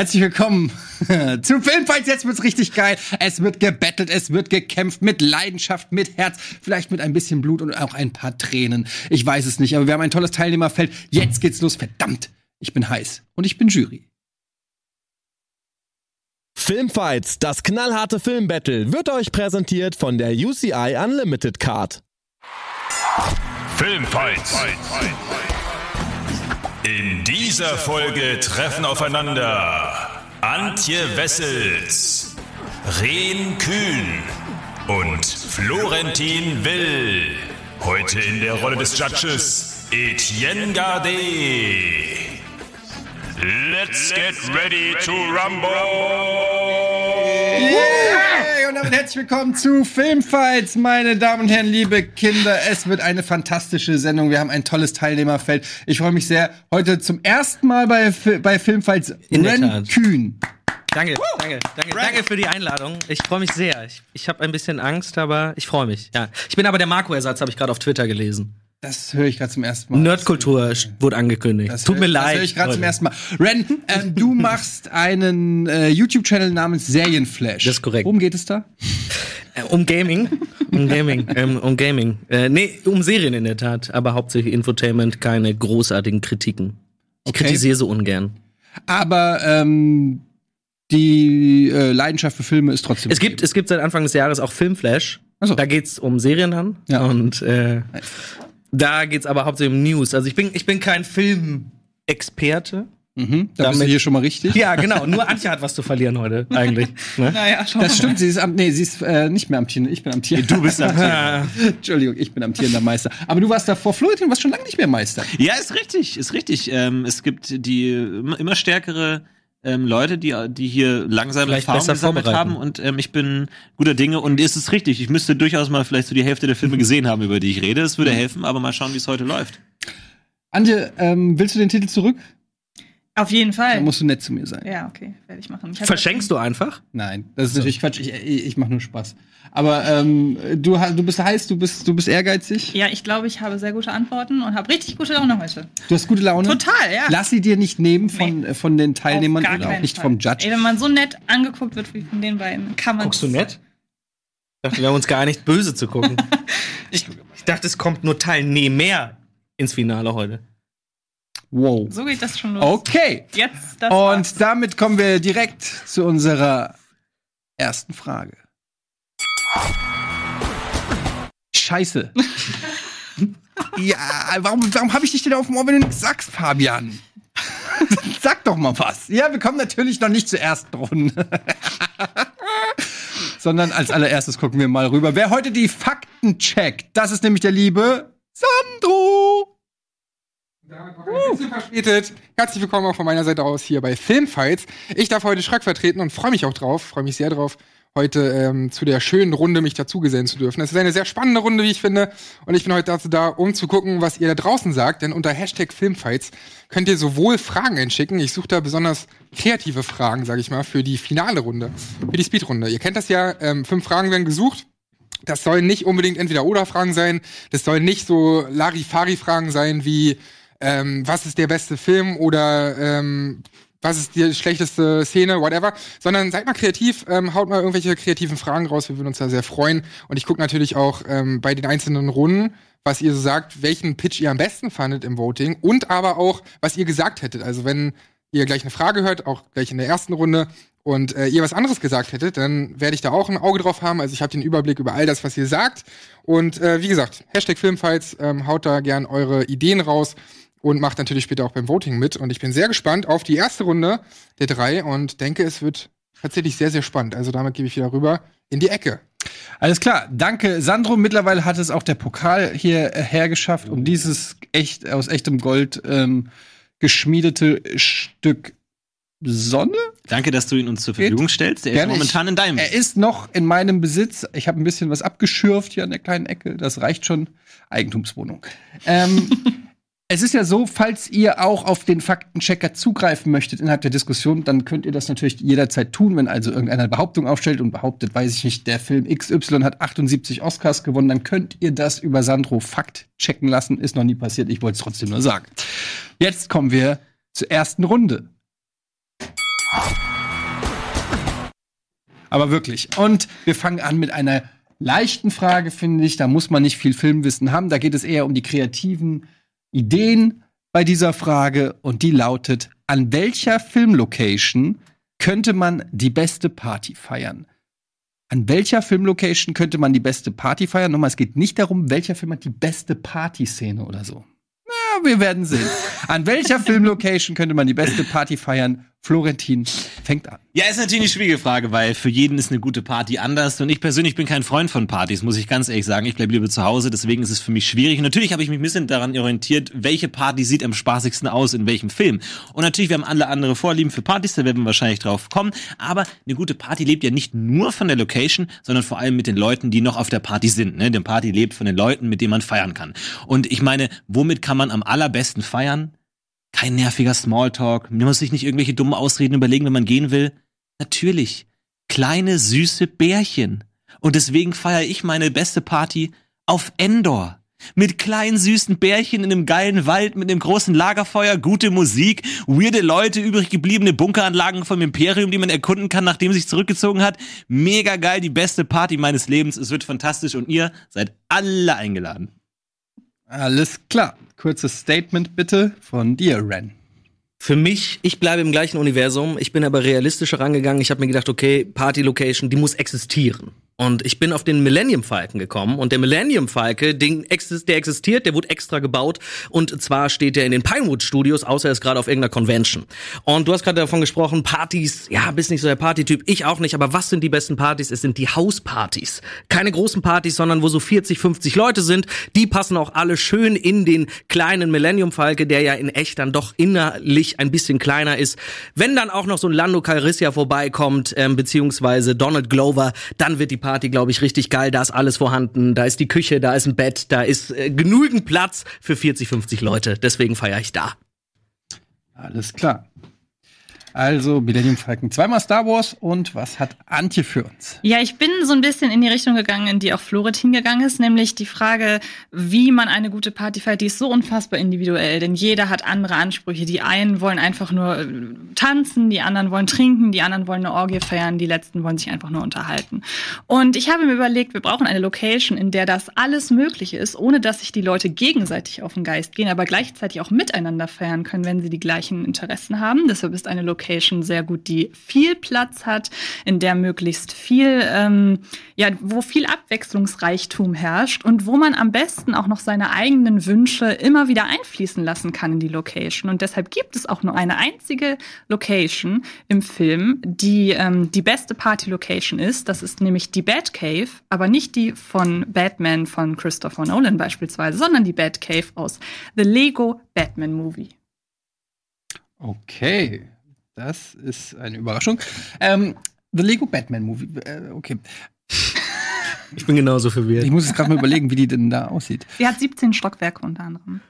Herzlich willkommen zu Filmfights. Jetzt wird's richtig geil. Es wird gebettelt, es wird gekämpft mit Leidenschaft, mit Herz, vielleicht mit ein bisschen Blut und auch ein paar Tränen. Ich weiß es nicht, aber wir haben ein tolles Teilnehmerfeld. Jetzt geht's los. Verdammt, ich bin heiß und ich bin Jury. Filmfights, das knallharte Filmbattle, wird euch präsentiert von der UCI Unlimited Card. Filmfights. In dieser Folge treffen aufeinander Antje Wessels, Ren Kühn und Florentin Will. Heute in der Rolle des Judges Etienne Gardet. Let's get ready to rumble! Und damit herzlich willkommen zu Filmfights, meine Damen und Herren, liebe Kinder. Es wird eine fantastische Sendung. Wir haben ein tolles Teilnehmerfeld. Ich freue mich sehr. Heute zum ersten Mal bei, bei Filmfights In Ren. Kühn. Danke, danke, danke, danke für die Einladung. Ich freue mich sehr. Ich, ich habe ein bisschen Angst, aber ich freue mich. Ja, ich bin aber der Marco-Ersatz, habe ich gerade auf Twitter gelesen. Das höre ich gerade zum ersten Mal. Nerdkultur wurde angekündigt. Das Tut mir leid. Das höre ich gerade zum ersten Mal. Ren, ähm, du machst einen äh, YouTube-Channel namens Serienflash. Das ist korrekt. Worum geht es da? Äh, Um Gaming, um Gaming, ähm, um Gaming. Äh, nee, um Serien in der Tat, aber hauptsächlich Infotainment, keine großartigen Kritiken. Ich Okay. kritisiere so ungern. Aber ähm, die äh, Leidenschaft für Filme ist trotzdem. Es gibt, es gibt seit Anfang des Jahres auch Filmflash. So. Da geht's um Serien dann. Ja. Und äh, da geht's aber hauptsächlich um News. Also ich bin, ich bin kein Filmexperte. Mhm, da bist du hier schon mal richtig. Ja, genau. Nur Antje hat was zu verlieren heute, eigentlich. Ne? Naja, schon. Das stimmt, sie ist am, nee, sie ist äh, nicht mehr amtierend, ich bin amtierend. Du bist Entschuldigung, ich bin amtierender Meister. Aber du warst davor, Florentin, du warst schon lange nicht mehr Meister. Ja, ist richtig, ist richtig. Ähm, es gibt die immer stärkere ähm, Leute, die, die hier langsam Vielleicht Erfahrung gesammelt haben und ähm, ich bin guter Dinge und es ist richtig. Ich müsste durchaus mal vielleicht so die Hälfte der Filme gesehen haben, über die ich rede. Es würde helfen, aber mal schauen, wie es heute läuft. Antje, ähm, willst du den Titel zurück? Auf jeden Fall. Dann musst du nett zu mir sein. ja, okay, werde ich machen. Ich Verschenkst du einfach? Nein, das ist natürlich Quatsch. Ich, ich, ich mache nur Spaß. Aber ähm, du, du bist heiß, du bist, du bist ehrgeizig, Ja, ich glaube, ich habe sehr gute Antworten und habe richtig gute Laune heute. du hast gute Laune. Total, ja. Lass sie dir nicht nehmen von, äh, von den Teilnehmern gar oder auch nicht Fall. vom Judge. Ey, wenn man so nett angeguckt wird wie von den beiden, kann man. Guckst du nett? Ich dachte, wir haben uns geeinigt, böse zu gucken. ich, ich dachte, es kommt nur Teilnehmer ins Finale heute. Wow. So geht das schon los. Okay. Jetzt das war's. Und damit kommen wir direkt zu unserer ersten Frage. Scheiße. ja, warum, warum habe ich dich denn auf dem Ohr, wenn du nichts sagst, Fabian? Sag doch mal was. Ja, wir kommen natürlich noch nicht zur ersten Runde. Sondern als allererstes gucken wir mal rüber. Wer heute die Fakten checkt, das ist nämlich der liebe Sandro. Ein bisschen verspätet. Herzlich willkommen auch von meiner Seite aus hier bei Filmfights. Ich darf heute Schrack vertreten und freue mich auch drauf, freue mich sehr drauf, heute ähm, zu der schönen Runde mich dazugesellen zu dürfen. Es ist eine sehr spannende Runde, wie ich finde. Und ich bin heute dazu da, um zu gucken, was ihr da draußen sagt. Denn unter Hashtag Filmfights könnt ihr sowohl Fragen einschicken. Ich suche da besonders kreative Fragen, sage ich mal, für die finale Runde, für die Speedrunde. Ihr kennt das ja, ähm, fünf Fragen werden gesucht. Das sollen nicht unbedingt entweder oder Fragen sein. Das sollen nicht so Larifari-Fragen sein wie ähm, was ist der beste Film oder ähm, was ist die schlechteste Szene, whatever, sondern seid mal kreativ, ähm, haut mal irgendwelche kreativen Fragen raus, wir würden uns da sehr freuen. Und ich gucke natürlich auch ähm, bei den einzelnen Runden, was ihr so sagt, welchen Pitch ihr am besten fandet im Voting und aber auch, was ihr gesagt hättet. Also wenn ihr gleich eine Frage hört, auch gleich in der ersten Runde, und äh, ihr was anderes gesagt hättet, dann werde ich da auch ein Auge drauf haben. Also ich habe den Überblick über all das, was ihr sagt. Und äh, wie gesagt, Hashtag Filmfights, ähm, haut da gern eure Ideen raus und macht natürlich später auch beim Voting mit. Und ich bin sehr gespannt auf die erste Runde der drei und denke, es wird tatsächlich sehr, sehr spannend. Also damit gebe ich wieder rüber in die Ecke. Alles klar, danke Sandro. Mittlerweile hat es auch der Pokal hier äh, hergeschafft und dieses echt aus echtem Gold ähm, geschmiedete Stück Sonne. Danke, dass du ihn uns zur Geht. Verfügung stellst. Der Gerne. ist momentan in deinem. Er ist noch in meinem Besitz. Ich habe ein bisschen was abgeschürft hier an der kleinen Ecke. Das reicht schon. Eigentumswohnung. Ähm, es ist ja so, falls ihr auch auf den Faktenchecker zugreifen möchtet innerhalb der Diskussion, dann könnt ihr das natürlich jederzeit tun, wenn also irgendeiner Behauptung aufstellt und behauptet, weiß ich nicht, der Film XY hat 78 Oscars gewonnen, dann könnt ihr das über Sandro Fakt checken lassen. Ist noch nie passiert, ich wollte es trotzdem nur sagen. Jetzt kommen wir zur ersten Runde. Aber wirklich. Und wir fangen an mit einer leichten Frage, finde ich. Da muss man nicht viel Filmwissen haben. Da geht es eher um die kreativen Ideen bei dieser Frage. Und die lautet, an welcher Filmlocation könnte man die beste Party feiern? An welcher Filmlocation könnte man die beste Party feiern? Nochmal, es geht nicht darum, welcher Film hat die beste Partyszene oder so. Na, wir werden sehen. An welcher Filmlocation könnte man die beste Party feiern? Florentin fängt an. Ja, ist natürlich eine schwierige Frage, weil für jeden ist eine gute Party anders. Und ich persönlich bin kein Freund von Partys, muss ich ganz ehrlich sagen. Ich bleibe lieber zu Hause, deswegen ist es für mich schwierig. Und natürlich habe ich mich ein bisschen daran orientiert, welche Party sieht am spaßigsten aus, in welchem Film. Und natürlich, wir haben alle andere Vorlieben für Partys, da werden wir wahrscheinlich drauf kommen. Aber eine gute Party lebt ja nicht nur von der Location, sondern vor allem mit den Leuten, die noch auf der Party sind. Ne? Die Party lebt von den Leuten, mit denen man feiern kann. Und ich meine, womit kann man am allerbesten feiern? Kein nerviger Smalltalk. Man muss sich nicht irgendwelche dummen Ausreden überlegen, wenn man gehen will. Natürlich. Kleine, süße Bärchen. Und deswegen feiere ich meine beste Party auf Endor. Mit kleinen süßen Bärchen in einem geilen Wald, mit einem großen Lagerfeuer, gute Musik, weirde Leute, übrig gebliebene Bunkeranlagen vom Imperium, die man erkunden kann, nachdem sich zurückgezogen hat. Mega geil, die beste Party meines Lebens. Es wird fantastisch und ihr seid alle eingeladen. Alles klar. Kurzes Statement bitte von dir, Ren. Für mich, ich bleibe im gleichen Universum. Ich bin aber realistischer rangegangen. Ich habe mir gedacht, okay, Party Location, die muss existieren. Und ich bin auf den Millennium Falcon gekommen. Und der Millennium Falcon, der existiert, der wurde extra gebaut. Und zwar steht der in den Pinewood Studios, außer er ist gerade auf irgendeiner Convention. Und du hast gerade davon gesprochen, Partys, ja, bist nicht so der Partytyp, ich auch nicht. Aber was sind die besten Partys? Es sind die Hauspartys. Keine großen Partys, sondern wo so 40, 50 Leute sind. Die passen auch alle schön in den kleinen Millennium Falcon, der ja in echt dann doch innerlich ein bisschen kleiner ist. Wenn dann auch noch so ein Lando Calrissian vorbeikommt, ähm, beziehungsweise Donald Glover, dann wird die Party, glaube ich, richtig geil. Da ist alles vorhanden. Da ist die Küche, da ist ein Bett, da ist äh, genügend Platz für 40, 50 Leute. Deswegen feiere ich da. Alles klar. Also Millennium Falcon, zweimal Star Wars und was hat Antje für uns? Ja, ich bin so ein bisschen in die Richtung gegangen, in die auch Florentin gegangen ist, nämlich die Frage, wie man eine gute Party feiert, die ist so unfassbar individuell, denn jeder hat andere Ansprüche. Die einen wollen einfach nur äh, tanzen, die anderen wollen trinken, die anderen wollen eine Orgie feiern, die letzten wollen sich einfach nur unterhalten. Und ich habe mir überlegt, wir brauchen eine Location, in der das alles möglich ist, ohne dass sich die Leute gegenseitig auf den Geist gehen, aber gleichzeitig auch miteinander feiern können, wenn sie die gleichen Interessen haben. Deshalb ist eine Location sehr gut, die viel Platz hat, in der möglichst viel, ähm, ja, wo viel Abwechslungsreichtum herrscht und wo man am besten auch noch seine eigenen Wünsche immer wieder einfließen lassen kann in die Location. Und deshalb gibt es auch nur eine einzige Location im Film, die ähm, die beste Party-Location ist. Das ist nämlich die Batcave, aber nicht die von Batman von Christopher Nolan beispielsweise, sondern die Batcave aus The Lego Batman Movie. Okay, das ist eine Überraschung. Ähm, The Lego Batman Movie. Äh, okay. Ich bin genauso verwirrt. Ich muss jetzt gerade mal überlegen, wie die denn da aussieht. Sie hat 17 Stockwerke unter anderem.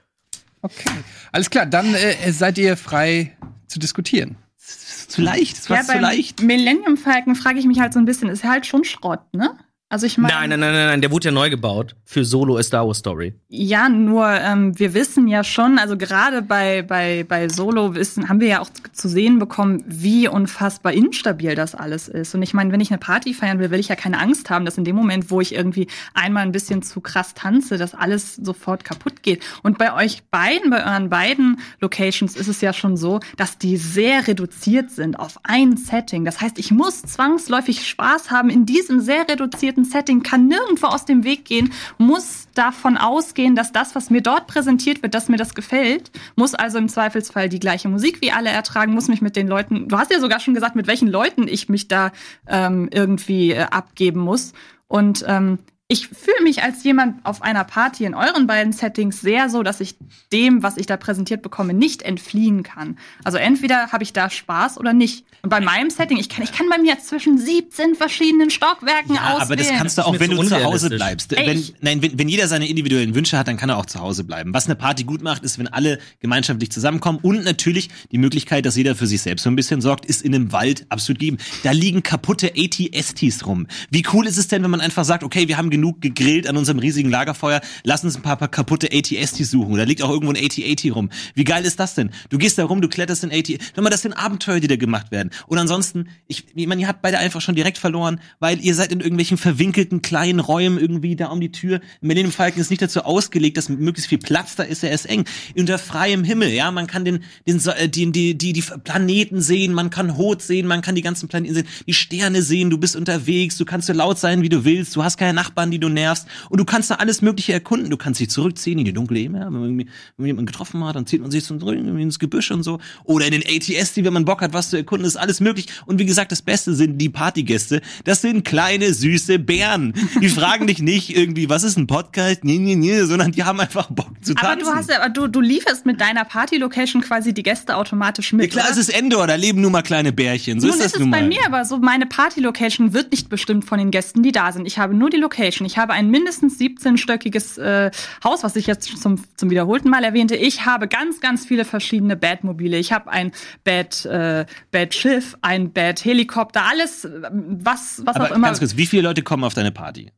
Okay. Alles klar, dann äh, seid ihr frei zu diskutieren. Zu leicht, das war ja, zu leicht. Millennium Falcon frage ich mich halt so ein bisschen, ist halt schon Schrott, ne? Also ich meine. Nein, nein, nein, nein, nein, der wurde ja neu gebaut für Solo A Star Wars Story. Ja, nur ähm, wir wissen ja schon, also gerade bei, bei, bei Solo wissen, haben wir ja auch zu sehen bekommen, wie unfassbar instabil das alles ist. Und ich meine, wenn ich eine Party feiern will, will ich ja keine Angst haben, dass in dem Moment, wo ich irgendwie einmal ein bisschen zu krass tanze, dass alles sofort kaputt geht. Und bei euch beiden, bei euren beiden Locations ist es ja schon so, dass die sehr reduziert sind auf ein Setting. Das heißt, ich muss zwangsläufig Spaß haben in diesem sehr reduzierten Setting, kann nirgendwo aus dem Weg gehen, muss davon ausgehen, dass das, was mir dort präsentiert wird, dass mir das gefällt, muss also im Zweifelsfall die gleiche Musik wie alle ertragen, muss mich mit den Leuten, du hast ja sogar schon gesagt, mit welchen Leuten ich mich da ähm, irgendwie äh, abgeben muss. Und ähm, ich fühle mich als jemand auf einer Party in euren beiden Settings sehr so, dass ich dem, was ich da präsentiert bekomme, nicht entfliehen kann. Also entweder habe ich da Spaß oder nicht. Und bei meinem Setting, ich kann, ich kann bei mir zwischen 17 verschiedenen Stockwerken Ja, auswählen. aber das kannst du auch, wenn du zu Hause bleibst. Ey, Wenn, nein, wenn, wenn jeder seine individuellen Wünsche hat, dann kann er auch zu Hause bleiben. Was eine Party gut macht, ist, wenn alle gemeinschaftlich zusammenkommen und natürlich die Möglichkeit, dass jeder für sich selbst so ein bisschen sorgt, ist in einem Wald absolut gegeben. Da liegen kaputte ATSTs rum. Wie cool ist es denn, wenn man einfach sagt, okay, wir haben genug genug gegrillt an unserem riesigen Lagerfeuer. Lass uns ein paar, paar kaputte AT-ST suchen. Da liegt auch irgendwo ein AT-AT rum. Wie geil ist das denn? Du gehst da rum, du kletterst in AT. Hör mal, das sind Abenteuer, die da gemacht werden. Und ansonsten, ich, ich meine, ihr habt beide einfach schon direkt verloren, weil ihr seid in irgendwelchen verwinkelten kleinen Räumen irgendwie da um die Tür. Millennium Falcon ist nicht dazu ausgelegt, dass möglichst viel Platz da ist. Er ist eng. Unter freiem Himmel, ja. Man kann den, den, äh, die, die, die, die Planeten sehen, man kann Hot sehen, man kann die ganzen Planeten sehen, die Sterne sehen, du bist unterwegs, du kannst so laut sein, wie du willst, du hast keine Nachbarn, die du nervst und du kannst da alles Mögliche erkunden. Du kannst dich zurückziehen in die dunkle Ebene, wenn man, wenn man jemanden getroffen hat, dann zieht man sich so zurück ins Gebüsch und so. Oder in den ATS, die, wenn man Bock hat, was zu erkunden, ist alles möglich. Und wie gesagt, das Beste sind die Partygäste. Das sind kleine, süße Bären. Die fragen dich nicht irgendwie, was ist ein Podcast? Nee, nee, nee, sondern die haben einfach Bock zu Aber tanzen. du hast ja, du, du lieferst mit deiner Party-Location quasi die Gäste automatisch mit. ja, klar, oder? es ist Endor, da leben nun mal kleine Bärchen. So Nun ist das ist es nun bei mal. mir aber so, meine Party-Location wird nicht bestimmt von den Gästen, die da sind. Ich habe nur die Location. Ich habe ein mindestens 17-stöckiges äh, Haus, was ich jetzt zum, zum wiederholten Mal erwähnte. Ich habe ganz, ganz viele verschiedene Bad-Mobile. Ich habe ein Bad, äh, Bad-Schiff, ein Bad-Helikopter, alles, äh, was, was Aber auch immer. ganz kurz, wie viele Leute kommen auf deine Party?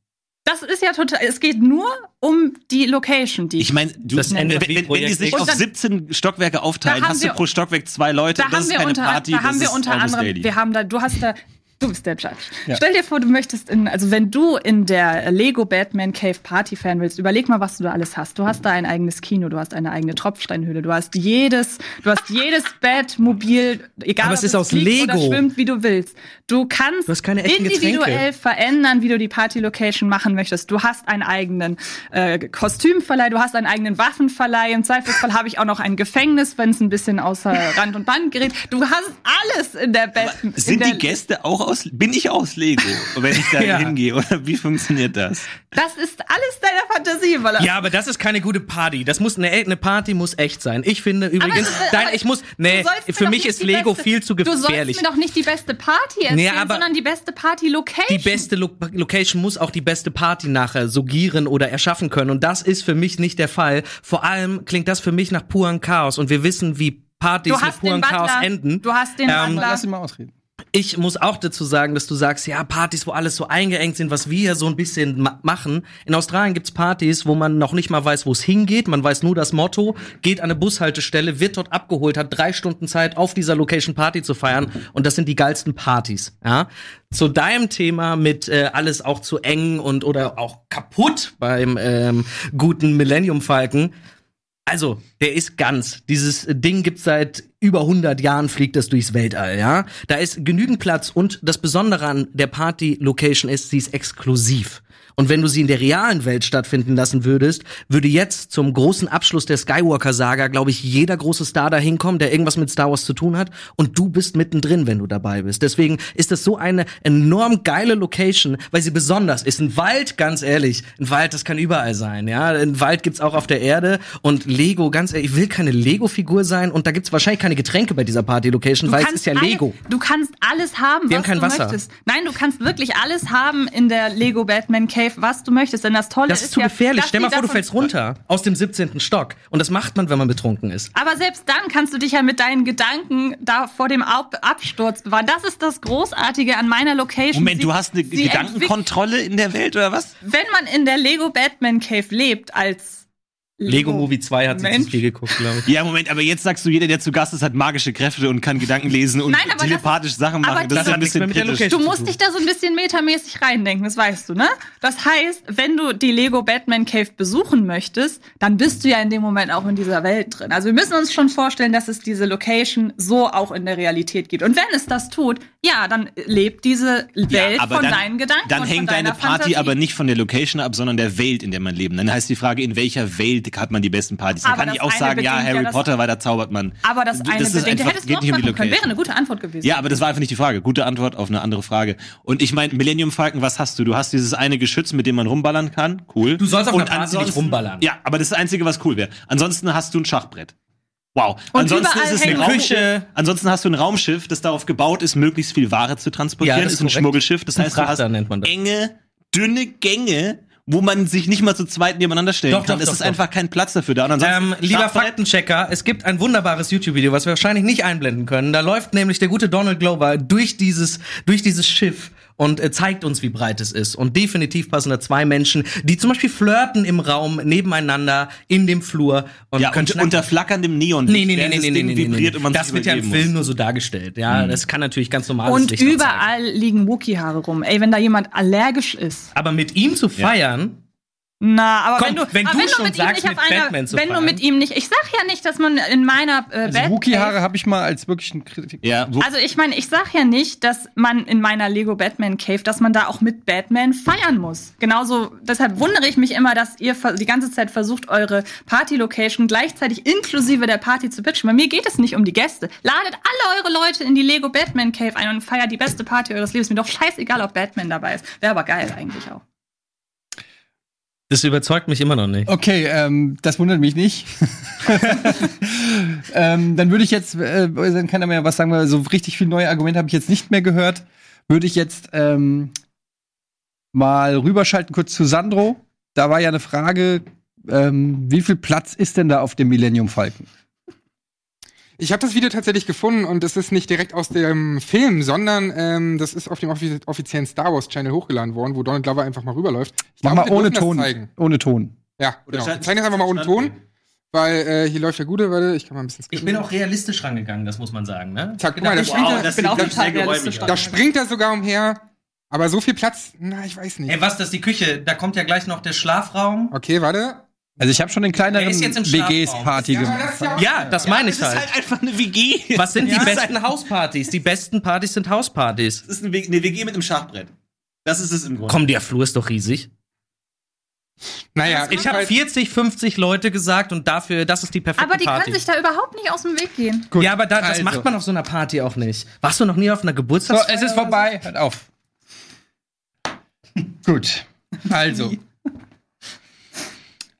Das ist ja total, es geht nur um die Location, die Ich meine, du, Das wenn, wenn, wenn die sich auf Und dann- 17 Stockwerke aufteilen, hast du wir- pro Stockwerk zwei Leute. da das haben ist wir keine unter, Party, da das haben wir ist unter anderem, wir haben da, du hast da, du bist der Judge. Stell dir vor, du möchtest in, also wenn du in der Lego Batman Cave Party feiern willst, überleg mal, was du da alles hast. Du hast da ein eigenes Kino, du hast eine eigene Tropfsteinhöhle, du hast jedes, du hast jedes Batmobil, egal Aber ob es ist aus fliegt Lego. oder schwimmt, wie du willst. Du kannst Du individuell Getränke. verändern, wie du die Party Location machen möchtest. Du hast einen eigenen äh, Kostümverleih, du hast einen eigenen Waffenverleih. Im Zweifelsfall habe ich auch noch ein Gefängnis, wenn es ein bisschen außer Rand und Band gerät. Du hast alles in der Bat in Sind der, die Gäste auch aus, bin ich aus Lego, wenn ich da Ja. hingehe? Oder wie funktioniert das? Das ist alles deiner Fantasie, weil Ja, aber das ist keine gute Party. Das muss eine, eine Party muss echt sein. Ich finde übrigens, ist- nein, ich muss, nee, für mich ist Lego beste- viel zu Du sollst gefährlich. mir doch nicht die beste Party erzählen, aber sondern die beste Party-Location. Die beste Lo Location muss auch die beste Party nachher sugieren oder erschaffen können. Und das ist für mich nicht der Fall. Vor allem klingt das für mich nach purem Chaos. Und wir wissen, wie Partys mit purem Chaos enden. Du hast den Ähm, Butler. Lass ihn mal ausreden. Ich muss auch dazu sagen, dass du sagst, ja, Partys, wo alles so eingeengt sind, was wir hier so ein bisschen ma machen. In Australien gibt's Partys, wo man noch nicht mal weiß, wo es hingeht. Man weiß nur das Motto, geht an eine Bushaltestelle, wird dort abgeholt, hat drei Stunden Zeit, auf dieser Location Party zu feiern. Und das sind die geilsten Partys. Ja? Zu deinem Thema mit äh, alles auch zu eng und oder auch kaputt beim ähm, guten Millennium Falken. Also, der ist ganz. Dieses Ding gibt's seit über 100 Jahren, fliegt das durchs Weltall, ja. Da ist genügend Platz und das Besondere an der Party-Location ist, sie ist exklusiv. Und wenn du sie in der realen Welt stattfinden lassen würdest, würde jetzt zum großen Abschluss der Skywalker-Saga, glaube ich, jeder große Star da hinkommen, der irgendwas mit Star Wars zu tun hat. Und du bist mittendrin, wenn du dabei bist. Deswegen ist das so eine enorm geile Location, weil sie besonders ist. Ein Wald, ganz ehrlich, ein Wald, das kann überall sein, ja. Ein Wald gibt's auch auf der Erde. Und Lego, ganz ehrlich, ich will keine Lego-Figur sein. Und da gibt's wahrscheinlich keine Getränke bei dieser Party-Location, weil es ist ja alle- Lego. Du kannst alles haben, Wir was haben kein du Wasser. möchtest. Nein, du kannst wirklich alles haben in der Lego Batman Cave, was du möchtest. Denn das Tolle Das ist, ist zu ja, gefährlich. Stell mal vor, du fällst runter aus dem 17. Stock. Und das macht man, wenn man betrunken ist. Aber selbst dann kannst du dich ja mit deinen Gedanken da vor dem Ab Absturz bewahren. Das ist das Großartige an meiner Location. Moment, Sie- du hast eine Gedankenkontrolle in der Welt oder was? Wenn man in der Lego Batman Cave lebt als Lego Movie 2 hat sich Mensch. zu viel geguckt, glaube ich. Ja, Moment, aber jetzt sagst du, jeder, der zu Gast ist, hat magische Kräfte und kann Gedanken lesen und Nein, aber das- telepathisch Sachen machen. Das ist diese- ein bisschen Das kritisch. Du musst dich da so ein bisschen metamäßig reindenken, das weißt du, ne? Das heißt, wenn du die Lego Batman Cave besuchen möchtest, dann bist du ja in dem Moment auch in dieser Welt drin. Also wir müssen uns schon vorstellen, dass es diese Location so auch in der Realität gibt. Und wenn es das tut, ja, dann lebt diese Welt aber von dann, deinen Gedanken. Dann und von hängt deiner deine Party Fantasie. aber nicht von der Location ab, sondern der Welt, in der man lebt. Dann heißt die Frage, in welcher Welt hat man die besten Partys? Dann Aber kann ich das auch eine sagen, ja, ja Harry das- Potter, weil da zaubert man. Aber das eine ist bedingt, einfach, hättest du geht nicht um die können. Wäre Location. eine gute Antwort gewesen. Ja, aber das war einfach nicht die Frage. Gute Antwort auf eine andere Frage. Und ich meine, Millennium Falcon, was hast du? Du hast dieses eine Geschütz, mit dem man rumballern kann. Cool. Du sollst auf Und einer Party nicht rumballern. Ja, aber das ist das Einzige, was cool wäre. Ansonsten hast du ein Schachbrett. Wow. Und ansonsten ist es eine Raum Küche. Ansonsten hast du ein Raumschiff, das darauf gebaut ist, möglichst viel Ware zu transportieren. Ja, das ist ist ein. Schmuggelschiff. Das Ein heißt, du Frachter hast nennt man das. enge, dünne Gänge, wo man sich nicht mal zu zweit nebeneinander stellen Doch, kann. doch, es doch, ist einfach kein Platz dafür da. Ähm, lieber Faktenchecker, es gibt ein wunderbares YouTube-Video, was wir wahrscheinlich nicht einblenden können. Da läuft nämlich der gute Donald Glover durch dieses, durch dieses Schiff und äh, zeigt uns, wie breit es ist. Und definitiv passen da zwei Menschen, die zum Beispiel flirten im Raum nebeneinander in dem Flur und Ja, können und, unter flackerndem Neon. Nee, nee, nee, nee, das nee, nee, nee, nee, vibriert nee. Das wird ja im Film muss. nur so dargestellt. Ja, das kann natürlich ganz normales Und Licht überall liegen Wookie-Haare rum. Ey, wenn da jemand allergisch ist. Aber mit ihm zu feiern, Na, aber Komm, wenn du, wenn aber du wenn schon mit ihm sagst, nicht auf einer, Batman zu wenn du mit ihm nicht, ich sag ja nicht, dass man in meiner äh, Also Batcave- Wookie-Haare habe ich mal als wirklichen Kritik. Ja, Also ich meine, ich sag ja nicht, dass man in meiner Lego Batman Cave, dass man da auch mit Batman feiern muss. Genauso, deshalb wundere ich mich immer, dass ihr die ganze Zeit versucht, eure Party-Location gleichzeitig inklusive der Party zu pitchen. Bei mir geht es nicht um die Gäste. Ladet alle eure Leute in die Lego Batman Cave ein und feiert die beste Party eures Lebens. Mir doch scheißegal, ob Batman dabei ist. Wäre aber geil eigentlich auch. Das überzeugt mich immer noch nicht. Okay, ähm, das wundert mich nicht. ähm, dann würde ich jetzt, äh, dann kann er mir was sagen, weil so richtig viel neue Argumente habe ich jetzt nicht mehr gehört. Würde ich jetzt ähm, mal rüberschalten kurz zu Sandro. Da war ja eine Frage, ähm, wie viel Platz ist denn da auf dem Millennium Falcon? Ich habe das Video tatsächlich gefunden und es ist nicht direkt aus dem Film, sondern ähm, das ist auf dem offi offiziellen Star Wars Channel hochgeladen worden, wo Donald Glover einfach mal rüberläuft. Ich Mach glaube, mal ohne Ton. Zeigen. Ohne Ton. Ja, genau. Stand- Wir zeigen das einfach mal ohne Ton, weil äh, hier läuft der Gute, warte, ich kann mal ein bisschen Ich skippen. bin auch realistisch rangegangen, das muss man sagen, ne? Zack, guck mal, da Ich springt, finde, er, das ich bin auch total realistisch. da springt er sogar umher, aber so viel Platz, na, ich weiß nicht. Ey, was, das ist die Küche? Da kommt ja gleich noch der Schlafraum. Okay, warte. Also ich habe schon in kleineren Er WGs. Party Ja, gemacht. ja Ja, das meine ich das ist halt. halt einfach eine WG. Was sind Ja. die besten Hauspartys? Die besten Partys sind Hauspartys. Das ist eine WG, mit einem Schachbrett. Das ist es im Grunde. Komm, der Flur ist doch riesig. Naja, Ich habe 40, 50 Leute gesagt und dafür, das ist die perfekte Aber die Party. können sich da überhaupt nicht aus dem Weg gehen. Gut, ja, aber da, das also. macht man auf so einer Party auch nicht. Warst du noch nie auf einer So, Geburtstagsfeier? es ist vorbei. Hört auf. Gut. Also.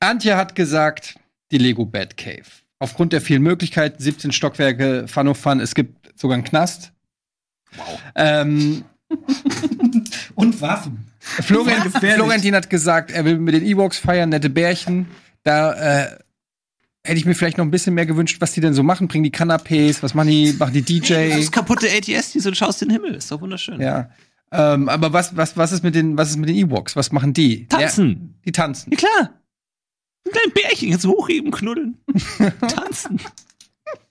Antje hat gesagt, die Lego Bad Cave. Aufgrund der vielen Möglichkeiten, 17 Stockwerke, Fun of Fun, es gibt sogar einen Knast. Wow. Ähm, Und Waffen. Florian, Florentin hat gesagt, er will mit den E-Box feiern, nette Bärchen. Da äh, hätte ich mir vielleicht noch ein bisschen mehr gewünscht, was die denn so machen. Bringen die Kanapés, was machen die, machen die Das DJ? ist kaputte ATS, die so du schaust in den Himmel. Ist doch wunderschön. Ja. Ähm, aber was, was, was ist mit den, was ist mit den E-Box? Was machen die? Tanzen. Ja, die tanzen. Ja, klar. Ein kleines Bärchen, jetzt hochheben, knuddeln. Tanzen.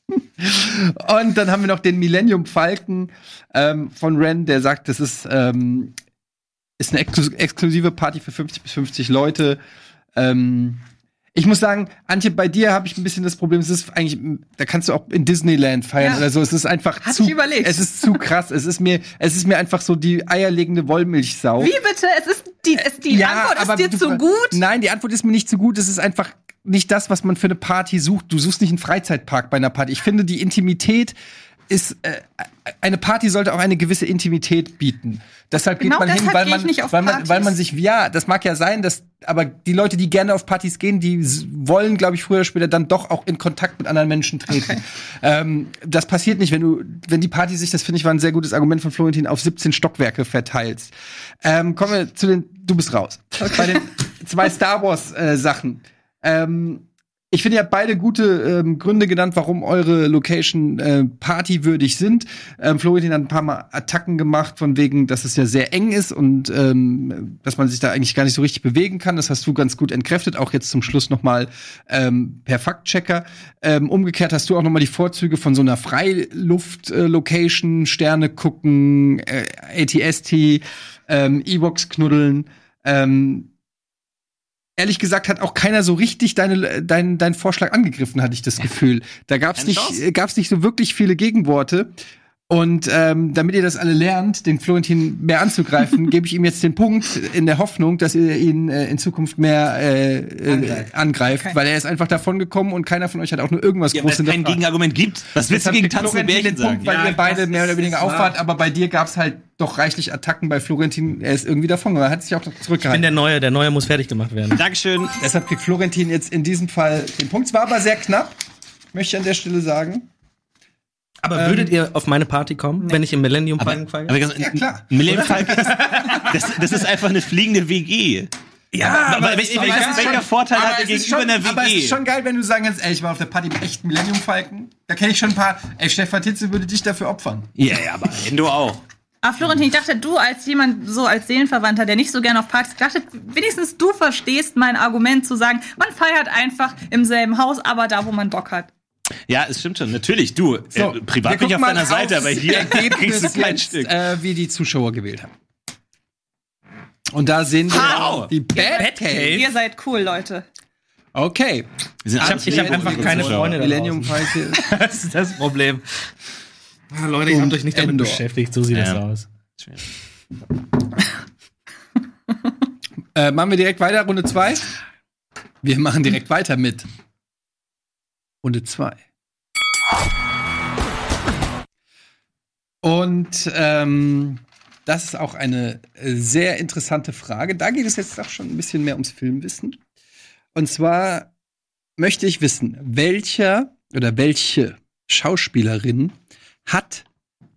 Und dann haben wir noch den Millennium Falken ähm, von Ren, der sagt, das ist, ähm, ist eine exklus exklusive Party für 50 bis 50 Leute. Ähm, ich muss sagen, Antje, bei dir habe ich ein bisschen das Problem, es ist eigentlich, da kannst du auch in Disneyland feiern Ja. oder so. Es ist einfach Hab zu, ich überlegt. es ist zu krass. es ist mir, es ist mir einfach so die eierlegende Wollmilchsau. Wie bitte? Es ist die, es, die Antwort ist dir du- zu gut. Nein, die Antwort ist mir nicht zu gut. Es ist einfach nicht das, was man für eine Party sucht. Du suchst nicht einen Freizeitpark bei einer Party. Ich finde, die Intimität ist äh, eine Party sollte auch eine gewisse Intimität bieten. Deshalb Genau geht man hin, deshalb weil gehe man, weil man, weil man sich, ja, das mag ja sein, dass, aber die Leute, die gerne auf Partys gehen, die wollen, glaube ich, früher oder später dann doch auch in Kontakt mit anderen Menschen treten. ähm, das passiert nicht, wenn du, wenn die Party sich, das finde ich war ein sehr gutes Argument von Florentin, auf 17 Stockwerke verteilst. Ähm, kommen wir zu den, du bist raus. Bei den zwei Star Wars äh, Sachen. Ähm, ich finde, ihr habt beide gute ähm, Gründe genannt, warum eure Location äh, partywürdig sind. Ähm, Florentin hat ein paar Mal Attacken gemacht, von wegen, dass es ja sehr eng ist und ähm, dass man sich da eigentlich gar nicht so richtig bewegen kann. Das hast du ganz gut entkräftet, auch jetzt zum Schluss noch mal ähm, per Faktchecker. Ähm, umgekehrt hast du auch noch mal die Vorzüge von so einer Freiluft-Location, Sterne gucken, äh, ATST, ähm, E-Box knuddeln. Ähm, ehrlich gesagt hat auch keiner so richtig deine, dein, deinen Vorschlag angegriffen, hatte ich das Gefühl. Da gab's Keine nicht, äh, gab's nicht so wirklich viele Gegenworte. Und ähm, damit ihr das alle lernt, den Florentin mehr anzugreifen, gebe ich ihm jetzt den Punkt in der Hoffnung, dass ihr ihn äh, in Zukunft mehr äh, äh, angreift, weil er ist einfach davon gekommen und keiner von euch hat auch nur irgendwas Ja, weil groß es kein. Gegenargument gibt. Was willst du gegen tanzende Florentin Bärchen den Punkt, sagen? weil Ja, ihr beide mehr oder weniger auffahrt, aber bei dir gab's halt doch reichlich Attacken bei Florentin. Er ist irgendwie davon, er hat sich auch noch Ich bin zurückgehalten. der Neue, der Neue muss fertig gemacht werden. Dankeschön. Deshalb kriegt Florentin jetzt in diesem Fall den Punkt. Es war aber sehr knapp, möchte ich an der Stelle sagen. Aber würdet ihr auf meine Party kommen, wenn ich im Millennium Falcon feiere? Aber ganz, Ja, klar. Millennium Falcon ist, das, das ist einfach eine fliegende WG. Ja, aber welcher, aber welcher schon- Vorteil hat er gegenüber schon, einer WG? Aber es ist schon geil, wenn du sagen kannst, ey, ich war auf der Party mit echten Millennium Falken. Da kenne ich schon ein paar. Ey, Stefan Titze würde dich dafür opfern. ja, ja, aber Endo auch. Aber Florentin, ich dachte, du als jemand, so als Seelenverwandter, der nicht so gerne auf Partys, dachte, wenigstens du verstehst mein Argument zu sagen, man feiert einfach im selben Haus, aber da, wo man Bock hat. Ja, es stimmt schon. Natürlich, du. So, äh, privat bin ich auf deiner Seite, aber hier kriegst du Ergebnis kein jetzt, Stück. Äh, wie die Zuschauer gewählt haben. Und da sehen wir Wow. die Batcave. Ihr seid cool, Leute. Okay. Sind ich hab sehr einfach keine. Freunde da Millennium. Das ist das Problem. Ah, Leute, ihr habt euch nicht damit Endor. beschäftigt. So sieht das Ja. aus. äh, machen wir direkt weiter, Runde 2? Wir machen direkt weiter mit Runde 2. Und ähm, das ist auch eine äh, sehr interessante Frage. Da geht es jetzt auch schon ein bisschen mehr ums Filmwissen. Und zwar möchte ich wissen, welcher oder welche Schauspielerin hat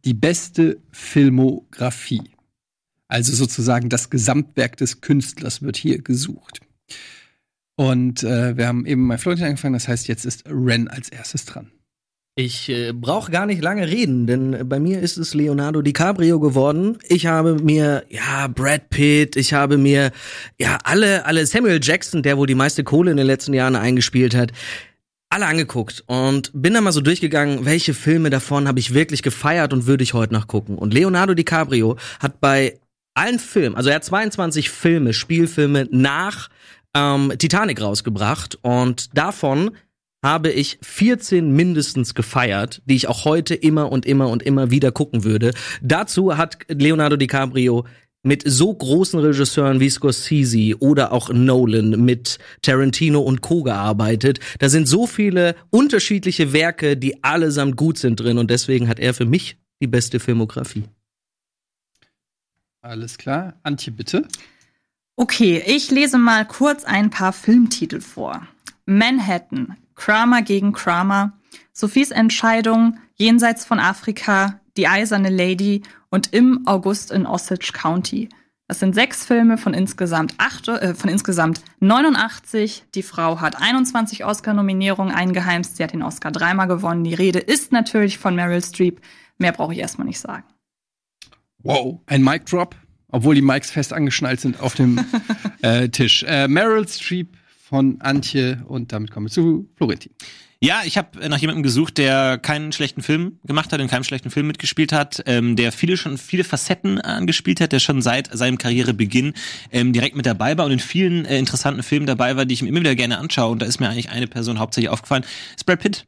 die beste Filmografie? Also sozusagen das Gesamtwerk des Künstlers wird hier gesucht. Und äh, wir haben eben bei Florentin angefangen, das heißt, jetzt ist Ren als erstes dran. Ich äh, brauche gar nicht lange reden, denn bei mir ist es Leonardo DiCaprio geworden. Ich habe mir ja Brad Pitt, ich habe mir ja alle alle Samuel Jackson, der wohl die meiste Kohle in den letzten Jahren eingespielt hat, alle angeguckt und bin da mal so durchgegangen, welche Filme davon habe ich wirklich gefeiert und würde ich heute noch gucken. Und Leonardo DiCaprio hat bei allen Filmen, also er hat 22 Filme, Spielfilme nach ähm, Titanic rausgebracht und davon habe ich 14 mindestens gefeiert, die ich auch heute immer und immer und immer wieder gucken würde. Dazu hat Leonardo DiCaprio mit so großen Regisseuren wie Scorsese oder auch Nolan mit Tarantino und Co gearbeitet. Da sind so viele unterschiedliche Werke, die allesamt gut sind drin und deswegen hat er für mich die beste Filmografie. Alles klar. Antje, bitte. Okay, ich lese mal kurz ein paar Filmtitel vor. Manhattan, Kramer gegen Kramer, Sophies Entscheidung, Jenseits von Afrika, Die Eiserne Lady und Im August in Osage County. Das sind sechs Filme von insgesamt acht, äh, von insgesamt 89. Die Frau hat 21 Oscar-Nominierungen eingeheimst. Sie hat den Oscar dreimal gewonnen. Die Rede ist natürlich von Meryl Streep. Mehr brauche ich erstmal nicht sagen. Wow. Ein Mic Drop, obwohl die Mics fest angeschnallt sind auf dem äh, Tisch. Äh, Meryl Streep von Antje und damit kommen wir zu Florentin. Ja, ich habe nach jemandem gesucht, der keinen schlechten Film gemacht hat, in keinem schlechten Film mitgespielt hat, ähm, der viele schon viele Facetten angespielt hat, der schon seit seinem Karrierebeginn ähm, direkt mit dabei war und in vielen äh, interessanten Filmen dabei war, die ich mir immer wieder gerne anschaue. Und da ist mir eigentlich eine Person hauptsächlich aufgefallen, ist Brad Pitt.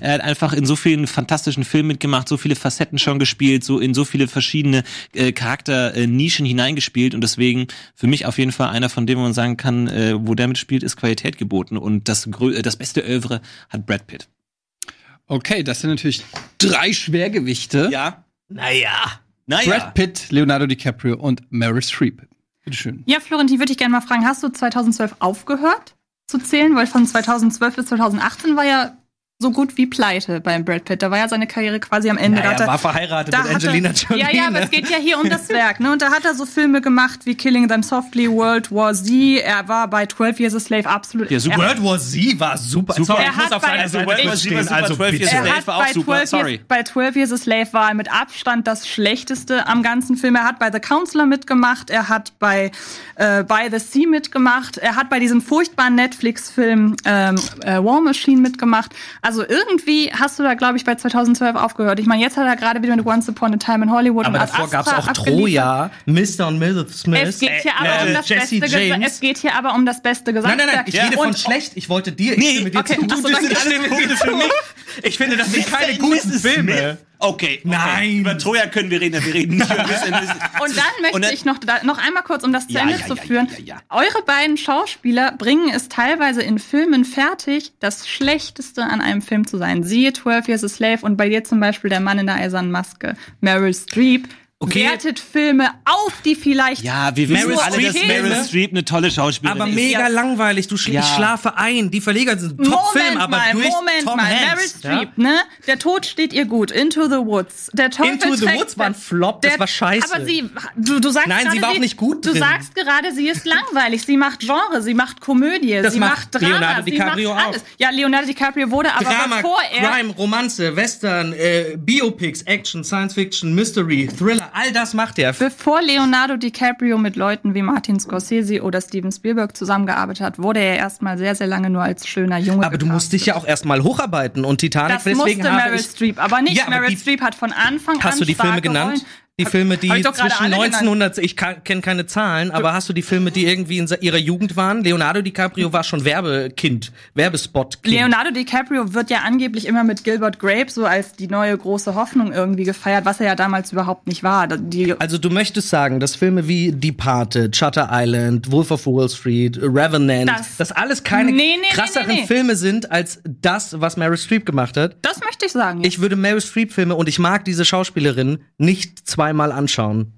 Er hat einfach in so vielen fantastischen Filmen mitgemacht, so viele Facetten schon gespielt, so in so viele verschiedene äh, Charakternischen hineingespielt und deswegen für mich auf jeden Fall einer von denen, wo man sagen kann, äh, wo der mitspielt, ist Qualität geboten und das, äh, das beste Övre hat Brad Pitt. Okay, das sind natürlich drei Schwergewichte. Ja. Naja. Naja. Brad Pitt, Leonardo DiCaprio und Meryl Streep. Bitteschön. Ja, Florentin, würde ich gerne mal fragen, hast du 2012 aufgehört zu zählen? Weil von 2012 bis 2018 war ja so gut wie pleite beim Brad Pitt. Da war ja seine Karriere quasi am Ende. Da hat er- verheiratet da hat er- Ja, ja, aber es geht ja hier um das Werk. Ne? Und da hat er so Filme gemacht wie Killing Them Softly, World War Z. Er war bei 12 Years a Slave absolut. Ja, super. Er, World War Z war super. Super. Sorry, Er ich muss hat auf deiner Also Seite World War Z war super, Also 12 Years a er Slave war auch bei super, 12, sorry. Years, bei 12 Years a Slave war er mit Abstand das Schlechteste am ganzen Film. Er hat bei The Counselor mitgemacht, er hat bei äh, By the Sea mitgemacht, er hat bei diesem furchtbaren Netflix-Film ähm, äh, War Machine mitgemacht. Also irgendwie hast du da, glaube ich, bei 2012 aufgehört. Ich meine, jetzt hat er gerade wieder mit Once Upon a Time in Hollywood Aber und davor gab es auch abgeliefert. Troja, Mr. und Mrs. Smith. Es geht hier aber äh, um das Jesse beste James. Es geht hier aber um das beste Nein, Gesamtwerk. nein, nein, ich rede von Und- schlecht. Ich wollte dir, ich Nee, stimme dir okay. zu. Ach so, dann das alles Punkte für mich. Ich finde, das sind keine guten. Filme. Okay, okay. Nein. Über Troja können wir reden, wir reden nicht über Mr. Und dann möchte Und dann- ich noch, da, noch einmal kurz, um das zu Ja, Ende ja, zu führen. ja. Eure beiden Schauspieler bringen es teilweise in Filmen fertig, das Schlechteste an einem Film zu sein. Siehe 12 Years a Slave und bei dir zum Beispiel Der Mann in der eisernen Maske. Meryl Streep Okay. wertet Filme auf, die vielleicht Ja, wir wissen Meryl alle, dass Meryl? Streep eine tolle Schauspielerin Aber ist. mega Ja. langweilig. Du Ja. ich schlafe ein. Die Verleger sind Top-Film, Moment aber mal, durch Moment Tom mal. Hanks. Meryl Streep, ne? Der Tod steht ihr gut. Into the Woods. Der Teufel Into the Woods war ein Flop, das der- war scheiße. Aber sie, du, du sagst Nein, sie gerade, war auch nicht gut Du drin. sagst gerade, sie ist langweilig. Sie macht Genre, sie macht Komödie, Das sie macht macht Drama, Leonardo sie DiCaprio macht auch. alles. Ja, Leonardo DiCaprio wurde aber Drama, bevor er Crime, Romanze, Western, äh, Biopics, Action, Science Fiction, Mystery, Thriller, Ja, all das macht er. Bevor Leonardo DiCaprio mit Leuten wie Martin Scorsese oder Steven Spielberg zusammengearbeitet hat, wurde er erstmal sehr, sehr lange nur als schöner Junge Aber du musst dich ja auch erstmal hocharbeiten und Titanic Das deswegen musste Meryl Streep, aber nicht Ja, aber Meryl Streep hat von Anfang an Hast du die Filme genannt? Rollen. Die Filme, die zwischen alle genannt. 1900, ich kenne keine Zahlen, aber hast du die Filme, die irgendwie in ihrer Jugend waren? Leonardo DiCaprio war schon Werbekind, Werbespot. Leonardo DiCaprio wird ja angeblich immer mit Gilbert Grape so als die neue große Hoffnung irgendwie gefeiert, was er ja damals überhaupt nicht war. Die, Also du möchtest sagen, dass Filme wie Departed, Shutter Island, Wolf of Wall Street, Revenant, Das- das, alles keine Nee, nee, krasseren nee. Filme sind als das, was Meryl Streep gemacht hat. das möchte ich sagen. jetzt. Ich würde Meryl Streep Filme und ich mag diese Schauspielerin nicht zweimal anschauen.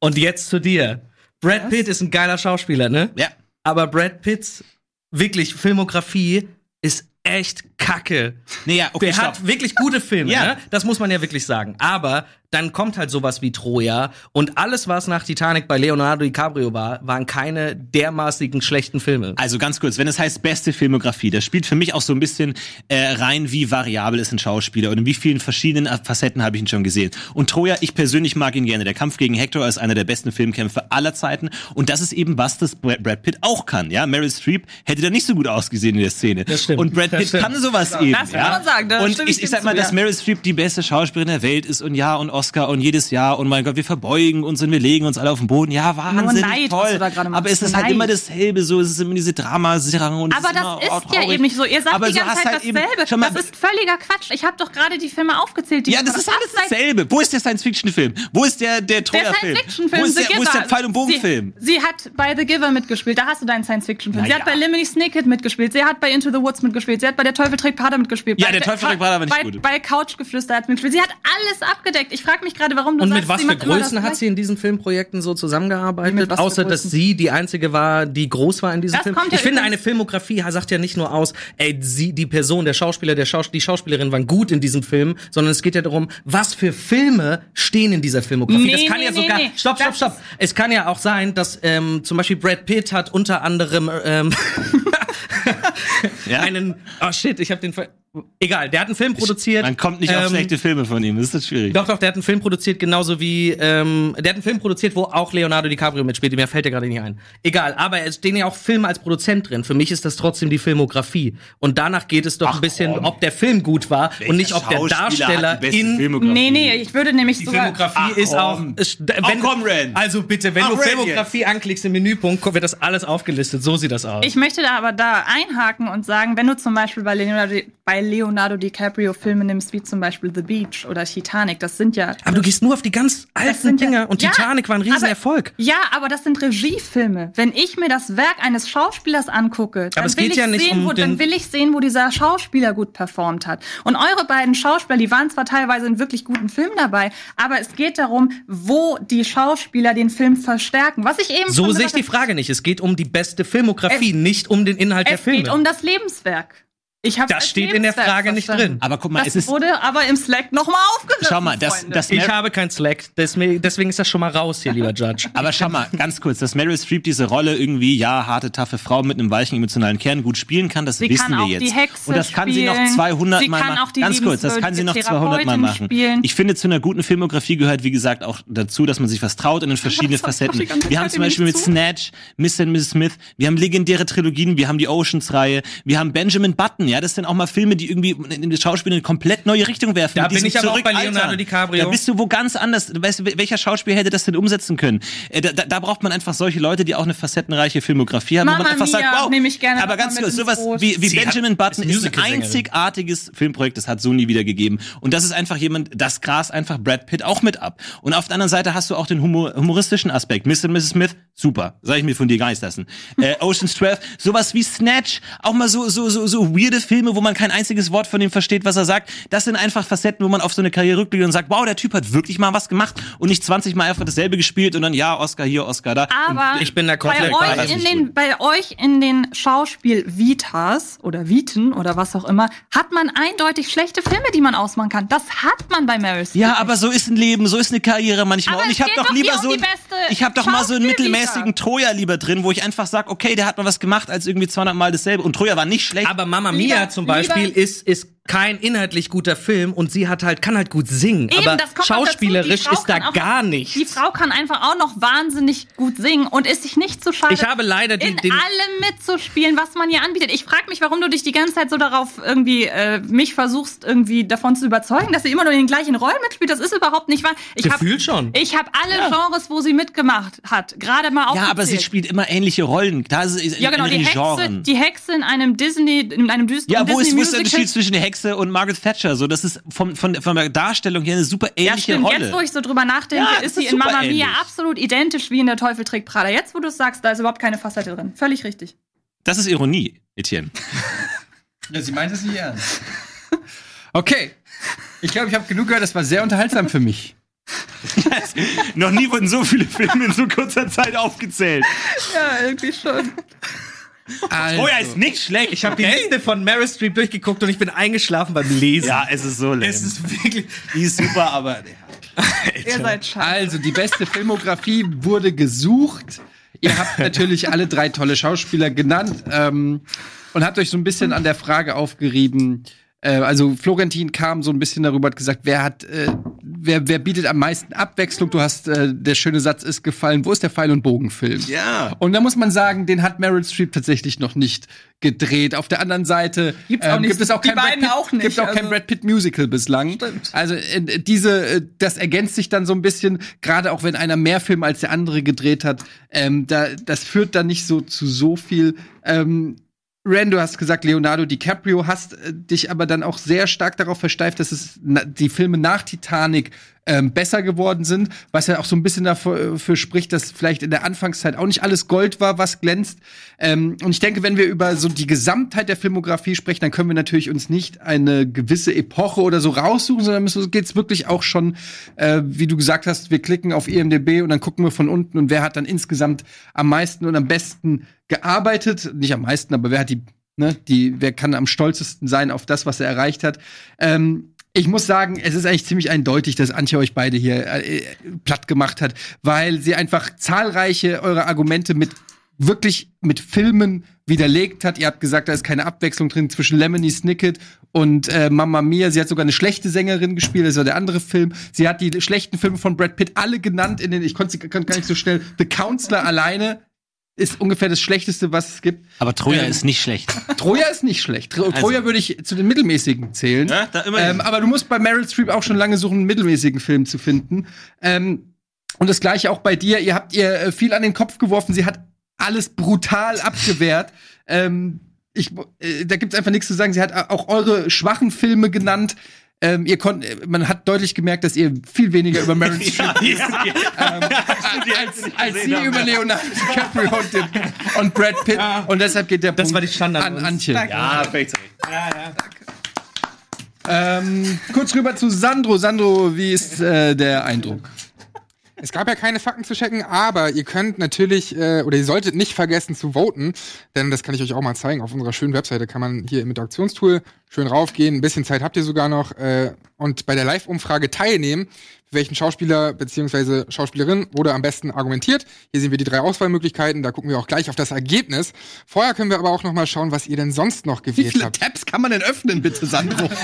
Und jetzt zu dir. Brad Pitt ist ein geiler Schauspieler, ne? Ja. Aber Brad Pitts wirklich Filmografie ist echt kacke. Nee, ja, okay, Der stopp. hat wirklich gute Filme, Ja. ne? Das muss man ja wirklich sagen. Aber dann kommt halt sowas wie Troja und alles, was nach Titanic bei Leonardo DiCaprio war, waren keine dermaßigen schlechten Filme. Also ganz kurz, wenn es heißt beste Filmografie, das spielt für mich auch so ein bisschen äh, rein, wie variabel ist ein Schauspieler und in wie vielen verschiedenen Facetten habe ich ihn schon gesehen. Und Troja, ich persönlich mag ihn gerne. Der Kampf gegen Hector ist einer der besten Filmkämpfe aller Zeiten und das ist eben was, das Brad Pitt auch kann. Ja, Meryl Streep hätte da nicht so gut ausgesehen in der Szene. Das stimmt. Und Brad Das Pitt kann sowas eben. Das kann ja? man sagen, da und ich, ich sag mal, zu, dass ja. Meryl Streep die beste Schauspielerin der Welt ist und ja und Oscar und jedes Jahr und mein Gott, wir verbeugen uns und wir legen uns alle auf den Boden. Ja, wahnsinnig Neid, was toll. Aber es ist halt Neid. immer dasselbe, so es ist immer diese Dramaserien und es aber ist immer, das oh, ist ja traurig. eben nicht so. Ihr sagt Aber die ganze Zeit halt dasselbe. Mal, das ist völliger Quatsch. Ich habe doch gerade die Filme aufgezählt. Die ja, das ist alles dasselbe. Wo ist der Science-Fiction-Film? Wo ist der, der Troja-Film? Wo ist der, wo ist der. Pfeil- und Bogen-Film? Sie, sie hat bei The Giver mitgespielt, da hast du deinen Science-Fiction-Film. Sie Na hat ja. bei Lemony Snicket mitgespielt, sie hat bei Into the Woods mitgespielt, sie hat bei Der Teufel trägt Prada mitgespielt. Ja, bei, Der Teufel trägt Prada war nicht bei, gut. Bei Couchgeflüster hat sie mitgespielt. Sie hat alles abgedeckt. Ich frage mich gerade, warum du Und sagst, mit was für Größen hat sie in diesen Filmprojekten so zusammengearbeitet? Außer, dass sie die einzige war, die groß war in diesem Das Film. kommt ja ich finde, eine Filmografie sagt ja nicht nur aus, ey, sie, die Person, der Schauspieler, der Schaus die Schauspielerin waren gut in diesem Film, sondern es geht ja darum, was für Filme stehen in dieser Filmografie. Nee, das kann nee, ja nee, sogar, nee. stopp, stopp, stopp. Es kann ja auch sein, dass ähm, zum Beispiel Brad Pitt hat unter anderem ähm, Ja? einen, oh shit, ich habe den, ver egal, der hat einen Film produziert. Man kommt nicht auf ähm, schlechte Filme von ihm, das ist schwierig. doch, doch, der hat einen Film produziert, genauso wie, ähm, der hat einen Film produziert, wo auch Leonardo DiCaprio mitspielt, mir fällt der gerade nicht ein. Egal, aber es stehen ja auch Filme als Produzent drin. Für mich ist das trotzdem die Filmografie. Und danach geht es doch ein bisschen, komm. ob der Film gut war und nicht, ob der Darsteller in Filmografie? Nee, nee, ich würde nämlich die sogar. Filmografie Ach, ist auch. Ist, Ach, wenn, komm, Ren. Also bitte, wenn Ach, du Ren Filmografie anklickst im Menüpunkt, wird das alles aufgelistet. So sieht das aus. Ich möchte da aber da einhaken und sagen, wenn du zum Beispiel bei Leonardo, bei Leonardo DiCaprio Filme nimmst, wie zum Beispiel The Beach oder Titanic, das sind ja. aber du gehst nur auf die ganz alten sind ja- Dinger und Ja, Titanic war ein aber- Riesenerfolg. Ja, aber das sind Regiefilme. Wenn ich mir das Werk eines Schauspielers angucke, dann, es will, ich ja sehen, um wo, dann will ich sehen, wo dieser Schauspieler gut performt hat. Und eure beiden Schauspieler, die waren zwar teilweise in wirklich guten Filmen dabei, aber es geht darum, wo die Schauspieler den Film verstärken. Was ich eben So sehe ich die Frage nicht. Es geht um die beste Filmografie, nicht um den Inhalt der es Filme. geht um das Lebenswerk. Ich hab's Das steht in der Frage nicht drin. Aber guck mal, Das es ist. wurde aber im Slack nochmal aufgegriffen. Schau mal, das, das ich habe kein Slack, deswegen, ist das schon mal raus hier, lieber Judge. Aber schau mal, ganz kurz, dass Meryl Streep diese Rolle irgendwie, ja, harte, taffe Frau mit einem weichen emotionalen Kern gut spielen kann, das Sie wissen kann wir auch jetzt. die Hexe Und das kann sie noch spielen. 200 Sie Mal machen. ganz kurz, das kann sie noch 200 Mal machen. spielen. Ich finde, zu einer guten Filmografie gehört, wie gesagt, auch dazu, dass man sich was traut in den verschiedenen Facetten. Wir haben zum Beispiel mit zu. Snatch, Mr. und Mrs. Smith, wir haben legendäre Trilogien, wir haben die Oceans-Reihe, wir haben Benjamin Button, ja, das sind auch mal Filme, die irgendwie in das Schauspiel in eine komplett neue Richtung werfen. Da bin ich aber auch bei. Leonardo DiCaprio. Da bist du wo ganz anders. Weißt du, welcher Schauspieler hätte das denn umsetzen können? Äh, Da, da, da braucht man einfach solche Leute, die auch eine facettenreiche Filmografie haben, wo Mamma man einfach sagt, Mia wow. nehme ich gerne aber ganz kurz, sowas wie, wie Sie hat- Benjamin Button ist ist ein einzigartiges Filmprojekt, das hat so nie wieder gegeben. Und das ist einfach jemand, das grast einfach Brad Pitt auch mit ab. Und auf der anderen Seite hast du auch den humor humoristischen Aspekt. Mr. und Mrs. Smith, super. Sag ich mir von dir gar nicht lassen. Äh, Ocean's 12, sowas wie Snatch, auch mal so, so, so, so weirde Filme, wo man kein einziges Wort von dem versteht, was er sagt. Das sind einfach Facetten, wo man auf so eine Karriere rückblickt und sagt, wow, der Typ hat wirklich mal was gemacht und nicht 20 Mal einfach dasselbe gespielt und dann, ja, Oscar hier, Oscar da. Aber ich bin da bei komplett bei, das euch, in den, bei euch in den Schauspiel-Vitas oder Viten oder was auch immer, hat man eindeutig schlechte Filme, die man ausmachen kann. Das hat man bei Meryl Streep. Ja, aber so ist ein Leben, so ist eine Karriere manchmal. Aber und ich habe doch doch lieber so, ich habe doch mal so einen mittelmäßigen Troja lieber drin, wo ich einfach sag, okay, der hat mal was gemacht als irgendwie 200 Mal dasselbe. Und Troja war nicht schlecht. Aber Mama Mia Lieber- zum Beispiel ist, ist kein inhaltlich guter Film und sie hat halt kann halt gut singen, Eben, aber dazu. schauspielerisch ist da auch- gar nichts. Die Frau kann einfach auch noch wahnsinnig gut singen und ist sich nicht zu schade, Ich habe leider die- in den- allem mitzuspielen, was man ihr anbietet. Ich frage mich, warum du dich die ganze Zeit so darauf irgendwie äh, mich versuchst irgendwie davon zu überzeugen, dass sie immer nur in den gleichen Rollen mitspielt. Das ist überhaupt nicht wahr. Ich hab- Gefühlt schon. Ich habe alle Genres, wo sie mitgemacht hat, gerade mal aufgezählt. Ja, aber sie spielt immer ähnliche Rollen. Da ist es ja genau in die Hexe, Genren. die Hexe in einem Disney, in einem düsteren ja, wo ist, Disney wo ist der. Unterschied zwischen der Hexe und Margaret Thatcher? So, das ist vom, von, von der Darstellung her eine super Ja, ähnliche stimmt. Rolle. Jetzt, wo ich so drüber nachdenke, Ja, ist sie ist in Mamma Mia absolut identisch wie in Der Teufel trägt Prada. Jetzt, wo du es sagst, da ist überhaupt keine Facette drin. Völlig richtig. das ist Ironie, Etienne. Ja, sie meint es nicht ernst. Okay. Ich glaube, ich habe genug gehört. Das war sehr unterhaltsam für mich. Noch nie wurden so viele Filme in so kurzer Zeit aufgezählt. Ja, irgendwie schon. Also, Oh ja, ist nicht schlecht. Ich habe die Liste von Meryl Streep durchgeguckt und ich bin eingeschlafen beim Lesen. Ja, es ist so lame. Es ist wirklich. Die ist super, aber. Ihr seid scheiße. also, die beste Filmografie wurde gesucht. Ihr habt natürlich alle drei tolle Schauspieler genannt ähm, und habt euch so ein bisschen an der Frage aufgerieben. Äh, also Florentin kam so ein bisschen darüber, hat gesagt, wer hat, äh, wer, wer bietet am meisten Abwechslung? Du hast, äh, der schöne Satz ist gefallen. Wo ist der Pfeil und Bogenfilm? Ja. Und da muss man sagen, den hat Meryl Streep tatsächlich noch nicht gedreht. Auf der anderen Seite Gibt's auch nicht. gibt es auch Die kein Brad beiden Pitt, auch nicht, Gibt auch kein also- Brad Pitt Musical bislang. Stimmt. Also äh, diese, äh, das ergänzt sich dann so ein bisschen, gerade auch wenn einer mehr Filme als der andere gedreht hat. Ähm, da, das führt dann nicht so zu so viel. Ähm, Ren, du hast gesagt, Leonardo DiCaprio, hast äh, dich aber dann auch sehr stark darauf versteift, dass es die Filme nach Titanic ähm, besser geworden sind, was ja auch so ein bisschen dafür für spricht, dass vielleicht in der Anfangszeit auch nicht alles Gold war, was glänzt. Ähm, und ich denke, wenn wir über so die Gesamtheit der Filmografie sprechen, dann können wir natürlich uns nicht eine gewisse Epoche oder so raussuchen, sondern geht es wirklich auch schon, äh, wie du gesagt hast, wir klicken auf IMDb und dann gucken wir von unten und wer hat dann insgesamt am meisten und am besten gearbeitet, nicht am meisten, aber wer hat die, ne, die, wer kann am stolzesten sein auf das, was er erreicht hat. Ähm, ich muss sagen, es ist eigentlich ziemlich eindeutig, dass Antje euch beide hier äh, platt gemacht hat, weil sie einfach zahlreiche eure Argumente mit wirklich mit Filmen widerlegt hat. Ihr habt gesagt, da ist keine Abwechslung drin zwischen Lemony Snicket und äh, Mamma Mia. Sie hat sogar eine schlechte Sängerin gespielt, das war der andere Film. Sie hat die schlechten Filme von Brad Pitt alle genannt in den, ich konnte sie gar nicht so schnell. The Counselor alleine ist ungefähr das Schlechteste, was es gibt. Aber Troja Ähm, ist nicht schlecht. Troja ist nicht schlecht. Tro Troja würde ich zu den mittelmäßigen zählen. Ja, da immerhin. ähm, aber du musst bei Meryl Streep auch schon lange suchen, einen mittelmäßigen Film zu finden. Ähm, und das gleiche auch bei dir. Ihr habt ihr äh, viel an den Kopf geworfen. Sie hat alles brutal abgewehrt. ähm, ich, äh, da gibt's einfach nichts zu sagen. Sie hat auch eure schwachen Filme genannt. Ähm, ihr konnt, äh, man hat deutlich gemerkt, dass ihr viel weniger über Meryl Streep ähm, als, als sie über Leonardo DiCaprio und, den, und Brad Pitt. Und deshalb geht der Das Punkt war die Standard- an Antje. Ja, perfekt. Ähm, kurz rüber zu Sandro. Sandro, wie ist äh, der Eindruck? Es gab ja keine Fakten zu checken, aber ihr könnt natürlich äh, oder ihr solltet nicht vergessen zu voten, denn das kann ich euch auch mal zeigen. Auf unserer schönen Webseite kann man hier im Interaktionstool schön raufgehen. Ein bisschen Zeit habt ihr sogar noch äh, und bei der Live-Umfrage teilnehmen, welchen Schauspieler bzw. Schauspielerin wurde am besten argumentiert. Hier sehen wir die drei Auswahlmöglichkeiten. Da gucken wir auch gleich auf das Ergebnis. Vorher können wir aber auch noch mal schauen, was ihr denn sonst noch Wie gewählt viele habt. Tabs kann man denn öffnen, bitte, Sandro?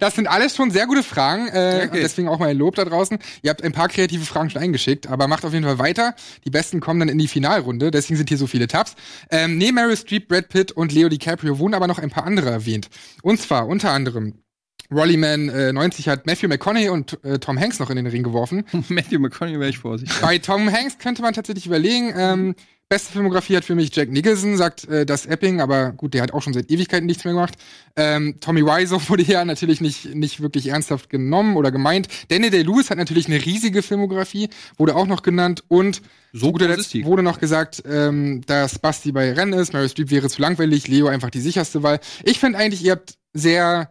Das sind alles schon sehr gute Fragen. Äh, Okay. Deswegen auch mal ein Lob da draußen. Ihr habt ein paar kreative Fragen schon eingeschickt, aber macht auf jeden Fall weiter. Die besten kommen dann in die Finalrunde. Deswegen sind hier so viele Tabs. Ähm, neben Meryl Streep, Brad Pitt und Leo DiCaprio wurden aber noch ein paar andere erwähnt. Und zwar unter anderem Rollyman äh, 90 hat Matthew McConaughey und äh, Tom Hanks noch in den Ring geworfen. Matthew McConaughey wäre ich vorsichtig. Bei Tom Hanks könnte man tatsächlich überlegen. Ähm, beste Filmografie hat für mich Jack Nicholson, sagt äh, das Epping, aber gut, der hat auch schon seit Ewigkeiten nichts mehr gemacht. Ähm, Tommy Wiseau wurde ja natürlich nicht, nicht wirklich ernsthaft genommen oder gemeint. Daniel Day-Lewis hat natürlich eine riesige Filmografie, wurde auch noch genannt und So guter Letzt wurde noch gesagt, ähm, dass Basti bei Rennen ist, Meryl Streep wäre zu langweilig, Leo einfach die sicherste Wahl. Ich finde eigentlich, ihr habt sehr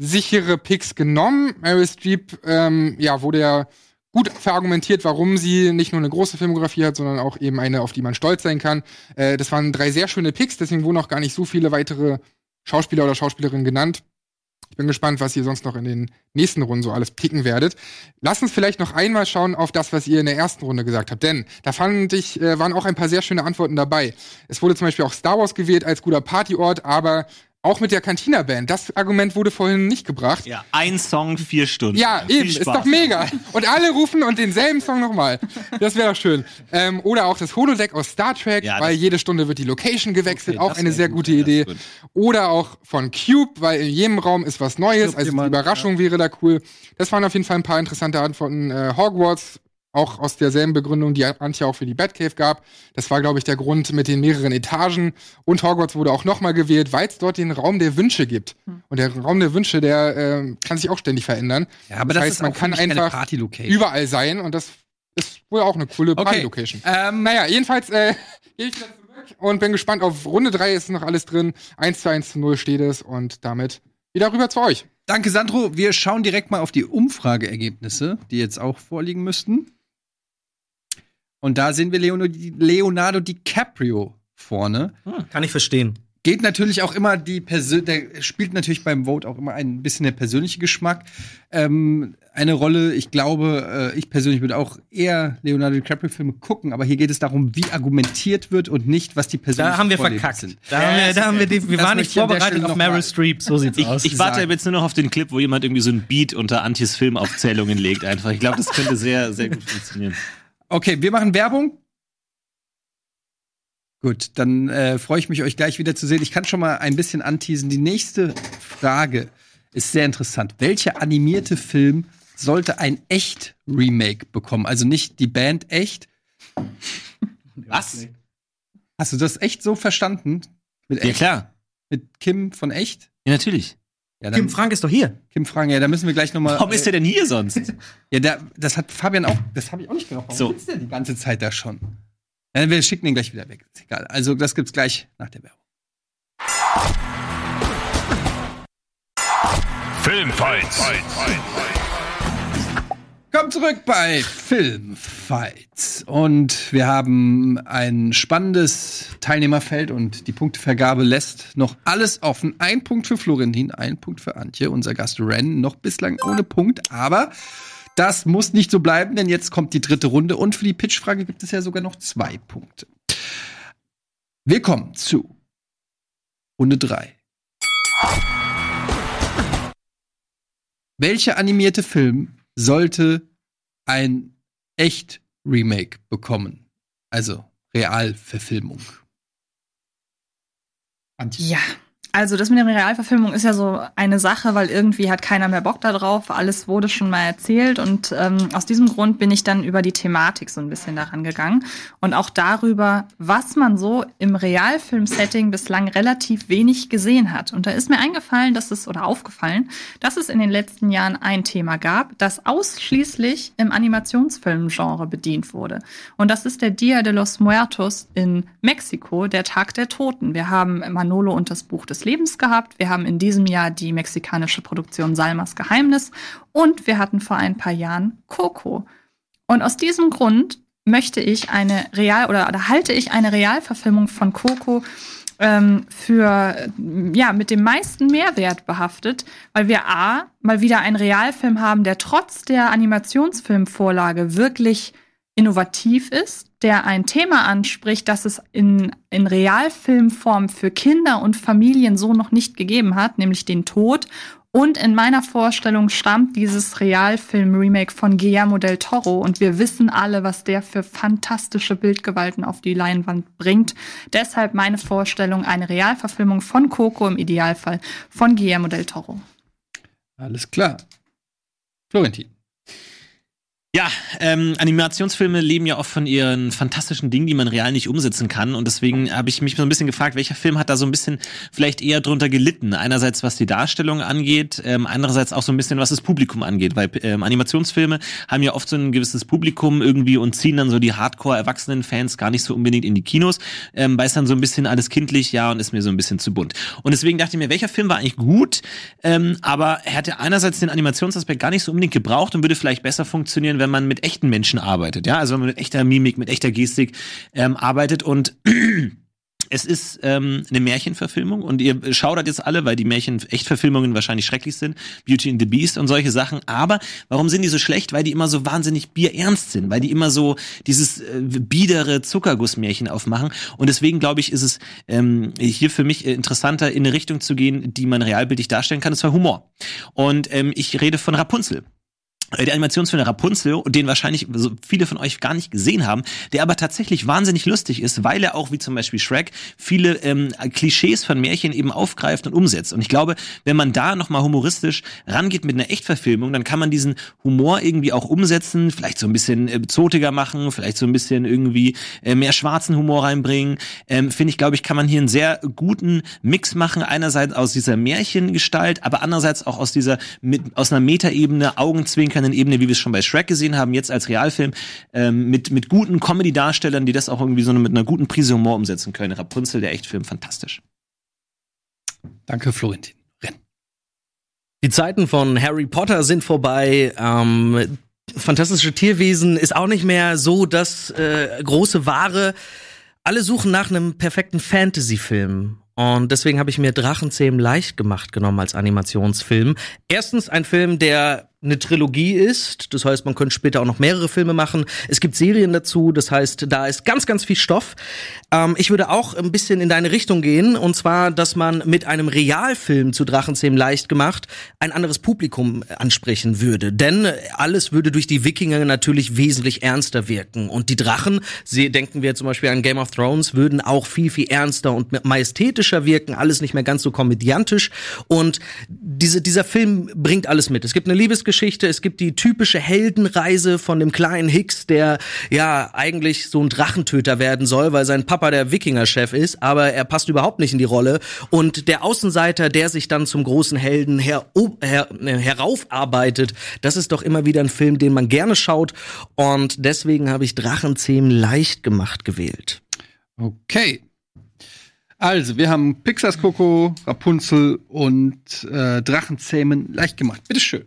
sichere Picks genommen. Meryl Streep, ähm, ja, wurde ja gut verargumentiert, warum sie nicht nur eine große Filmografie hat, sondern auch eben eine, auf die man stolz sein kann. Äh, das waren drei sehr schöne Picks, deswegen wurden auch gar nicht so viele weitere Schauspieler oder Schauspielerinnen genannt. Ich bin gespannt, was ihr sonst noch in den nächsten Runden so alles picken werdet. Lasst uns vielleicht noch einmal schauen auf das, was ihr in der ersten Runde gesagt habt. Denn da fand ich, äh, waren auch ein paar sehr schöne Antworten dabei. Es wurde zum Beispiel auch Star Wars gewählt als guter Partyort, aber Auch mit der Cantina Band. Das Argument wurde vorhin nicht gebracht. Ja, ein Song, vier Stunden. Ja, Viel eben, ist doch mega. Und alle rufen und denselben Song nochmal. Das wäre doch schön. Ähm, oder auch das Holodeck aus Star Trek, Ja, weil jede Stunde wird die Location gewechselt. Okay, auch eine sehr gut, gute ja, Idee. gut. Oder auch von Cube, weil in jedem Raum ist was Neues. Also die jemand, Überraschung wäre da cool. Das waren auf jeden Fall ein paar interessante Antworten. Äh, Hogwarts, auch aus derselben Begründung, die Antje auch für die Batcave gab. Das war, glaube ich, der Grund mit den mehreren Etagen. Und Hogwarts wurde auch nochmal gewählt, weil es dort den Raum der Wünsche gibt. Und der Raum der Wünsche, der ähm, kann sich auch ständig verändern. Ja, aber das, heißt, ist man auch kann einfach Party-Location. überall sein und das ist wohl auch eine coole Okay. Party-Location. Ähm, Naja, jedenfalls äh, gehe ich wieder zurück und bin gespannt. Auf Runde 3 ist noch alles drin. 1 zu 1 zu 0 steht es und damit wieder rüber zu euch. Danke, Sandro. Wir schauen direkt mal auf die Umfrageergebnisse, die jetzt auch vorliegen müssten. Und da sehen wir Leonardo, Leonardo DiCaprio vorne. Kann ich verstehen. Geht natürlich auch immer die Persön der spielt natürlich beim Vote auch immer ein bisschen der persönliche Geschmack ähm, eine Rolle. Ich glaube, äh, ich persönlich würde auch eher Leonardo DiCaprio-Filme gucken, aber hier geht es darum, wie argumentiert wird und nicht, was die persönlichen Da haben wir verkackt. sind. Da haben wir, da haben wir, die, wir waren nicht vorbereitet auf Meryl Streep. So sieht's Ich, aus. ich warte jetzt nur noch auf den Clip, wo jemand irgendwie so ein Beat unter Antjes Filmaufzählungen legt einfach. Ich glaube, das könnte sehr, sehr gut funktionieren. Okay, wir machen Werbung. Gut, dann äh, freue ich mich, euch gleich wieder zu sehen. Ich kann schon mal ein bisschen anteasen. Die nächste Frage ist sehr interessant. Welcher animierte Film sollte ein echt Remake bekommen? Also nicht die Band echt. Was? Hast du das echt so verstanden? Mit, Ja, echt? klar. Mit Kim von echt? Ja, natürlich. Ja, Kim Frank ist doch hier. Kim fragen, ja, da müssen wir gleich noch mal. Warum ist der denn hier sonst? Ja, da, das hat Fabian auch, das habe ich auch nicht gedacht. Warum So. sitzt der die ganze Zeit da schon? Ja, wir schicken ihn gleich wieder weg. Ist egal. Also, das gibt's gleich nach der Werbung. Filmfights. Kommt zurück bei Filmfights. Und wir haben ein spannendes Teilnehmerfeld und die Punktevergabe lässt noch alles offen. Ein Punkt für Florentin, ein Punkt für Antje, unser Gast Ren, noch bislang ohne Punkt. Aber das muss nicht so bleiben, denn jetzt kommt die dritte Runde und für die Pitchfrage gibt es ja sogar noch zwei Punkte. Wir kommen zu Runde drei. Welcher animierte Film sollte ein echt Remake bekommen? Also Realverfilmung. Ja, also das mit der Realverfilmung ist ja so eine Sache, weil irgendwie hat keiner mehr Bock darauf. Alles wurde schon mal erzählt und ähm, aus diesem Grund bin ich dann über die Thematik so ein bisschen daran gegangen und auch darüber, was man so im Realfilm-Setting bislang relativ wenig gesehen hat. Und da ist mir eingefallen, dass es oder aufgefallen, dass es in den letzten Jahren ein Thema gab, das ausschließlich im Animationsfilmgenre bedient wurde. Und das ist der Dia de los Muertos in Mexiko, der Tag der Toten. Wir haben Manolo und das Buch des Lebens gehabt. Wir haben in diesem Jahr die mexikanische Produktion Salmas Geheimnis und wir hatten vor ein paar Jahren Coco. Und aus diesem Grund möchte ich eine Real oder, oder halte ich eine Realverfilmung von Coco ähm, für ja mit dem meisten Mehrwert behaftet, weil wir a mal wieder einen Realfilm haben, der trotz der Animationsfilmvorlage wirklich innovativ ist, der ein Thema anspricht, das es in, in Realfilmform für Kinder und Familien so noch nicht gegeben hat, nämlich den Tod. Und in meiner Vorstellung stammt dieses Realfilm-Remake von Guillermo del Toro und wir wissen alle, was der für fantastische Bildgewalten auf die Leinwand bringt. Deshalb meine Vorstellung, eine Realverfilmung von Coco im Idealfall von Guillermo del Toro. Alles klar. Florentin. Ja, ähm, Animationsfilme leben ja oft von ihren fantastischen Dingen, die man real nicht umsetzen kann. Und deswegen habe ich mich so ein bisschen gefragt, welcher Film hat da so ein bisschen vielleicht eher drunter gelitten. Einerseits, was die Darstellung angeht, ähm, andererseits auch so ein bisschen, was das Publikum angeht. Weil ähm, Animationsfilme haben ja oft so ein gewisses Publikum irgendwie und ziehen dann so die Hardcore-Erwachsenen-Fans gar nicht so unbedingt in die Kinos, ähm, weil es dann so ein bisschen alles kindlich, ja, und ist mir so ein bisschen zu bunt. Und deswegen dachte ich mir, welcher Film war eigentlich gut, ähm, aber er hätte einerseits den Animationsaspekt gar nicht so unbedingt gebraucht und würde vielleicht besser funktionieren, wenn man mit echten Menschen arbeitet, ja, also wenn man mit echter Mimik, mit echter Gestik ähm, arbeitet und es ist ähm, eine Märchenverfilmung und ihr schaudert jetzt alle, weil die Märchen-Echtverfilmungen wahrscheinlich schrecklich sind. Beauty and the Beast und solche Sachen. Aber warum sind die so schlecht? Weil die immer so wahnsinnig bierernst sind, weil die immer so dieses äh, biedere Zuckergussmärchen aufmachen. Und deswegen glaube ich, ist es ähm, hier für mich interessanter, in eine Richtung zu gehen, die man realbildlich darstellen kann, und zwar Humor. Und ähm, ich rede von Rapunzel. Äh, der Animationsfilm Rapunzel, den wahrscheinlich so viele von euch gar nicht gesehen haben, der aber tatsächlich wahnsinnig lustig ist, weil er auch wie zum Beispiel Shrek viele ähm, Klischees von Märchen eben aufgreift und umsetzt. Und ich glaube, wenn man da nochmal humoristisch rangeht mit einer Echtverfilmung, dann kann man diesen Humor irgendwie auch umsetzen, vielleicht so ein bisschen äh, zotiger machen, vielleicht so ein bisschen irgendwie äh, mehr schwarzen Humor reinbringen. Ähm, Finde ich, glaube ich, kann man hier einen sehr guten Mix machen. Einerseits aus dieser Märchengestalt, aber andererseits auch aus dieser mit, aus einer Metaebene Augenzwinkern anerkannenden Ebene, wie wir es schon bei Shrek gesehen haben, jetzt als Realfilm, ähm, mit, mit guten Comedy-Darstellern, die das auch irgendwie so mit einer guten Prise Humor umsetzen können. Rapunzel, der Echtfilm, fantastisch. Danke, Florentin. Renn. Die Zeiten von Harry Potter sind vorbei. Ähm, fantastische Tierwesen ist auch nicht mehr so das äh, große Wahre. Alle suchen nach einem perfekten Fantasy-Film. Und deswegen habe ich mir Drachenzähmen leicht gemacht genommen als Animationsfilm. Erstens ein Film, der eine Trilogie ist. Das heißt, man könnte später auch noch mehrere Filme machen. Es gibt Serien dazu. Das heißt, da ist ganz, ganz viel Stoff. Ähm, ich würde auch ein bisschen in deine Richtung gehen. Und zwar, dass man mit einem Realfilm zu Drachenzähmen leicht gemacht ein anderes Publikum ansprechen würde. Denn alles würde durch die Wikinger natürlich wesentlich ernster wirken. Und die Drachen, sie, denken wir zum Beispiel an Game of Thrones, würden auch viel, viel ernster und majestätischer wirken. Alles nicht mehr ganz so komödiantisch. Und diese, dieser Film bringt alles mit. Es gibt eine Liebesgeschichte Liebesgeschichte. Es gibt die typische Heldenreise von dem kleinen Hicks, der ja eigentlich so ein Drachentöter werden soll, weil sein Papa der Wikinger-Chef ist, aber er passt überhaupt nicht in die Rolle. Und der Außenseiter, der sich dann zum großen Helden her her äh, heraufarbeitet, das ist doch immer wieder ein Film, den man gerne schaut. Und deswegen habe ich Drachenzähmen leicht gemacht gewählt. Okay, also, wir haben Pixars Coco, Rapunzel und äh, Drachenzähmen leicht gemacht. Bitteschön.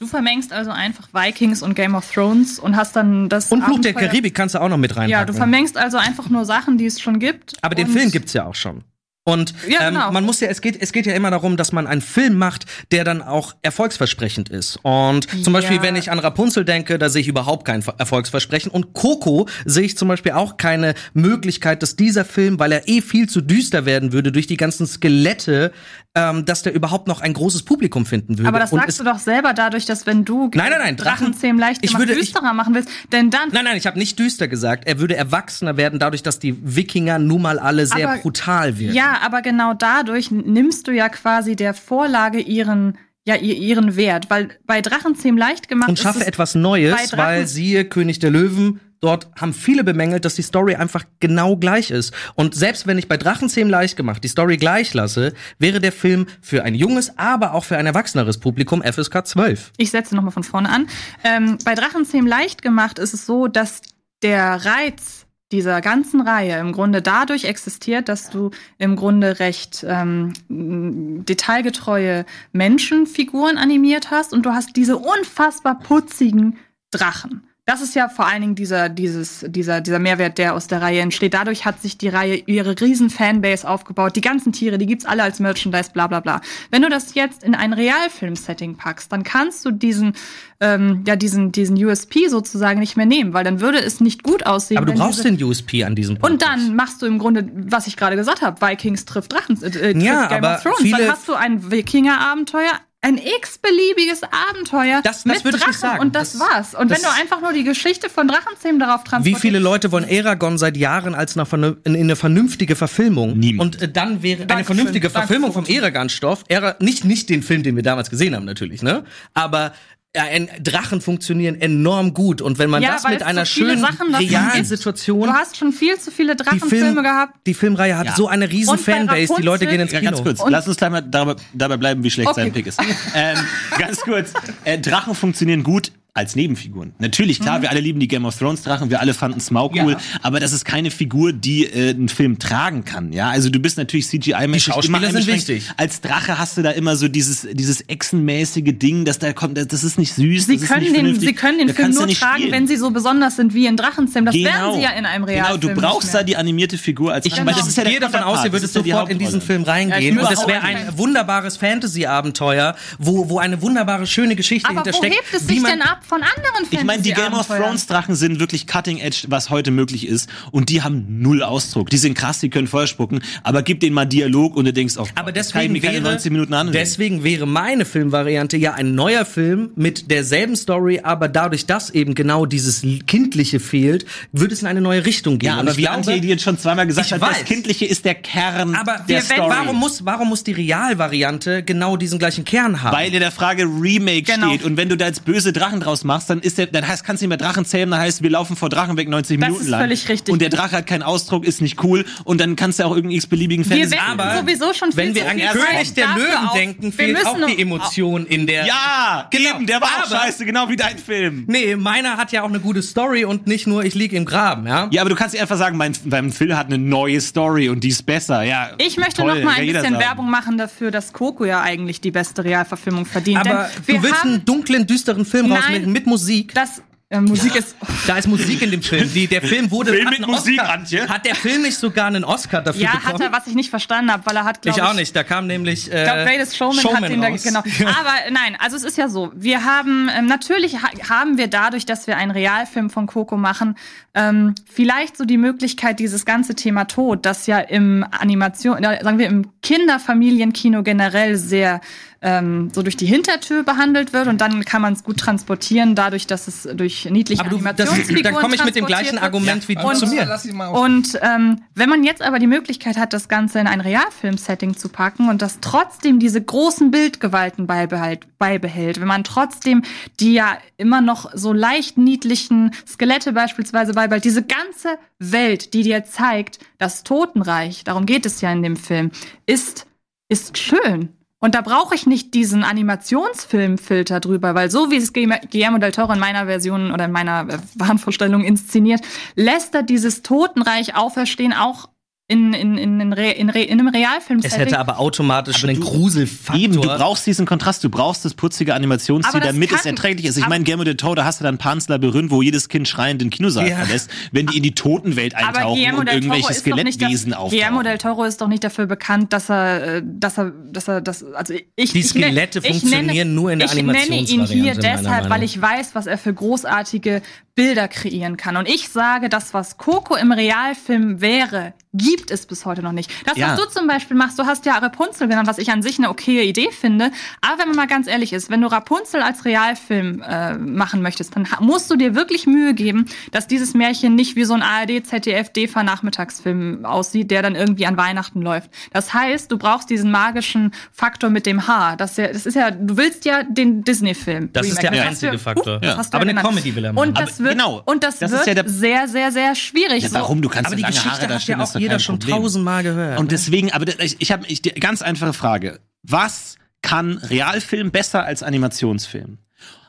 Du vermengst also einfach Vikings und Game of Thrones und hast dann das. Und Fluch der Karibik kannst du auch noch mit reinpacken. Ja, du vermengst also einfach nur Sachen, die es schon gibt. Aber den Film gibt's ja auch schon. Und ja, genau. ähm, man muss ja, es geht, es geht ja immer darum, dass man einen Film macht, der dann auch erfolgsversprechend ist. Und zum ja. Beispiel, wenn ich an Rapunzel denke, da sehe ich überhaupt kein Erfolgsversprechen. Und Coco sehe ich zum Beispiel auch keine Möglichkeit, dass dieser Film, weil er eh viel zu düster werden würde durch die ganzen Skelette, ähm, dass der überhaupt noch ein großes Publikum finden würde. Aber das sagst du doch selber dadurch, dass wenn du nein, nein, nein, Drachenzähmen leicht ich würde, düsterer ich, machen willst, denn dann Nein, nein, ich habe nicht düster gesagt. Er würde erwachsener werden dadurch, dass die Wikinger nun mal alle sehr aber, brutal wirken. Ja, aber genau dadurch nimmst du ja quasi der Vorlage ihren ja ihren Wert, weil bei Drachenzähmen leicht gemacht und schaffe etwas Neues, weil siehe König der Löwen dort haben viele bemängelt, dass die Story einfach genau gleich ist. Und selbst wenn ich bei Drachenzähmen leicht gemacht die Story gleich lasse, wäre der Film für ein junges, aber auch für ein erwachseneres Publikum FSK 12. Ich setze nochmal von vorne an. Ähm, bei Drachenzähmen leicht gemacht ist es so, dass der Reiz dieser ganzen Reihe im Grunde dadurch existiert, dass du im Grunde recht ähm, detailgetreue Menschenfiguren animiert hast und du hast diese unfassbar putzigen Drachen. Das ist ja vor allen Dingen dieser, dieses, dieser, dieser Mehrwert, der aus der Reihe entsteht. Dadurch hat sich die Reihe ihre riesen Fanbase aufgebaut. Die ganzen Tiere, die gibt's alle als Merchandise, bla bla bla. Wenn du das jetzt in ein Realfilm-Setting packst, dann kannst du diesen, ähm, ja, diesen, diesen USP sozusagen nicht mehr nehmen, weil dann würde es nicht gut aussehen. Aber du brauchst den USP an diesem Punkt. Und dann machst du im Grunde, was ich gerade gesagt habe, Vikings trifft Drachen, äh, trifft ja, Game aber of Thrones. Dann hast du ein Wikinger-Abenteuer, ein x-beliebiges Abenteuer das, das mit würde Drachen ich sagen. und das, das war's. Und das wenn du einfach nur die Geschichte von Drachenzähmen darauf transportierst. Wie viele Leute wollen Eragon seit Jahren als eine, in eine vernünftige Verfilmung? Niemand. Und äh, dann wäre Dankeschön. eine vernünftige Verfilmung vom Eragon-Stoff, nicht, nicht den Film, den wir damals gesehen haben natürlich, ne? Aber ja, Drachen funktionieren enorm gut. Und wenn man ja, das mit einer so schönen realen Situation du hast schon viel zu viele Drachenfilme Film, gehabt. die Filmreihe hat ja. so eine riesen Fanbase. Die Leute gehen ins Kino ja, ganz kurz. Und lass uns dabei, dabei, dabei bleiben wie schlecht okay. sein Pick ist. Ähm, ganz kurz. Äh, Drachen funktionieren gut als Nebenfiguren. Natürlich, klar, wir alle lieben die Game of Thrones Drachen, wir alle fanden Smaug cool, Ja. aber das ist keine Figur, die äh, einen Film tragen kann, ja? Also du bist natürlich CGI-mäßig Die Schauspieler sind wichtig. Als Drache hast du da immer so dieses dieses Echsenmäßige Ding, das da kommt, das, ist nicht süß, Sie können, den, vernünftig. sie können den Da Film nur tragen, spielen. wenn sie so besonders sind wie in Drachenzimmer. Das wären sie ja in einem Genau, Realfilm. du brauchst da die animierte Figur als Ich, ich das ist ja gehe davon aus, ihr würdet sofort in diesen. Film reingehen. Ja, und es wäre ein wunderbares Fantasy-Abenteuer, wo, wo eine wunderbare, schöne Geschichte Aber wo hintersteckt. hebt es sich denn ab von anderen Ich meine, die Game of? Thrones Drachen sind wirklich cutting edge, was heute möglich ist. Und die haben null Ausdruck. Die sind krass, die können Feuer spucken. Aber gib denen mal Dialog und du denkst, oh, Aber das kann ich deswegen mir wäre, 19 Minuten anhören. deswegen wäre meine Filmvariante ja ein neuer Film mit derselben Story, aber dadurch, dass eben genau dieses Kindliche fehlt, würde es in eine neue Richtung gehen. ja, Und aber ich wie glaube- Antje jetzt schon zweimal gesagt hat, das weiß. Kindliche ist der Kern aber der wir, Story. warum muss, warum muss die Realvariante genau diesen gleichen Kern haben? weil in der Frage Remake Genau. steht und wenn du da jetzt böse Drachen draus machst, dann ist der, dann heißt, kannst du nicht mehr Drachen zähmen, dann heißt, wir laufen vor Drachen weg 90 Das Minuten ist lang. völlig richtig. Und der Drache hat keinen Ausdruck, ist nicht cool und dann kannst du auch irgendeinen x-beliebigen Wir Fantasy wenden Aber sowieso schon viel Wenn wir zu an viel König der Löwen denken, Wir fehlt auch die Emotion in der. Ja, eben, der war auch Aber- scheiße, genau wie dein Film. Nee, meiner hat ja auch eine gute Story und nicht nur ich lieg im Graben, ja? Ja, aber du kannst einfach sagen, mein, mein Film hat eine neue Story und die ist besser. Ja, Ich möchte toll, noch mal ein bisschen. Werbung machen dafür, dass Coco ja eigentlich die beste Realverfilmung verdient. Aber Denn wir du willst haben einen dunklen, düsteren Film Nein. Rausmachen mit Musik. das äh, Musik ist Da ist Musik in dem Film. Die, der Film wurde Film mit Musik, Oscar, Antje. Hat der Film nicht sogar einen Oscar dafür ja bekommen? hat er, was ich nicht verstanden habe, weil er hat glaub ich auch nicht. Da kam nämlich äh, Ich glaube, Greatest Showman, hat den da, genau. Aber nein, also es ist ja so, wir haben, ähm, natürlich ha haben wir dadurch, dass wir einen Realfilm von Coco machen, ähm, vielleicht so die Möglichkeit, dieses ganze Thema Tod, das ja im Animation, äh, sagen wir im Kinderfamilienkino generell sehr ähm, so durch die Hintertür behandelt wird und dann kann man es gut transportieren, dadurch, dass es durch niedliche Aber du, das, Animationsfiguren dann komme ich mit dem gleichen wird. Argument wie du Und- zu mir. Und ähm, wenn man jetzt aber die Möglichkeit hat, das Ganze in ein Realfilm-Setting zu packen und das trotzdem diese großen Bildgewalten beibehält, beibehält, wenn man trotzdem die ja immer noch so leicht niedlichen Skelette beispielsweise beibehält, diese ganze Welt, die dir zeigt, das Totenreich, darum geht es ja in dem Film, ist, ist schön. Und da brauche ich nicht diesen Animationsfilmfilter drüber, weil so wie es Guillermo del Toro in meiner Version oder in meiner äh, Wahnvorstellung inszeniert, lässt er dieses Totenreich auferstehen, auch in, in, in, in, Re, in, Re, in einem Realfilm. Es hätte aber automatisch einen du- Gruselfaktor. Eben, du brauchst diesen Kontrast, du brauchst das putzige Animationsstil, Aber das damit es kann- erträglich ist. Ich aber- meine, Guillermo del Toro, da hast du dann Pan's Labyrinth, wo jedes Kind schreiend den Kinosaal Ja. verlässt, wenn die in die Totenwelt aber eintauchen und irgendwelche Skelettwesen das, Guillermo del auftauchen. Toro ist doch nicht dafür bekannt, dass er, äh, dass er, dass er, das, also ich Die ich Skelette ich funktionieren nur in der Ich nenne ihn hier Animationsvariante, deshalb, weil ich weiß, was er für großartige Bilder kreieren kann. Und ich sage, das, was Coco im Realfilm wäre, gibt es bis heute noch nicht. Das, Ja. was du zum Beispiel machst, du hast ja Rapunzel genannt, was ich an sich eine okaye Idee finde. Aber wenn man mal ganz ehrlich ist, wenn du Rapunzel als Realfilm äh, machen möchtest, dann musst du dir wirklich Mühe geben, dass dieses Märchen nicht wie so ein ARD, ZDF, DEFA Nachmittagsfilm aussieht, der dann irgendwie an Weihnachten läuft. Das heißt, du brauchst diesen magischen Faktor mit dem Haar. Das, ist ja, das ist ja, du willst ja den Disney-Film. Das ist Remake. der hast einzige Faktor. Uh, Ja. Aber ja eine. Comedy will er machen. Und das wird, genau, und das, das ist wird ja der- sehr, sehr, sehr schwierig. Ja, So- warum? Du kannst Aber die lange Geschichte Haare hat darstellen, ja auch jeder schon Problem. tausendmal gehört. Und deswegen, aber ich, ich habe ich, die ganz einfache Frage. Was kann Realfilm besser als Animationsfilm?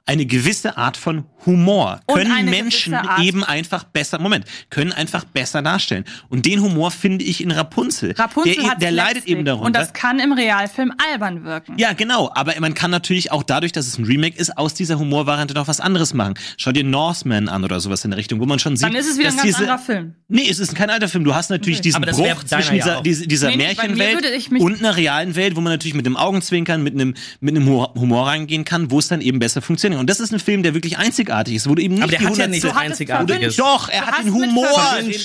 Eine gewisse Art von Humor können Menschen eben einfach besser, Moment, können einfach besser darstellen. Und den Humor finde ich in Rapunzel. Rapunzel der, hat der leidet eben darunter. Und das kann im Realfilm albern wirken. Ja, genau. Aber man kann natürlich auch dadurch, dass es ein Remake ist, aus dieser Humorvariante noch was anderes machen. Schau dir Northman an oder sowas in der Richtung, wo man schon sieht, Dann ist es wieder ein ganz diese, anderer Film. Nee, es ist kein alter Film. Du hast natürlich diesen Aber das Bruch zwischen ja dieser, auch. dieser, dieser Nee, Märchenwelt und einer realen Welt, wo man natürlich mit einem Augenzwinkern, mit einem, mit einem Humor Humor reingehen kann, wo es dann eben besser funktioniert. Und das ist ein Film, der wirklich einzigartig ist, wo du eben nicht Aber der die hat ja 100 nicht Du das hattest Einzigartiges. Doch, er Du hat hast den Humor. Du hast mit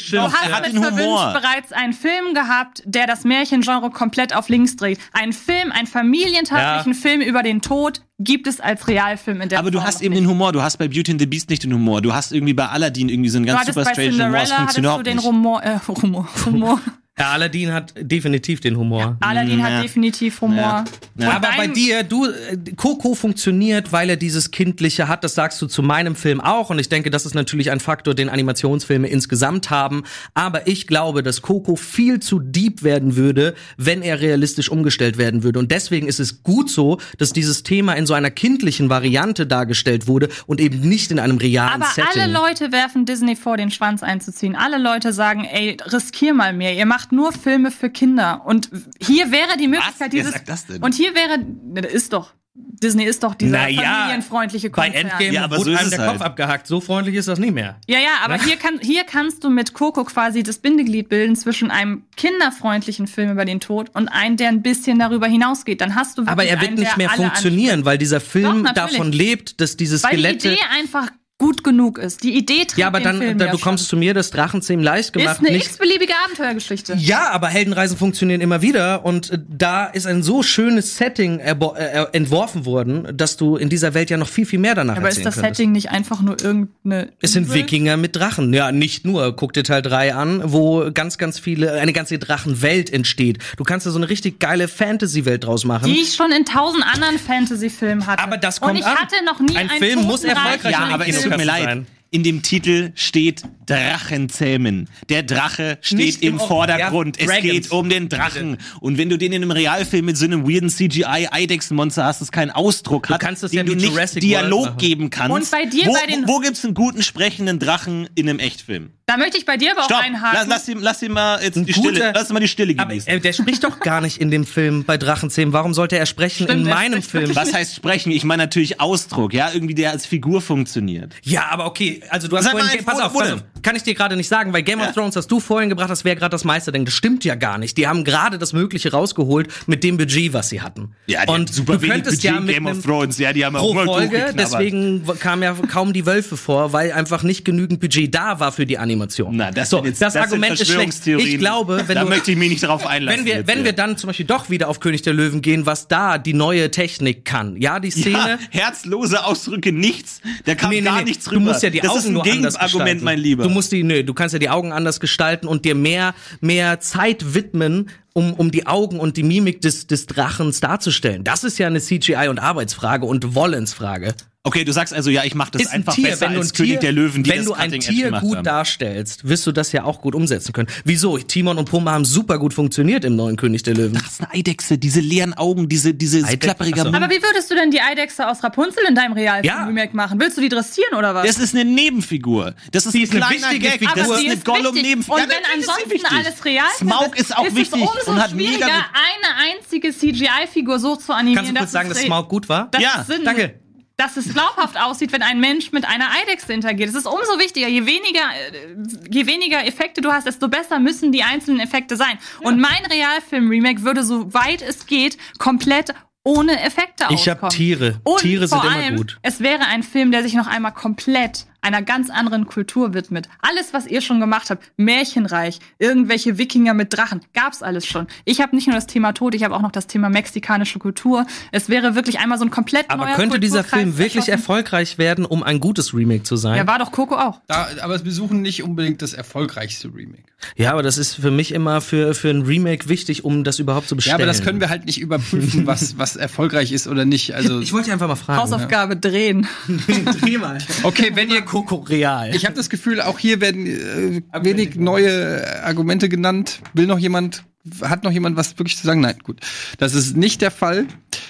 Verwünscht Humor. bereits einen Film gehabt, der das Märchengenre komplett auf links dreht. Ein Film, einen familientauglichen Ja. Film über den Tod gibt es als Realfilm in der Aber du Form hast noch eben nicht. den Humor. Du hast bei Beauty and the Beast nicht den Humor. Du hast irgendwie bei Aladdin irgendwie so einen Du ganz super strange Humor. Das funktioniert du überhaupt den nicht. Rumor, äh, Rumor, Humor. Ja, Aladdin hat definitiv den Humor. Aladdin Ja. hat definitiv Humor. Und Aber bei dir, du, äh, Coco funktioniert, weil er dieses Kindliche hat. Das sagst du zu meinem Film auch. Und ich denke, das ist natürlich ein Faktor, den Animationsfilme insgesamt haben. Aber ich glaube, dass Coco viel zu deep werden würde, wenn er realistisch umgestellt werden würde. Und deswegen ist es gut so, dass dieses Thema in so einer kindlichen Variante dargestellt wurde und eben nicht in einem realen Aber Setting. alle Leute werfen Disney vor, den Schwanz einzuziehen. Alle Leute sagen, ey, riskier mal mehr. Ihr macht nur Filme für Kinder. Und hier wäre die Möglichkeit, Wer dieses. sagt das denn? Und hier wäre, ne, das ist doch. Disney ist doch dieser Naja, familienfreundliche Bei Konzern. Endgame Ja, aber wurde so ist einem der Kopf halt. abgehackt. So freundlich ist das nie mehr. Ja, ja, aber hier, kann, hier kannst du mit Coco quasi das Bindeglied bilden zwischen einem kinderfreundlichen Film über den Tod und einem, der ein bisschen darüber hinausgeht. Dann hast du wirklich Aber er wird einen, nicht mehr funktionieren, weil dieser Film Doch, davon lebt, dass diese anspricht. Weil die Skelette. Idee einfach gut genug ist. Die Idee trägt Ja, aber dann, Film da, ja du kommst schon. zu mir, das Drachenzähm leicht gemacht. Ist eine x-beliebige Abenteuergeschichte. ja, aber Heldenreisen funktionieren immer wieder und äh, da ist ein so schönes Setting erbo- äh, entworfen worden, dass du in dieser Welt ja noch viel, viel mehr danach Aber ist erzählen das könntest. Setting nicht einfach nur irgendeine. Es sind? Wikinger mit Drachen. Ja, nicht nur. Guck dir Teil 3 an, wo ganz, ganz viele, eine ganze Drachenwelt entsteht. Du kannst da so eine richtig geile Fantasy-Welt draus machen. Die ich schon in tausend anderen Fantasy-Filmen hatte. Aber das kommt Und ich an. hatte noch nie Ein einen Film muss erfolgreich Ja, sein. aber es Kino tut mir du leid. sein. In dem Titel steht Drachenzähmen. Der Drache steht Nicht im im- Vordergrund. ja, es Dragons. geht um den Drachen. Und wenn du den in einem Realfilm mit so einem weirden CGI-Eidechsenmonster hast, das keinen Ausdruck hat, kannst den ja du nicht Jurassic Dialog geben kannst. Und bei dir wo, bei den- wo, wo gibt's einen guten sprechenden Drachen in einem Echtfilm? Da möchte ich bei dir aber auch Stopp! einhaken. Lass, lass, ihm, lass ihm mal jetzt Ein die Stille. Lass mal die Stille Aber genießen. äh, der spricht doch gar nicht in dem Film bei Drachenzähmen. Warum sollte er sprechen Stimmt, in meinem Film? Was heißt sprechen? Ich meine natürlich Ausdruck, ja, irgendwie der als Figur funktioniert. Ja, aber okay, also du hast Sag mal vorhin, eins, pass wo- auf, wo pass auf, kann ich dir gerade nicht sagen, weil Game of Thrones hast du vorhin gebracht, das wäre gerade das Meisterding. Das stimmt ja gar nicht. Die haben gerade das Mögliche rausgeholt mit dem Budget, was sie hatten. und super du könntest Budget ja mit Game of Thrones, ja, die haben pro auch Folge, deswegen kamen ja kaum die Wölfe vor, weil einfach nicht genügend Budget da war für die Animation. Na, das, so, jetzt, das, das Argument ist schlecht. Ich glaube, wenn da du möchte ich mich nicht darauf einlassen. wenn wir, jetzt wenn hier. wir dann zum Beispiel doch wieder auf König der Löwen gehen, was da die neue Technik kann. Ja, die Szene. ja, herzlose Ausdrücke, nichts. Da kam Nee, nee, gar nichts Du drüber. musst ja die das Augen ist ein Gegenargument, mein Lieber. Du musst die, nö, du kannst ja die Augen anders gestalten und dir mehr, mehr Zeit widmen, um, um die Augen und die Mimik des, des Drachens darzustellen. Das ist ja eine CGI- und Arbeitsfrage und Wollensfrage. okay, du sagst also, ja, ich mache das ist ein einfach Tier, besser wenn du ein als Tier, König der Löwen, die wenn das du ein Tier gut haben. darstellst, wirst du das ja auch gut umsetzen können. Wieso? Timon und Pumba haben super gut funktioniert im neuen König der Löwen. Das ist eine Eidechse, diese leeren Augen, diese, Eidech- klapperige so. Aber wie würdest du denn die Eidechse aus Rapunzel in deinem Ja. Realfilm-Remake machen? Willst du die dressieren oder was? Das ist eine Nebenfigur. Das ist Die ist eine wichtige Gag. Figur. Das ist eine. Gollum-Nebenfigur. Und Ja, wenn ansonsten alles real Smaug ist auch ist wichtig umso und hat mega schwieriger, eine einzige CGI-Figur so zu animieren. Kannst du kurz sagen, dass Smaug gut war? dass Ja, Sinn- danke. Dass es glaubhaft aussieht, wenn ein Mensch mit einer Eidechse interagiert. Es ist umso wichtiger. Je weniger, äh, je weniger Effekte du hast, desto besser müssen die einzelnen Effekte sein. Und mein Realfilm-Remake würde, so weit es geht, komplett ohne Effekte Ich auskommen. Tiere. Und Tiere sind immer allem, gut. Es wäre ein Film, der sich noch einmal komplett einer ganz anderen Kultur widmet. Alles, was ihr schon gemacht habt, Märchenreich, irgendwelche Wikinger mit Drachen, gab's alles schon. Ich habe nicht nur das Thema Tod, ich habe auch noch das Thema mexikanische Kultur. Es wäre wirklich einmal so ein komplett Aber neuer könnte dieser Film wirklich erschaffen. erfolgreich werden, um ein gutes Remake zu sein? Ja, war doch Coco auch. Da, aber wir suchen nicht unbedingt das erfolgreichste Remake. Ja, aber das ist für mich immer für, für ein Remake wichtig, um das überhaupt zu Ja, bestellen. aber das können wir halt nicht überprüfen, was, was erfolgreich ist oder nicht. Also, Ich wollte einfach mal fragen. Hausaufgabe drehen. Dreh mal. okay, wenn ihr Coco Real. Ich habe das Gefühl, auch hier werden äh, wenig neue Argumente genannt. Will noch jemand, hat noch jemand was wirklich zu sagen? Nein, gut. Das ist nicht der Fall.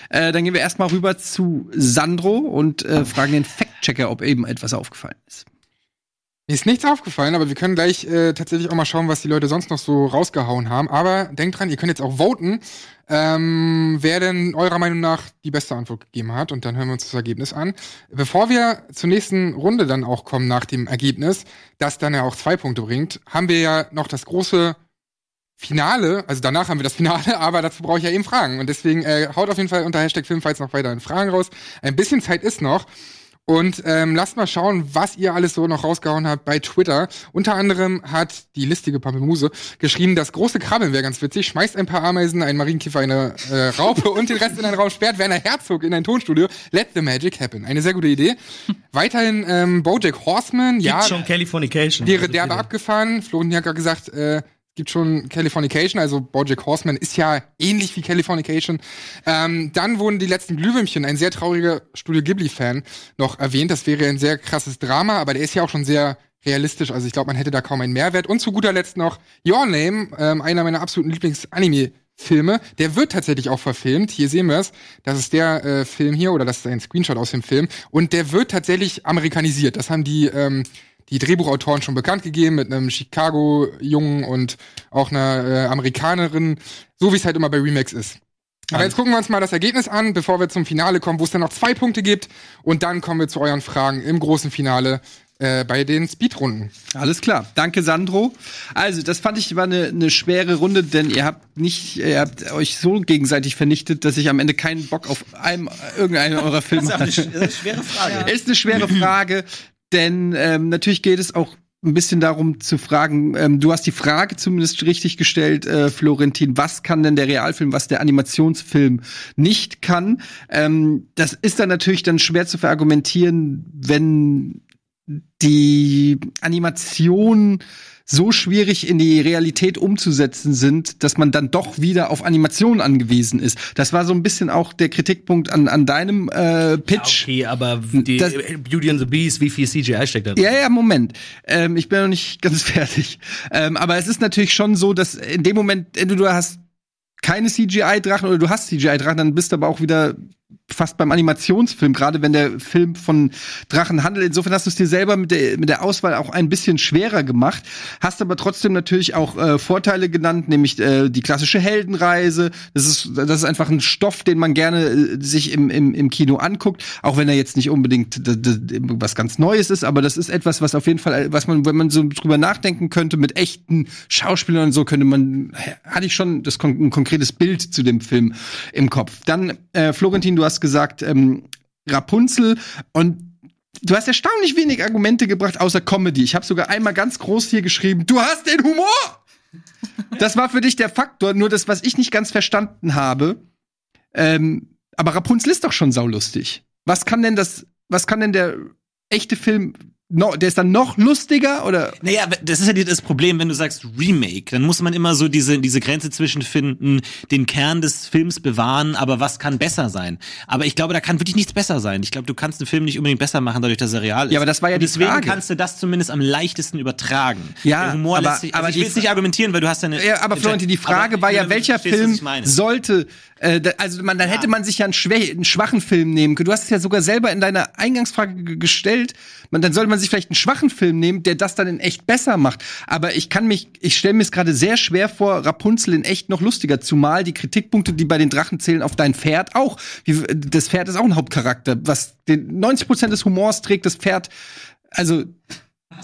Äh, dann gehen wir erstmal rüber zu Sandro und äh, fragen den Fact-Checker, ob eben etwas aufgefallen ist. Mir ist nichts aufgefallen, aber wir können gleich äh, tatsächlich auch mal schauen, was die Leute sonst noch so rausgehauen haben. Aber denkt dran, ihr könnt jetzt auch voten, ähm, wer denn eurer Meinung nach die beste Antwort gegeben hat. Und dann hören wir uns das Ergebnis an. Bevor wir zur nächsten Runde dann auch kommen nach dem Ergebnis, das dann ja auch zwei Punkte bringt, haben wir ja noch das große Finale. Also danach haben wir das Finale, aber dazu brauche ich ja eben Fragen. Und deswegen äh, haut auf jeden Fall unter Hashtag Filmfights noch weiterhin Fragen raus. Ein bisschen Zeit ist noch. Und ähm, lasst mal schauen, was ihr alles so noch rausgehauen habt bei Twitter. Unter anderem hat die listige Pampelmuse geschrieben, das große Krabbeln wäre ganz witzig. Schmeißt ein paar Ameisen, einen Marienkäfer, eine äh, Raupe und den Rest in einen Raum, sperrt Werner Herzog in ein Tonstudio. Let the magic happen. Eine sehr gute Idee. Weiterhin ähm, Bojack Horseman. Gibt's ja, schon Californication. wäre Also derbe abgefahren. Florentin hat gerade gesagt, äh, gibt schon Californication, also Bojack Horseman ist ja ähnlich wie Californication. Ähm, dann wurden die letzten Glühwürmchen, ein sehr trauriger Studio Ghibli-Fan, noch erwähnt. Das wäre ein sehr krasses Drama, aber der ist ja auch schon sehr realistisch. Also ich glaube, man hätte da kaum einen Mehrwert. Und zu guter Letzt noch Your Name, ähm, einer meiner absoluten Lieblings-Anime. Filme, der wird tatsächlich auch verfilmt. Hier sehen wir es. Das ist der äh, Film hier oder das ist ein Screenshot aus dem Film. Und der wird tatsächlich amerikanisiert. Das haben die ähm, die Drehbuchautoren schon bekannt gegeben mit einem Chicago-Jungen und auch einer äh, Amerikanerin, so wie es halt immer bei Remakes ist. Aber jetzt gucken wir uns mal das Ergebnis an, bevor wir zum Finale kommen, wo es dann noch zwei Punkte gibt. Und dann kommen wir zu euren Fragen im großen Finale äh, bei den Speedrunden. Alles klar. Danke, Sandro. Also, das fand ich war eine, eine schwere Runde, denn ihr habt nicht, ihr habt euch so gegenseitig vernichtet, dass ich am Ende keinen Bock auf einem, irgendeinen eurer Filme hatte. das ist eine schwere Frage. Ist eine schwere Frage, denn ähm, natürlich geht es auch ein bisschen darum zu fragen, ähm, du hast die Frage zumindest richtig gestellt, äh, Florentin, was kann denn der Realfilm, was der Animationsfilm nicht kann? Ähm, das ist dann natürlich dann schwer zu verargumentieren, wenn die Animation so schwierig in die Realität umzusetzen sind, dass man dann doch wieder auf Animation angewiesen ist. Das war so ein bisschen auch der Kritikpunkt an, an deinem äh, Pitch. Okay, aber die Das- Beauty and the Beast, wie viel CGI steckt da drin? Ja, ja, Moment. Ähm, ich bin noch nicht ganz fertig. Ähm, aber es ist natürlich schon so, dass in dem Moment, entweder du hast keine CGI-Drachen oder du hast CGI-Drachen, dann bist du aber auch wieder fast beim Animationsfilm, gerade wenn der Film von Drachen handelt. Insofern hast du es dir selber mit der, mit der Auswahl auch ein bisschen schwerer gemacht, hast aber trotzdem natürlich auch äh, Vorteile genannt, nämlich äh, die klassische Heldenreise. Das ist, das ist einfach ein Stoff, den man gerne äh, sich im, im, im Kino anguckt, auch wenn er jetzt nicht unbedingt was ganz Neues ist, aber das ist etwas, was auf jeden Fall, was man, wenn man so drüber nachdenken könnte, mit echten Schauspielern und so, könnte man, hatte ich schon das ein konkretes Bild zu dem Film im Kopf. Dann, äh, Florentin, du hast gesagt, ähm, Rapunzel und Du hast erstaunlich wenig Argumente gebracht, außer Comedy. Ich habe sogar einmal ganz groß hier geschrieben, du hast den Humor! Das war für dich der Faktor, nur das, was ich nicht ganz verstanden habe. Ähm, aber Rapunzel ist doch schon saulustig. Was kann denn das, was kann denn der echte Film, no, der ist dann noch lustiger oder? Naja, das ist ja die- das Problem, wenn du sagst Remake, dann muss man immer so diese, diese Grenze zwischen finden, den Kern des Films bewahren, aber was kann besser sein? Aber ich glaube, da kann wirklich nichts besser sein. Ich glaube, du kannst einen Film nicht unbedingt besser machen, dadurch, dass er real ist. Ja, aber das war ja Und die deswegen Frage. kannst du das zumindest am leichtesten übertragen. Ja, Der Humor aber- lässt sich, aber also ich die will jetzt nicht argumentieren, weil du hast ja eine. Ja, aber Florentin, die Frage Aber war ja, welcher Film ich sollte, äh, da- also man, dann hätte man sich ja einen, schwä einen schwachen Film nehmen können. Du hast es ja sogar selber in deiner Eingangsfrage gestellt. Man, dann sollte man sich vielleicht einen schwachen Film nehmen, der das dann in echt besser macht. Aber ich kann mich, ich stelle mir es gerade sehr schwer vor, Rapunzel in echt noch lustiger. Zumal die Kritikpunkte, die bei den Drachen zählen, auf dein Pferd auch. Das Pferd ist auch ein Hauptcharakter. Was den 90% des Humors trägt das Pferd. Also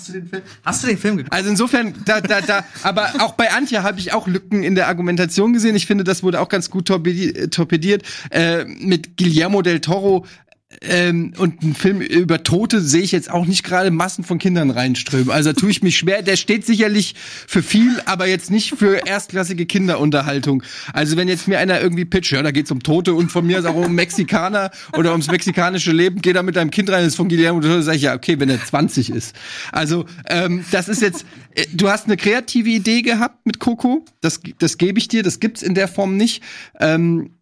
Hast du den Film, hast du den Film geguckt? also insofern, da, da, da, aber auch bei Antje habe ich auch Lücken in der Argumentation gesehen. Ich finde, das wurde auch ganz gut torpedi torpediert. Äh, mit Guillermo del Toro ähm, und ein Film über Tote sehe ich jetzt auch nicht gerade Massen von Kindern reinströmen. Also tue ich mich schwer. Der steht sicherlich für viel, aber jetzt nicht für erstklassige Kinderunterhaltung. Also wenn jetzt mir einer irgendwie pitcht, ja, da geht's um Tote und von mir ist auch um Mexikaner oder ums mexikanische Leben, geh da mit deinem Kind rein, das ist von Guillermo del Toro, sag ich, ja, okay, wenn er 20 ist. Also ähm, das ist jetzt, äh, du hast eine kreative Idee gehabt mit Coco, das, das gebe ich dir, das gibt's in der Form nicht. Ähm,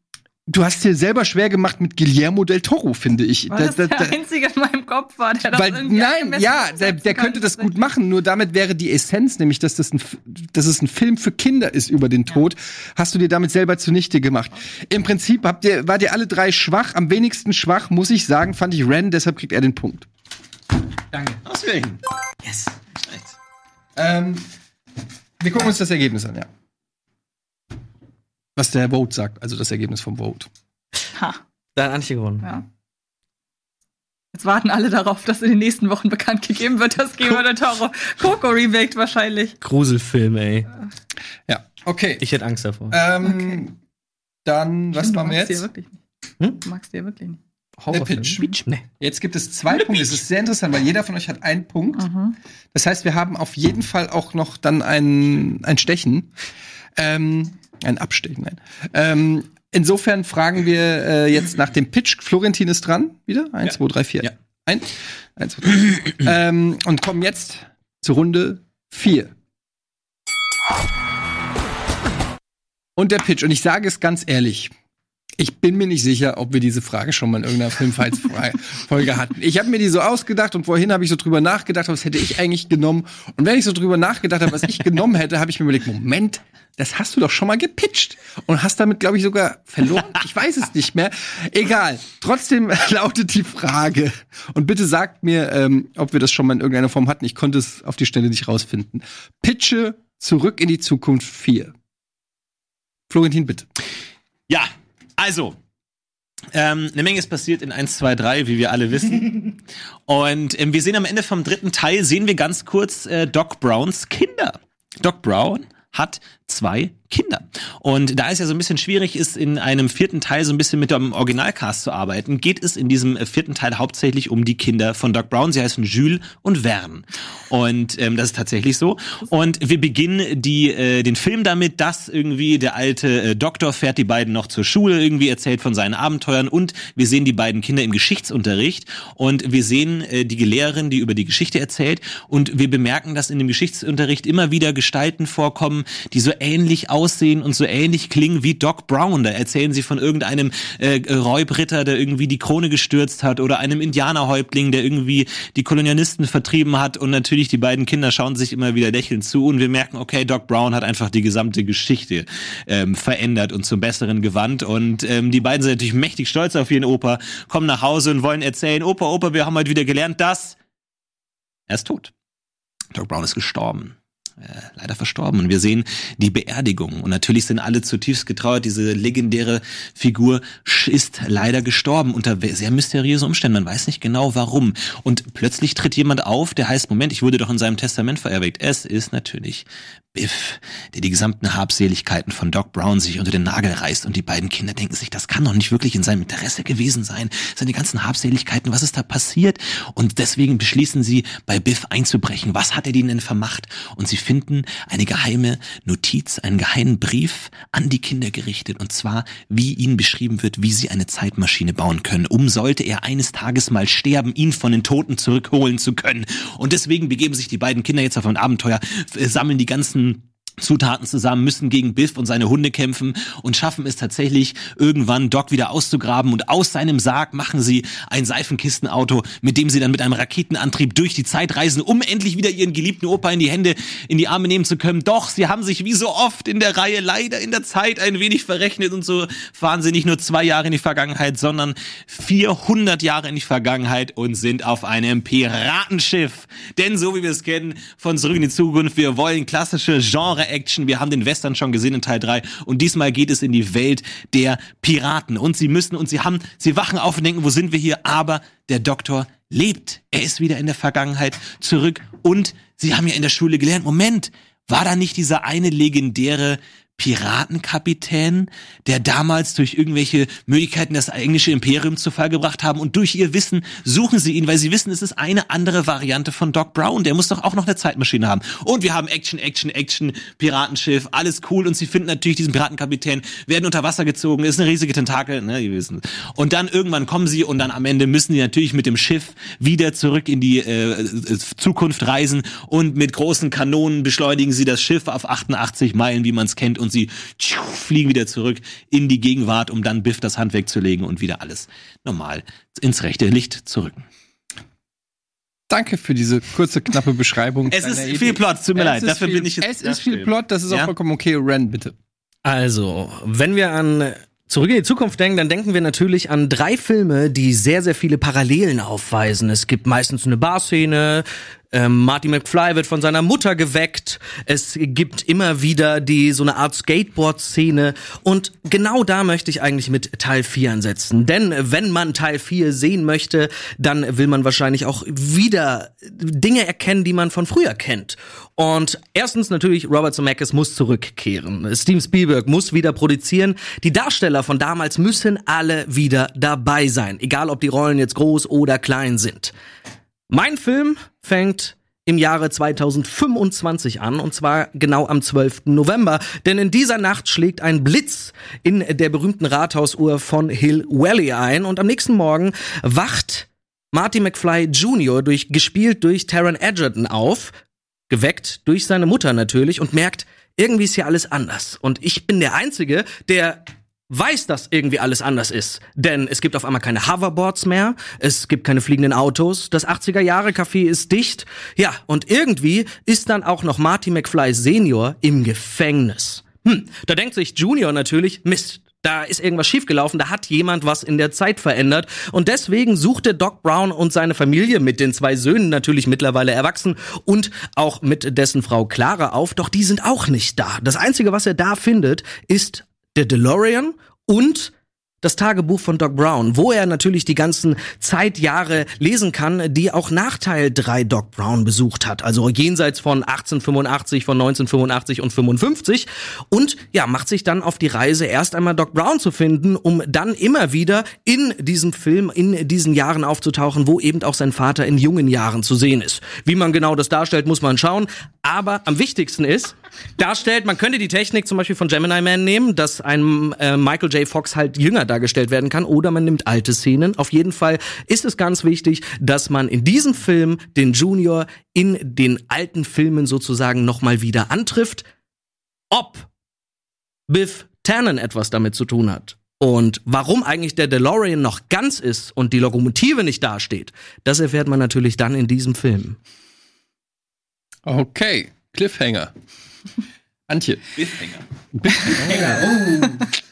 du hast dir selber schwer gemacht mit Guillermo del Toro, finde ich. Weil Da- das da- der da- einzige in meinem Kopf war, der das weil, irgendwie nein, ja, der, der könnte das gut machen, nur damit wäre die Essenz, nämlich, dass das ein, dass es ein Film für Kinder ist über den Tod, hast du dir damit selber zunichte gemacht. Im Prinzip habt ihr, wart ihr alle drei schwach, am wenigsten schwach, muss ich sagen, fand ich Ren, deshalb kriegt er den Punkt. Deswegen. Yes. Ähm, wir gucken uns das Ergebnis an, ja. Was der Vote sagt, also das Ergebnis vom Vote. Ha, Da hat Antje gewonnen. ja. Jetzt warten alle darauf, dass in den nächsten Wochen bekannt gegeben wird, dass Guillermo del Toro Coco remaked wahrscheinlich. Gruselfilm, ey. Ja, okay. Ich hätte Angst davor. ähm, Dann, was Stimmt, du machen wir magst die jetzt? ja wirklich nicht. Hm? Du magst ja wirklich nicht. Horrorfilm. Pitch. Nee. Jetzt gibt es zwei Punkte. Es ist sehr interessant, weil jeder von euch hat einen Punkt. Das heißt, wir haben auf jeden Fall auch noch dann ein, ein Stechen. Ähm, ein Abstechen, nein. Ähm, insofern fragen wir äh, jetzt nach dem Pitch. Florentin ist dran. Wieder? Eins, zwei, drei, vier. Ja. Ein, eins, zwei, drei. ähm, und kommen jetzt zur Runde vier. Und der Pitch. Und ich sage es ganz ehrlich. Ich bin mir nicht sicher, ob wir diese Frage schon mal in irgendeiner Filmfights-Folge hatten. Ich habe mir die so ausgedacht und vorhin habe ich so drüber nachgedacht, was hätte ich eigentlich genommen. Und wenn ich so drüber nachgedacht habe, was ich genommen hätte, habe ich mir überlegt, Moment, das hast du doch schon mal gepitcht und hast damit, glaube ich, sogar verloren. Ich weiß es nicht mehr. Egal. Trotzdem lautet die Frage. Und bitte sagt mir, ähm, ob wir das schon mal in irgendeiner Form hatten. Ich konnte es auf die Stelle nicht rausfinden. Pitche zurück in die Zukunft 4. Florentin, bitte. Ja, also. Ähm, eine Menge ist passiert in 1, 2, 3, wie wir alle wissen. Und ähm, wir sehen am Ende vom dritten Teil, sehen wir ganz kurz äh, Doc Browns Kinder. Doc Brown hat zwei Kinder. Und da es ja so ein bisschen schwierig ist, in einem vierten Teil so ein bisschen mit dem Originalcast zu arbeiten, geht es in diesem äh, vierten Teil hauptsächlich um die Kinder von Doc Brown. Sie heißen Jules und Verne. Und ähm, das ist tatsächlich so. Und wir beginnen die, äh, den Film damit, dass irgendwie der alte äh, Doktor fährt die beiden noch zur Schule, irgendwie erzählt von seinen Abenteuern und wir sehen die beiden Kinder im Geschichtsunterricht und wir sehen äh, die Lehrerin, die über die Geschichte erzählt und wir bemerken, dass in dem Geschichtsunterricht immer wieder Gestalten vorkommen, die so ähnlich aussehen und so ähnlich klingen wie Doc Brown. Da erzählen sie von irgendeinem äh, Räubritter, der irgendwie die Krone gestürzt hat oder einem Indianerhäuptling, der irgendwie die Kolonialisten vertrieben hat und natürlich die beiden Kinder schauen sich immer wieder lächelnd zu und wir merken, okay, Doc Brown hat einfach die gesamte Geschichte ähm, verändert und zum Besseren gewandt und ähm, die beiden sind natürlich mächtig stolz auf ihren Opa, kommen nach Hause und wollen erzählen, Opa, Opa, wir haben heute wieder gelernt, dass er ist tot. Doc Brown ist gestorben leider verstorben. Und wir sehen die Beerdigung. Und natürlich sind alle zutiefst getrauert. Diese legendäre Figur ist leider gestorben unter sehr mysteriösen Umständen. Man weiß nicht genau warum. Und plötzlich tritt jemand auf, der heißt, Moment, ich wurde doch in seinem Testament verewigt. Es ist natürlich Biff, der die gesamten Habseligkeiten von Doc Brown sich unter den Nagel reißt und die beiden Kinder denken sich, das kann doch nicht wirklich in seinem Interesse gewesen sein. Seine ganzen Habseligkeiten, was ist da passiert? Und deswegen beschließen sie, bei Biff einzubrechen. Was hat er ihnen denn vermacht? Und sie finden eine geheime Notiz, einen geheimen Brief an die Kinder gerichtet. Und zwar, wie ihnen beschrieben wird, wie sie eine Zeitmaschine bauen können, um sollte er eines Tages mal sterben, ihn von den Toten zurückholen zu können. Und deswegen begeben sich die beiden Kinder jetzt auf ein Abenteuer, sammeln die ganzen Zutaten zusammen, müssen gegen Biff und seine Hunde kämpfen und schaffen es tatsächlich irgendwann Doc wieder auszugraben und aus seinem Sarg machen sie ein Seifenkistenauto, mit dem sie dann mit einem Raketenantrieb durch die Zeit reisen, um endlich wieder ihren geliebten Opa in die Hände, in die Arme nehmen zu können. Doch, sie haben sich wie so oft in der Reihe leider in der Zeit ein wenig verrechnet und so fahren sie nicht nur zwei Jahre in die Vergangenheit, sondern 400 Jahre in die Vergangenheit und sind auf einem Piratenschiff. Denn so wie wir es kennen von Zurück in die Zukunft, wir wollen klassische Genre Action. Wir haben den Western schon gesehen in Teil 3 und diesmal geht es in die Welt der Piraten und sie müssen und sie haben, sie wachen auf und denken, wo sind wir hier? Aber der Doktor lebt. Er ist wieder in der Vergangenheit zurück und sie haben ja in der Schule gelernt, Moment, war da nicht dieser eine legendäre Piratenkapitän, der damals durch irgendwelche Möglichkeiten das englische Imperium zu Fall gebracht haben und durch ihr Wissen suchen sie ihn, weil sie wissen, es ist eine andere Variante von Doc Brown. Der muss doch auch noch eine Zeitmaschine haben. Und wir haben Action, Action, Action, Piratenschiff, alles cool und sie finden natürlich diesen Piratenkapitän, werden unter Wasser gezogen, ist eine riesige Tentakel, ne, ihr wissen. Und dann irgendwann kommen sie und dann am Ende müssen die natürlich mit dem Schiff wieder zurück in die äh, Zukunft reisen und mit großen Kanonen beschleunigen sie das Schiff auf 88 Meilen, wie man es kennt und sie fliegen wieder zurück in die Gegenwart, um dann Biff das Handwerk zu legen und wieder alles normal ins rechte Licht zu rücken. Danke für diese kurze, knappe Beschreibung. Es ist viel Plot, tut mir Es leid, dafür viel, bin ich jetzt. Es ist viel Plot, das ist auch Ja? vollkommen okay. Ren, bitte. Also, wenn wir an Zurück in die Zukunft denken, dann denken wir natürlich an drei Filme, die sehr, sehr viele Parallelen aufweisen. Es gibt meistens eine Barszene, ähm, Marty McFly wird von seiner Mutter geweckt, es gibt immer wieder die so eine Art Skateboard-Szene und genau da möchte ich eigentlich mit Teil 4 ansetzen. Denn wenn man Teil 4 sehen möchte, dann will man wahrscheinlich auch wieder Dinge erkennen, die man von früher kennt. Und erstens natürlich, Robert Zemeckis muss zurückkehren. Steven Spielberg muss wieder produzieren. Die Darsteller von damals müssen alle wieder dabei sein. Egal, ob die Rollen jetzt groß oder klein sind. Mein Film fängt im Jahre 2025 an, und zwar genau am 12. November. Denn in dieser Nacht schlägt ein Blitz in der berühmten Rathausuhr von Hill Valley ein und am nächsten Morgen wacht Marty McFly Jr. durch, gespielt durch Taron Egerton auf, geweckt durch seine Mutter natürlich und merkt, irgendwie ist hier alles anders. Und ich bin der Einzige, der weiß, dass irgendwie alles anders ist. Denn es gibt auf einmal keine Hoverboards mehr, es gibt keine fliegenden Autos, das 80er-Jahre-Café ist dicht. Ja, und irgendwie ist dann auch noch Marty McFly Senior im Gefängnis. Hm, da denkt sich Junior natürlich, Mist, da ist irgendwas schiefgelaufen, da hat jemand was in der Zeit verändert. Und deswegen suchte Doc Brown und seine Familie mit den zwei Söhnen natürlich mittlerweile erwachsen und auch mit dessen Frau Clara auf, doch die sind auch nicht da. Das Einzige, was er da findet, ist der DeLorean und das Tagebuch von Doc Brown, wo er natürlich die ganzen Zeitjahre lesen kann, die auch nach Teil 3 Doc Brown besucht hat. Also jenseits von 1885, von 1985 und 55. Und ja, macht sich dann auf die Reise, erst einmal Doc Brown zu finden, um dann immer wieder in diesem Film, in diesen Jahren aufzutauchen, wo eben auch sein Vater in jungen Jahren zu sehen ist. Wie man genau das darstellt, muss man schauen. Aber am wichtigsten ist, darstellt, man könnte die Technik zum Beispiel von Gemini Man nehmen, dass ein äh, Michael J. Fox halt jünger dargestellt werden kann, oder man nimmt alte Szenen. Auf jeden Fall ist es ganz wichtig, dass man in diesem Film den Junior in den alten Filmen sozusagen nochmal wieder antrifft. Ob Biff Tannen etwas damit zu tun hat und warum eigentlich der DeLorean noch ganz ist und die Lokomotive nicht dasteht, das erfährt man natürlich dann in diesem Film. Okay, Cliffhanger. Antje.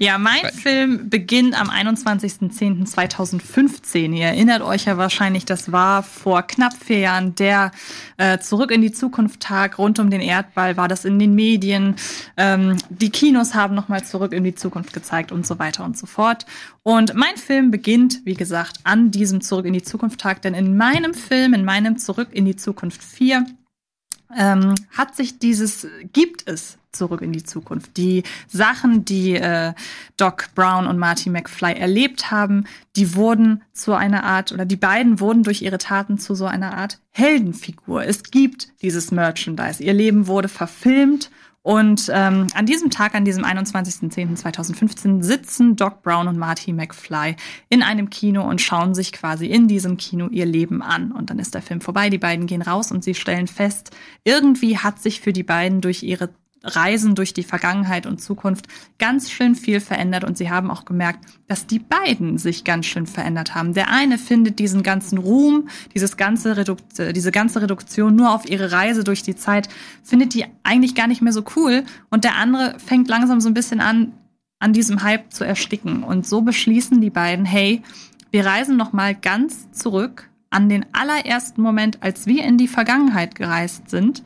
Ja, mein Film beginnt am 21.10.2015. Ihr erinnert euch ja wahrscheinlich, das war vor knapp vier Jahren der äh, Zurück in die Zukunft Tag rund um den Erdball, war das in den Medien. Ähm, die Kinos haben nochmal Zurück in die Zukunft gezeigt und so weiter und so fort. Und mein Film beginnt, wie gesagt, an diesem Zurück in die Zukunft Tag, denn in meinem Film, in meinem Zurück in die Zukunft 4, ähm, hat sich dieses, gibt es zurück in die Zukunft. Die Sachen, die äh, Doc Brown und Marty McFly erlebt haben, die wurden zu einer Art, oder die beiden wurden durch ihre Taten zu so einer Art Heldenfigur. Es gibt dieses Merchandise. Ihr Leben wurde verfilmt und ähm, an diesem Tag, an diesem 21.10.2015, sitzen Doc Brown und Marty McFly in einem Kino und schauen sich quasi in diesem Kino ihr Leben an. Und dann ist der Film vorbei, die beiden gehen raus und sie stellen fest, irgendwie hat sich für die beiden durch ihre Reisen durch die Vergangenheit und Zukunft ganz schön viel verändert. Und sie haben auch gemerkt, dass die beiden sich ganz schön verändert haben. Der eine findet diesen ganzen Ruhm, dieses ganze Redukt diese ganze Reduktion nur auf ihre Reise durch die Zeit, findet die eigentlich gar nicht mehr so cool. Und der andere fängt langsam so ein bisschen an, an diesem Hype zu ersticken. Und so beschließen die beiden, hey, wir reisen noch mal ganz zurück an den allerersten Moment, als wir in die Vergangenheit gereist sind.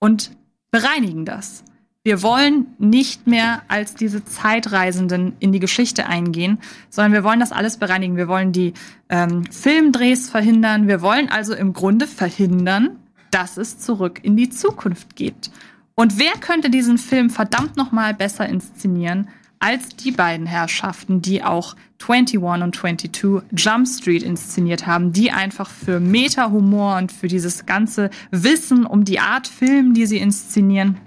Und bereinigen das. Wir wollen nicht mehr als diese Zeitreisenden in die Geschichte eingehen, sondern wir wollen das alles bereinigen. Wir wollen die ähm, Filmdrehs verhindern. Wir wollen also im Grunde verhindern, dass es zurück in die Zukunft geht. Und wer könnte diesen Film verdammt noch mal besser inszenieren als die beiden Herrschaften, die auch 21 und 22 Jump Street inszeniert haben, die einfach für Meta-Humor und für dieses ganze Wissen um die Art Film, die sie inszenieren,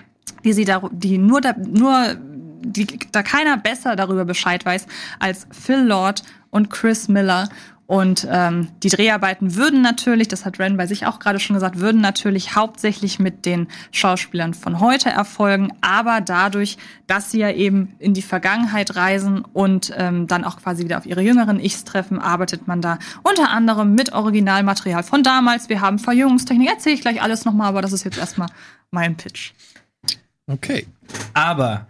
die sie da, die nur da, nur die, da keiner besser darüber Bescheid weiß als Phil Lord und Chris Miller. Und ähm, die Dreharbeiten würden natürlich, das hat Ren bei sich auch gerade schon gesagt, würden natürlich hauptsächlich mit den Schauspielern von heute erfolgen, aber dadurch, dass sie ja eben in die Vergangenheit reisen und ähm, dann auch quasi wieder auf ihre jüngeren Ichs treffen, arbeitet man da unter anderem mit Originalmaterial von damals. Wir haben Verjüngungstechnik, erzähle ich gleich alles nochmal, aber das ist jetzt erstmal mein Pitch. Okay. Aber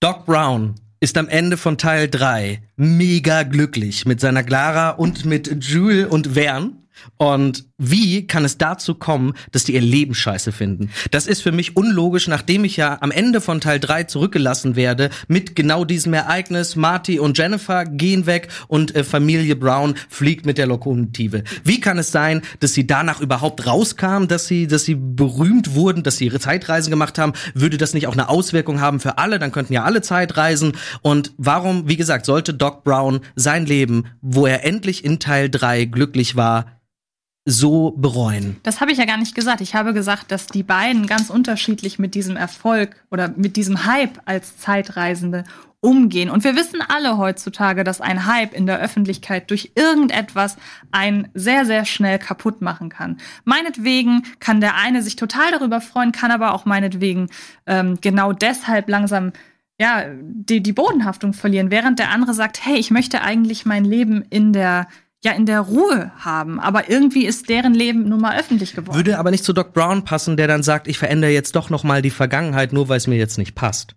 Doc Brown ist am Ende von Teil 3 mega glücklich mit seiner Clara und mit Jules und Vern. Und wie kann es dazu kommen, dass die ihr Leben scheiße finden? Das ist für mich unlogisch, nachdem ich ja am Ende von Teil 3 zurückgelassen werde mit genau diesem Ereignis. Marty und Jennifer gehen weg und äh, Familie Brown fliegt mit der Lokomotive. Wie kann es sein, dass sie danach überhaupt rauskamen, dass sie, dass sie berühmt wurden, dass sie ihre Zeitreisen gemacht haben? Würde das nicht auch eine Auswirkung haben für alle? Dann könnten ja alle Zeitreisen. Und warum, wie gesagt, sollte Doc Brown sein Leben, wo er endlich in Teil 3 glücklich war, so bereuen. Das habe ich ja gar nicht gesagt. Ich habe gesagt, dass die beiden ganz unterschiedlich mit diesem Erfolg oder mit diesem Hype als Zeitreisende umgehen. Und wir wissen alle heutzutage, dass ein Hype in der Öffentlichkeit durch irgendetwas einen sehr, sehr schnell kaputt machen kann. Meinetwegen kann der eine sich total darüber freuen, kann aber auch meinetwegen ähm, genau deshalb langsam ja, die, die Bodenhaftung verlieren, während der andere sagt, hey, ich möchte eigentlich mein Leben in der ja in der Ruhe haben, aber irgendwie ist deren Leben nun mal öffentlich geworden. Würde aber nicht zu Doc Brown passen, der dann sagt, ich verändere jetzt doch noch mal die Vergangenheit, nur weil es mir jetzt nicht passt.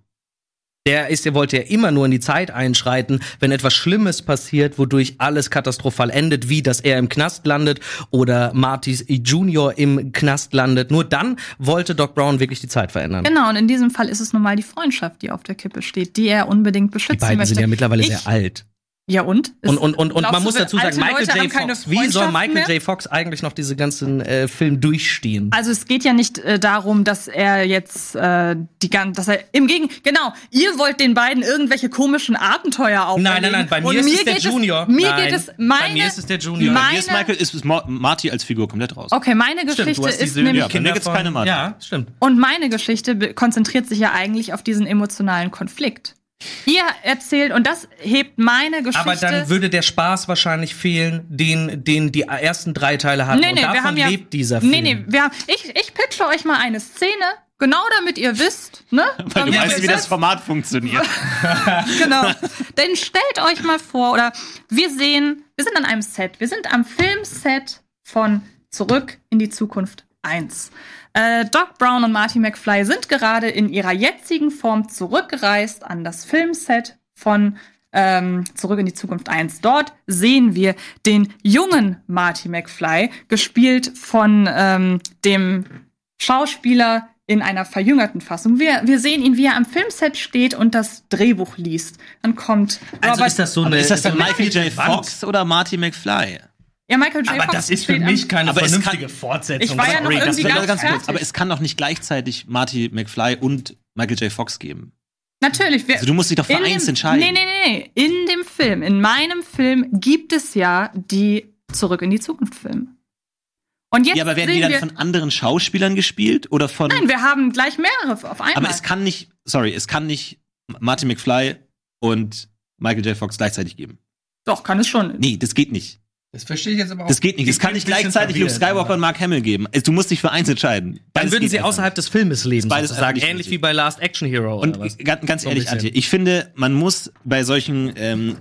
Der ist, der wollte ja immer nur in die Zeit einschreiten, wenn etwas Schlimmes passiert, wodurch alles katastrophal endet, wie dass er im Knast landet oder Martys Junior im Knast landet. Nur dann wollte Doc Brown wirklich die Zeit verändern. Genau, und in diesem Fall ist es nun mal die Freundschaft, die auf der Kippe steht, die er unbedingt Die beschützen beiden möchte. sind ja mittlerweile ich, sehr alt. Ja und? Und, und, und, und man du, muss dazu sagen, Michael Leute J. Fox, wie soll Michael mehr? J. Fox eigentlich noch diese ganzen äh, Film durchstehen? Also es geht ja nicht äh, darum, dass er jetzt äh, die ganze, dass er im Gegen, genau, ihr wollt den beiden irgendwelche komischen Abenteuer auferlegen. Nein, nein, nein, bei mir Und ist es der Junior. mir Nein, geht es bei meine, mir ist es der Junior. Meine, Hier ist Michael, ist, ist Ma- Marty als Figur komplett raus. okay, meine Stimmt, Geschichte du hast die ist Söhne, nämlich Ja, bei mir gibt's keine Marty. Ja, stimmt. Und meine Geschichte konzentriert sich ja eigentlich auf diesen emotionalen Konflikt. Ihr erzählt, und das hebt meine Geschichte. Aber dann würde der Spaß wahrscheinlich fehlen, den, den die ersten drei Teile hatten. nee, und nee, davon wir haben ja, lebt dieser Film. Nee, nee, wir haben, ich, ich pitche euch mal eine Szene, genau damit ihr wisst, ne? Weil du Damit weißt, ihr wie das Format funktioniert. Genau. Denn stellt euch mal vor, oder wir sehen, wir sind an einem Set, wir sind am Filmset von Zurück in die Zukunft 1. Äh, Doc Brown und Marty McFly sind gerade in ihrer jetzigen Form zurückgereist an das Filmset von ähm, Zurück in die Zukunft 1. Dort sehen wir den jungen Marty McFly, gespielt von ähm, dem Schauspieler in einer verjüngerten Fassung. Wir, wir sehen ihn, wie er am Filmset steht und das Drehbuch liest. Dann kommt Also Robert- ist das so eine. ist das dann so eine Michael J. Fox oder Marty McFly? Ja, Michael J. Aber Fox das ist für mich keine Aber vernünftige kann- Fortsetzung. Ich war ja noch irgendwie wäre ganz ganz kurz, aber es kann doch nicht gleichzeitig Marty McFly und Michael J. Fox geben. Natürlich. Wir, Also du musst dich doch für in eins dem, entscheiden. Nee, nee, nee, nee. In dem Film, in meinem Film gibt es ja die Zurück in die Zukunft Filme. Und jetzt Ja, aber werden die dann wir, von anderen Schauspielern gespielt oder von? Nein, wir haben gleich mehrere auf einmal. aber es kann nicht, sorry, es kann nicht Marty McFly und Michael J. Fox gleichzeitig geben. Doch, kann es schon. Nee, das geht nicht. Das verstehe ich jetzt aber auch. Das geht nicht. Es kann nicht gleichzeitig Luke Skywalker und Mark Hamill geben. Du musst dich für eins entscheiden. Dann Beides würden geht sie außerhalb des Filmes leben, Beides sozusagen. nicht Ähnlich wie bei Last Action Hero Und oder was? ganz, ganz So ehrlich. Antje, ich finde, man muss bei solchen ähm, äh,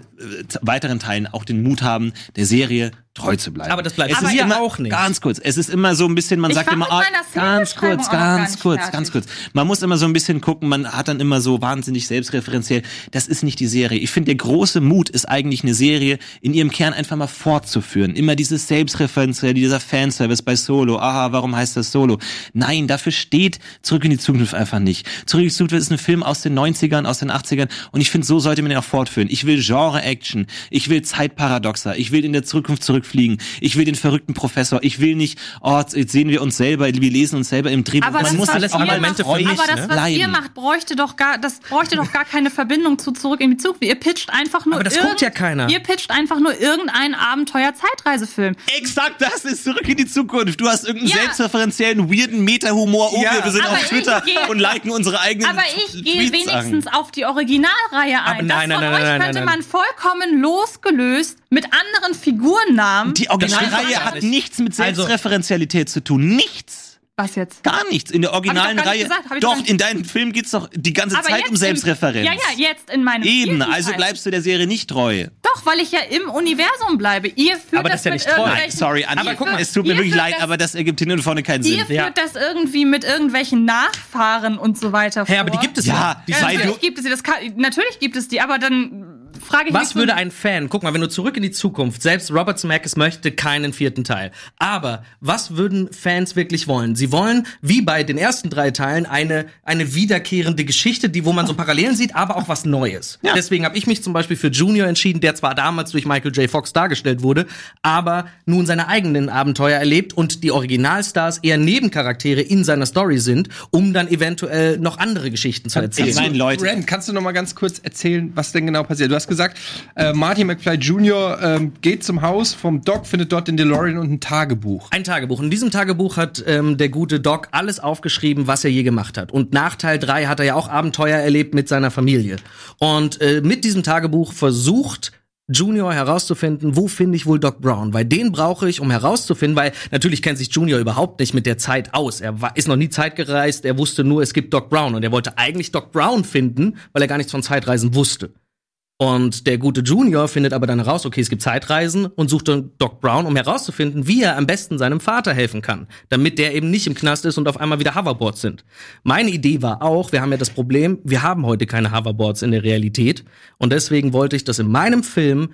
weiteren Teilen auch den Mut haben, der Serie treu zu bleiben. Aber das bleibt es aber ist immer, auch nicht. Ganz kurz. Es ist immer so ein bisschen, man Ich sagt immer, ah, ganz kurz, ganz kurz, fertig. ganz kurz. Man muss immer so ein bisschen gucken, man hat dann immer so wahnsinnig selbstreferenziell. Das ist nicht die Serie. Ich finde, der große Mut ist eigentlich eine Serie in ihrem Kern einfach mal fortzuführen. Immer dieses Selbstreferenziell, dieser Fanservice bei Solo. Aha, warum heißt das Solo? Nein, dafür steht Zurück in die Zukunft einfach nicht. Zurück in die Zukunft ist ein Film aus den 90ern, aus den 80ern und ich finde, so sollte man ihn auch fortführen. Ich will Genre-Action, ich will Zeitparadoxer, ich will in der Zukunft zurückfliegen, ich will den verrückten Professor, ich will nicht, oh, jetzt sehen wir uns selber, wir lesen uns selber im Drehbuch. Aber Man das, muss alles Argumente macht, für mich, aber das, ne? was ihr macht, bräuchte doch gar, das bräuchte doch gar keine Verbindung zu zurück in die Zukunft. Ihr pitcht einfach nur Aber das irgend- guckt ja keiner. Ihr pitcht einfach nur irgendeinen Abenteuer-Zeitreisefilm. Exakt das ist zurück in die Zukunft. Du hast irgendeinen Ja. selbstreferenziellen, weirden Meta-Humor. Oh, Ja. wir sind Aber auf Twitter gehe- und liken unsere eigenen Aber ich gehe wenigstens an. auf die Originalreihe Aber ein. nein, das nein, von nein, euch nein, könnte nein, man vollkommen losgelöst mit anderen Figurennamen. Die Originalreihe hat nicht. nichts mit Also- Selbstreferenzialität zu tun. Nichts. Was jetzt? Gar nichts. In der originalen doch Reihe. gesagt, doch, in deinem Film geht's doch die ganze Aber Zeit um im- Selbstreferenz. Ja, ja, jetzt in meinem Eben, also bleibst du der Serie nicht treu. Doch, weil ich ja im Universum bleibe. Ihr führt Aber das das, ist ja mit nicht treu. irgendwelchen... Sorry, Andi, Aber guck mal, es tut mir wirklich leid, das- aber das ergibt hin und vorne keinen Sinn. Ihr führt Ja. das irgendwie mit irgendwelchen Nachfahren und so weiter Hey, vor. aber die gibt es Ja, ja. Die Ja, natürlich gibt es die. Das kann, natürlich gibt es die, aber dann frage ich mich Was so- würde ein Fan, guck mal, wenn du zurück in die Zukunft, selbst Robert Zemeckis möchte keinen vierten Teil. Aber was würden Fans wirklich wollen? Sie wollen, wie bei den ersten drei Teilen, eine, eine wiederkehrende Geschichte, die, wo man so Parallelen sieht, aber auch was Neues. Ja. Deswegen habe ich mich zum Beispiel für Junior entschieden, der zwar damals durch Michael J. Fox dargestellt wurde, aber nun seine eigenen Abenteuer erlebt und die Originalstars eher Nebencharaktere in seiner Story sind, um dann eventuell noch andere Geschichten zu erzählen. Ich meine, Leute, Ren, kannst du noch mal ganz kurz erzählen, was denn genau passiert? Du hast gesagt, äh, Marty McFly Jr. Ähm, geht zum Haus vom Doc, findet dort den DeLorean und ein Tagebuch. Ein Tagebuch. In diesem Tagebuch hat ähm, der gute Doc alles aufgeschrieben, was er je gemacht hat. Und nach Teil 3 hat er ja auch Abenteuer erlebt mit seiner Familie. Und äh, mit diesem Tagebuch versucht Junior herauszufinden, wo finde ich wohl Doc Brown? Weil den brauche ich, um herauszufinden, weil natürlich kennt sich Junior überhaupt nicht mit der Zeit aus. Er war, ist noch nie zeitgereist, er wusste nur, es gibt Doc Brown und er wollte eigentlich Doc Brown finden, weil er gar nichts von Zeitreisen wusste. Und der gute Junior findet aber dann heraus, okay, es gibt Zeitreisen und sucht dann Doc Brown, um herauszufinden, wie er am besten seinem Vater helfen kann, damit der eben nicht im Knast ist und auf einmal wieder Hoverboards sind. Meine Idee war auch, wir haben ja das Problem, wir haben heute keine Hoverboards in der Realität und deswegen wollte ich, dass in meinem Film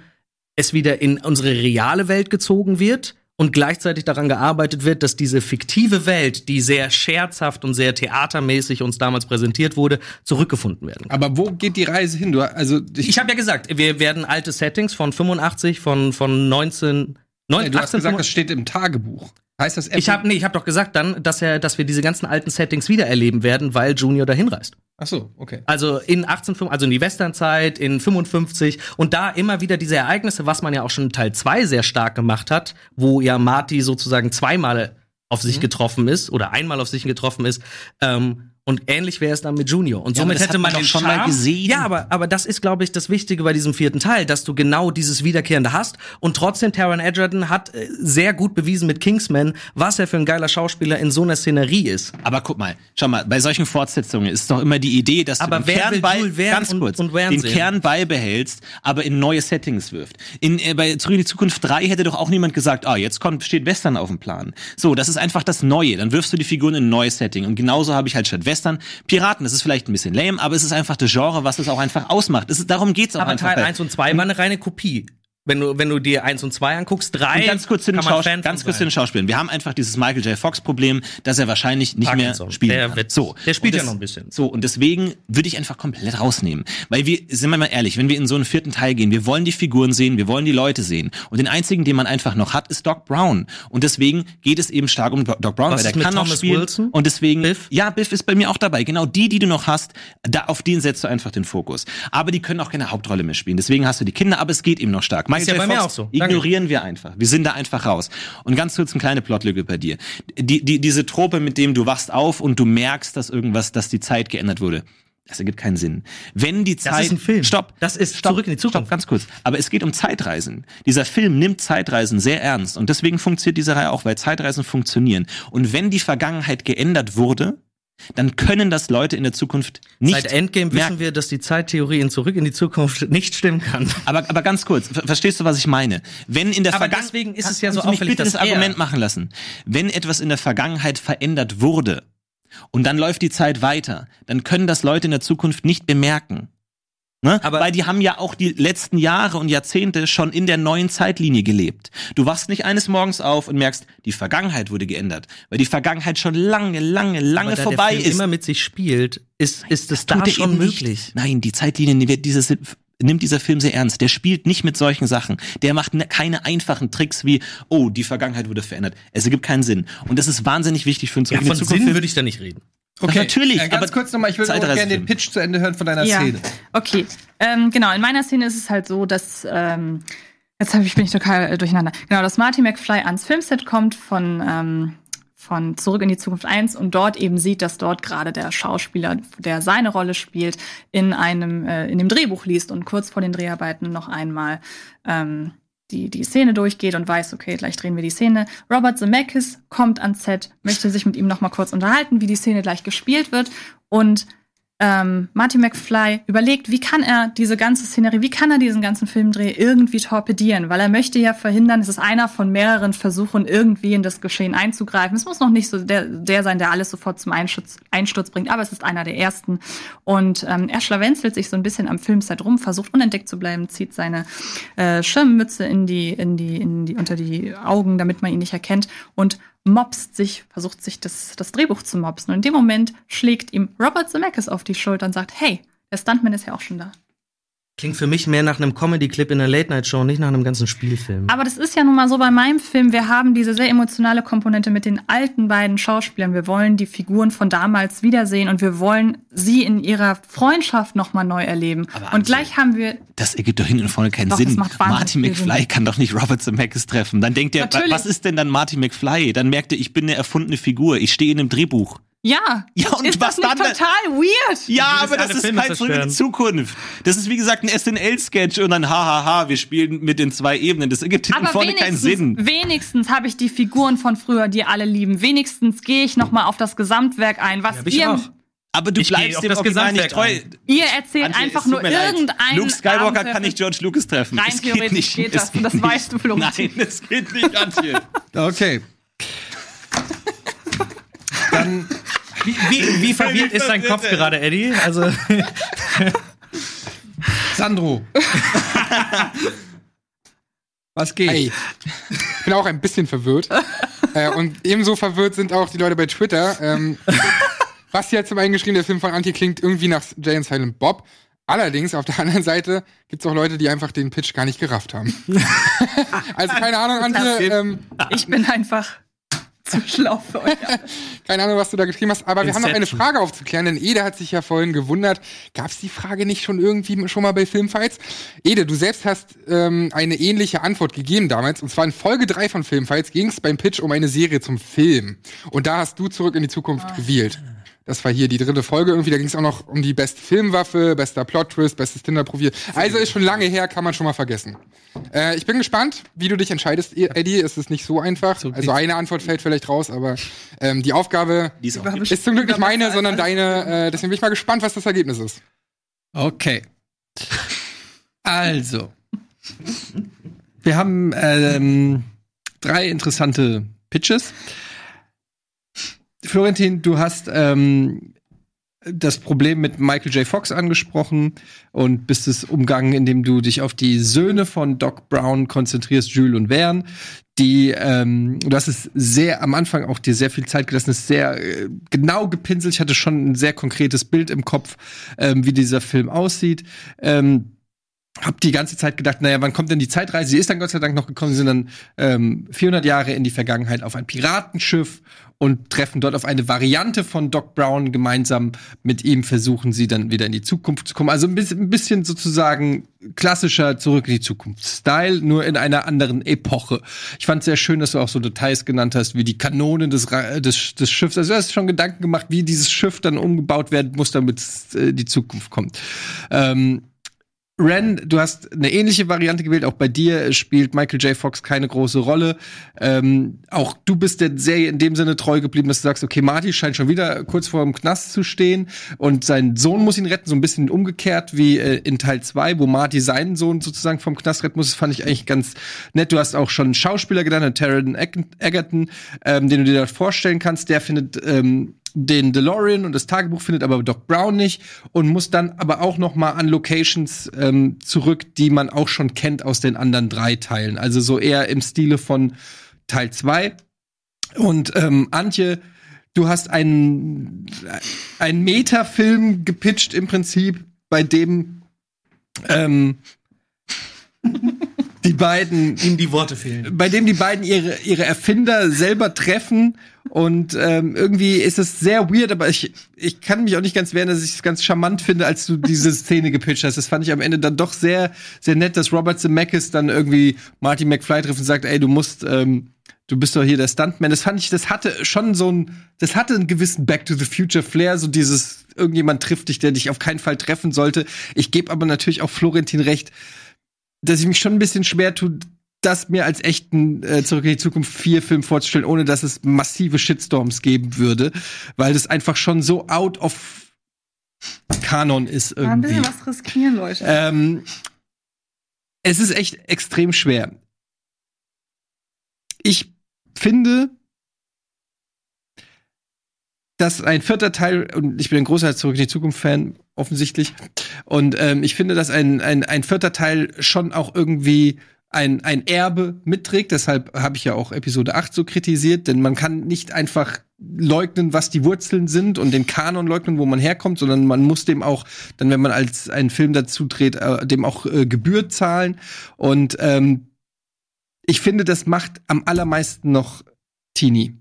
es wieder in unsere reale Welt gezogen wird und gleichzeitig daran gearbeitet wird, dass diese fiktive Welt, die sehr scherzhaft und sehr theatermäßig uns damals präsentiert wurde, zurückgefunden werden. kann. Aber wo geht die Reise hin? Du, also ich, Ich habe ja gesagt, wir werden alte Settings von 85, von von 19 Nee, du hast 18, gesagt, das steht im Tagebuch. Heißt das ich habe nee, ich habe doch gesagt dann, dass er dass wir diese ganzen alten Settings wiedererleben werden, weil Junior dahin reist. Ach so, okay. Also in 18, also in die Westernzeit, in 55 und da immer wieder diese Ereignisse, was man ja auch schon in Teil 2 sehr stark gemacht hat, wo ja Marty sozusagen zweimal auf sich getroffen ist oder einmal auf sich getroffen ist. Ähm, und ähnlich wäre es dann mit Junior. Und Ja, somit hätte man man den schon mal Charme- gesehen. Ja, aber, aber das ist, glaube ich, das Wichtige bei diesem vierten Teil, dass du genau dieses Wiederkehrende hast. Und trotzdem, Taron Egerton hat äh, sehr gut bewiesen mit Kingsman, was er für ein geiler Schauspieler in so einer Szenerie ist. Aber guck mal, schau mal, bei solchen Fortsetzungen ist doch immer die Idee, dass Aber du den Kern bei, ganz und- kurz, und den sehen? Kern beibehältst, aber in neue Settings wirft. In, äh, bei Zurück in die Zukunft 3 hätte doch auch niemand gesagt, ah, jetzt kommt, steht Western auf dem Plan. So, das ist einfach das Neue. Dann wirfst du die Figuren in ein neues Setting. Und genauso habe ich halt statt Western Piraten. Das ist vielleicht ein bisschen lame, aber es ist einfach das Genre, was es auch einfach ausmacht. Es ist, darum geht's auch Aber einfach. Teil bei- 1 und 2 war eine reine Kopie. Wenn du, wenn du dir 1 und 2 anguckst, 3 Und ganz kurz zu den, Schaus ganz kurz zu den Schauspielern. Wir haben einfach dieses Michael J. Fox Problem, dass er wahrscheinlich nicht Parkinson. mehr spielen Der kann. wird- so. der spielt Und ja noch ein bisschen. So, und deswegen würde ich einfach komplett rausnehmen. Weil wir, sind wir mal ehrlich, wenn wir in so einen vierten Teil gehen, wir wollen die Figuren sehen, wir wollen die Leute sehen. Und den einzigen, den man einfach noch hat, ist Doc Brown. Und deswegen geht es eben stark um Doc Brown, Was weil der kann noch Thomas spielen. Wilson? Und deswegen, Biff? ja, Biff ist bei mir auch dabei. Genau die, die du noch hast, da, auf den setzt du einfach den Fokus. Aber die können auch keine Hauptrolle mehr spielen. Deswegen hast du die Kinder, aber es geht eben noch stark. Michael Ist ja J. bei mir auch so. Danke. ignorieren wir einfach. Wir sind da einfach raus. Und ganz kurz eine kleine Plotlücke bei dir. Die, die, diese Trope, mit dem du wachst auf und du merkst, dass irgendwas, dass die Zeit geändert wurde. Das ergibt keinen Sinn. Wenn die Zeit. ist ein Film. Stopp. Das ist Stopp. Zurück in die Zukunft. Stopp, ganz kurz. Aber es geht um Zeitreisen. Dieser Film nimmt Zeitreisen sehr ernst. Und deswegen funktioniert diese Reihe auch, weil Zeitreisen funktionieren. Und wenn die Vergangenheit geändert wurde, dann können das Leute in der Zukunft nicht. Seit Endgame merken. wissen wir, dass die Zeittheorie in Zurück in die Zukunft nicht stimmen kann. Aber, aber ganz kurz, ver- verstehst du, was ich meine? Wenn in der Aber Vergangenheit. deswegen ist es ja so mich auffällig, bitte das Argument machen lassen. Wenn etwas in der Vergangenheit verändert wurde und dann läuft die Zeit weiter, dann können das Leute in der Zukunft nicht bemerken. Ne? Aber- Weil die haben ja auch die letzten Jahre und Jahrzehnte schon in der neuen Zeitlinie gelebt. Du wachst nicht eines Morgens auf und merkst, die Vergangenheit wurde geändert, weil die Vergangenheit schon lange, lange, lange Aber da vorbei der Film ist. immer mit sich spielt, ist, ist es da schon möglich. Nicht. Nein, die Zeitlinie wird dieses nimmt dieser Film sehr ernst. Der spielt nicht mit solchen Sachen. Der macht ne, keine einfachen Tricks wie, oh, die Vergangenheit wurde verändert. Es ergibt keinen Sinn. Und das ist wahnsinnig wichtig für uns. Ja, von Sinn würde ich da nicht reden. Okay, natürlich, Äh, ganz aber kurz nochmal, ich würde auch gerne den Pitch zu Ende hören von deiner Ja, Szene. okay. Ähm, genau, in meiner Szene ist es halt so, dass ähm, jetzt hab ich, bin ich total äh, durcheinander. Genau, dass Marty McFly ans Filmset kommt von ähm, von Zurück in die Zukunft 1 und dort eben sieht, dass dort gerade der Schauspieler, der seine Rolle spielt, in einem äh, in dem Drehbuch liest und kurz vor den Dreharbeiten noch einmal ähm, die, die Szene durchgeht und weiß, okay, gleich drehen wir die Szene. Robert Zemeckis kommt ans Set, möchte sich mit ihm noch mal kurz unterhalten, wie die Szene gleich gespielt wird und ähm, Marty McFly überlegt, wie kann er diese ganze Szenerie, wie kann er diesen ganzen Filmdreh irgendwie torpedieren, weil er möchte ja verhindern, es ist einer von mehreren Versuchen, irgendwie in das Geschehen einzugreifen. Es muss noch nicht so der, der sein, der alles sofort zum Einsturz, Einsturz bringt, aber es ist einer der ersten. Und ähm, er schlawenzelt sich so ein bisschen am Filmset rum, versucht unentdeckt zu bleiben, zieht seine äh, Schirmmütze in die, in die, in die, unter die Augen, damit man ihn nicht erkennt und mobst sich, versucht sich das, das Drehbuch zu mobsen. Und in dem Moment schlägt ihm Robert Zemeckis auf die Schulter und sagt, hey, der Stuntman ist ja auch schon da. Klingt für mich mehr nach einem Comedy-Clip in einer Late-Night-Show, nicht nach einem ganzen Spielfilm. Aber das ist ja nun mal so bei meinem Film. Wir haben diese sehr emotionale Komponente mit den alten beiden Schauspielern. Wir wollen die Figuren von damals wiedersehen und wir wollen sie in ihrer Freundschaft noch mal neu erleben. Aber und gleich haben wir Das ergibt doch hinten und vorne keinen Doch, Sinn. viel McFly Sinn. kann doch nicht Robert Zemeckis treffen. Dann denkt er, Natürlich. was ist denn dann Martin McFly? Dann merkt er, ich bin eine erfundene Figur. Ich stehe in einem Drehbuch. Ja. Ja, und ist was das nicht dann? total weird? Ja, aber das ist Filme halt zurück in die. Zukunft. Das ist wie gesagt ein SNL-Sketch und dann hahaha, wir spielen mit den zwei Ebenen. Das ergibt hinten Aber vorne keinen wenigstens, Sinn. wenigstens habe ich die Figuren von früher, die alle lieben. Wenigstens gehe ich noch mal auf das Gesamtwerk ein, was ich ihr, auch. Aber du Ich bleibst auf dem das Original nicht treu. Gesamtwerk ihr erzählt Antje, einfach nur mir leid. irgendein Luke Skywalker Abenteuer- kann nicht George Lucas treffen. Rein Es geht theoretisch nicht. geht das, geht das nicht. weißt du, Florentin. Nein, es geht nicht, Antje. Okay. Dann Wie, wie, wie verwirrt ist dein Kopf gerade, Eddie? Also, Sandro. Was geht? Ey, ich bin auch ein bisschen verwirrt. äh, und ebenso verwirrt sind auch die Leute bei Twitter. Ähm, Basti hat zum einen geschrieben, der Film von Anti klingt irgendwie nach Jay and Silent Bob. Allerdings, auf der anderen Seite gibt's auch Leute, die einfach den Pitch gar nicht gerafft haben. also keine Ahnung, Antje, ähm, Ich bin einfach zu schlau für euch. keine Ahnung, was du da geschrieben hast. Aber wir haben noch eine Inception. Frage aufzuklären, denn Ede hat sich ja vorhin gewundert. Gab's die Frage nicht schon irgendwie schon mal bei Filmfights? Ede, du selbst hast ähm, eine ähnliche Antwort gegeben damals. Und zwar in Folge 3 von Filmfights ging es beim Pitch um eine Serie zum Film. Und da hast du zurück in die Zukunft gewählt. Das war hier die dritte Folge irgendwie. Da ging es auch noch um die beste Filmwaffe, bester Plot-Twist, bestes Tinder-Profil. Also ist schon lange her, kann man schon mal vergessen. Äh, ich bin gespannt, wie du dich entscheidest, Eddie. Es ist nicht so einfach. Also eine Antwort fällt vielleicht raus, aber ähm, die Aufgabe Die ist ist zum Glück nicht meine, sondern deine. Äh, deswegen bin ich mal gespannt, was das Ergebnis ist. Okay. Also. Wir haben ähm, drei interessante Pitches. Florentin, du hast ähm, das Problem mit Michael J. Fox angesprochen und bist es umgangen, indem du dich auf die Söhne von Doc Brown konzentrierst, Jules und Vern. Die, ähm, du hast es sehr am Anfang auch dir sehr viel Zeit gelassen, es sehr äh, genau gepinselt. Ich hatte schon ein sehr konkretes Bild im Kopf, ähm, wie dieser Film aussieht. Ähm, hab die ganze Zeit gedacht, naja, wann kommt denn die Zeitreise? Sie ist dann Gott sei Dank noch gekommen. Sie sind dann ähm, 400 Jahre in die Vergangenheit auf ein Piratenschiff und treffen dort auf eine Variante von Doc Brown. Gemeinsam mit ihm versuchen sie dann wieder in die Zukunft zu kommen. Also ein bisschen, sozusagen klassischer Zurück in die Zukunft-Style, nur in einer anderen Epoche. Ich fand sehr schön, dass du auch so Details genannt hast, wie die Kanonen des, des, des Schiffs. Also du hast schon Gedanken gemacht, wie dieses Schiff dann umgebaut werden muss, damit es äh, die Zukunft kommt. Ähm, Ren, du hast eine ähnliche Variante gewählt. Auch bei dir spielt Michael J. Fox keine große Rolle. Ähm, auch du bist der Serie in dem Sinne treu geblieben, dass du sagst, okay, Marty scheint schon wieder kurz vor dem Knast zu stehen und sein Sohn muss ihn retten, so ein bisschen umgekehrt wie äh, in Teil 2, wo Marty seinen Sohn sozusagen vom Knast retten muss. Das fand ich eigentlich ganz nett. Du hast auch schon einen Schauspieler genannt, Taron Eg- Egerton, ähm, den du dir dort vorstellen kannst. Der findet ähm, den DeLorean und das Tagebuch findet aber Doc Brown nicht und muss dann aber auch noch mal an Locations ähm, zurück, die man auch schon kennt aus den anderen drei Teilen. Also so eher im Stile von Teil 2. Und ähm, Antje, du hast einen, einen Metafilm gepitcht im Prinzip, bei dem ähm, die beiden ihm die Worte fehlen. bei dem die beiden ihre, ihre Erfinder selber treffen. Und ähm, irgendwie ist es sehr weird, aber ich, ich kann mich auch nicht ganz wehren, dass ich es ganz charmant finde, als du diese Szene gepitcht hast. Das fand ich am Ende dann doch sehr, sehr nett, dass Robert Zemeckis dann irgendwie Marty McFly trifft und sagt, ey, du musst, ähm, du bist doch hier der Stuntman. Das fand ich, das hatte schon so ein, das hatte einen gewissen Back to the Future Flair, so dieses, irgendjemand trifft dich, der dich auf keinen Fall treffen sollte. Ich gebe aber natürlich auch Florentin recht, dass ich mich schon ein bisschen schwer tue, das mir als echten äh, Zurück in die Zukunft 4 Film vorzustellen, ohne dass es massive Shitstorms geben würde, weil das einfach schon so out of Kanon ist Mal ein irgendwie. bisschen was riskieren, Leute. Ähm, es ist echt extrem schwer. Ich finde, dass ein vierter Teil, und ich bin ein großer Zurück in die Zukunft-Fan, offensichtlich, und ähm, ich finde, dass ein, ein, ein vierter Teil schon auch irgendwie ein, ein Erbe mitträgt. Deshalb habe ich ja auch Episode 8 so kritisiert, denn man kann nicht einfach leugnen, was die Wurzeln sind und den Kanon leugnen, wo man herkommt, sondern man muss dem auch, dann wenn man als einen Film dazu dreht, äh, dem auch äh, Gebühr zahlen. Und ähm, ich finde, das macht am allermeisten noch Teenie.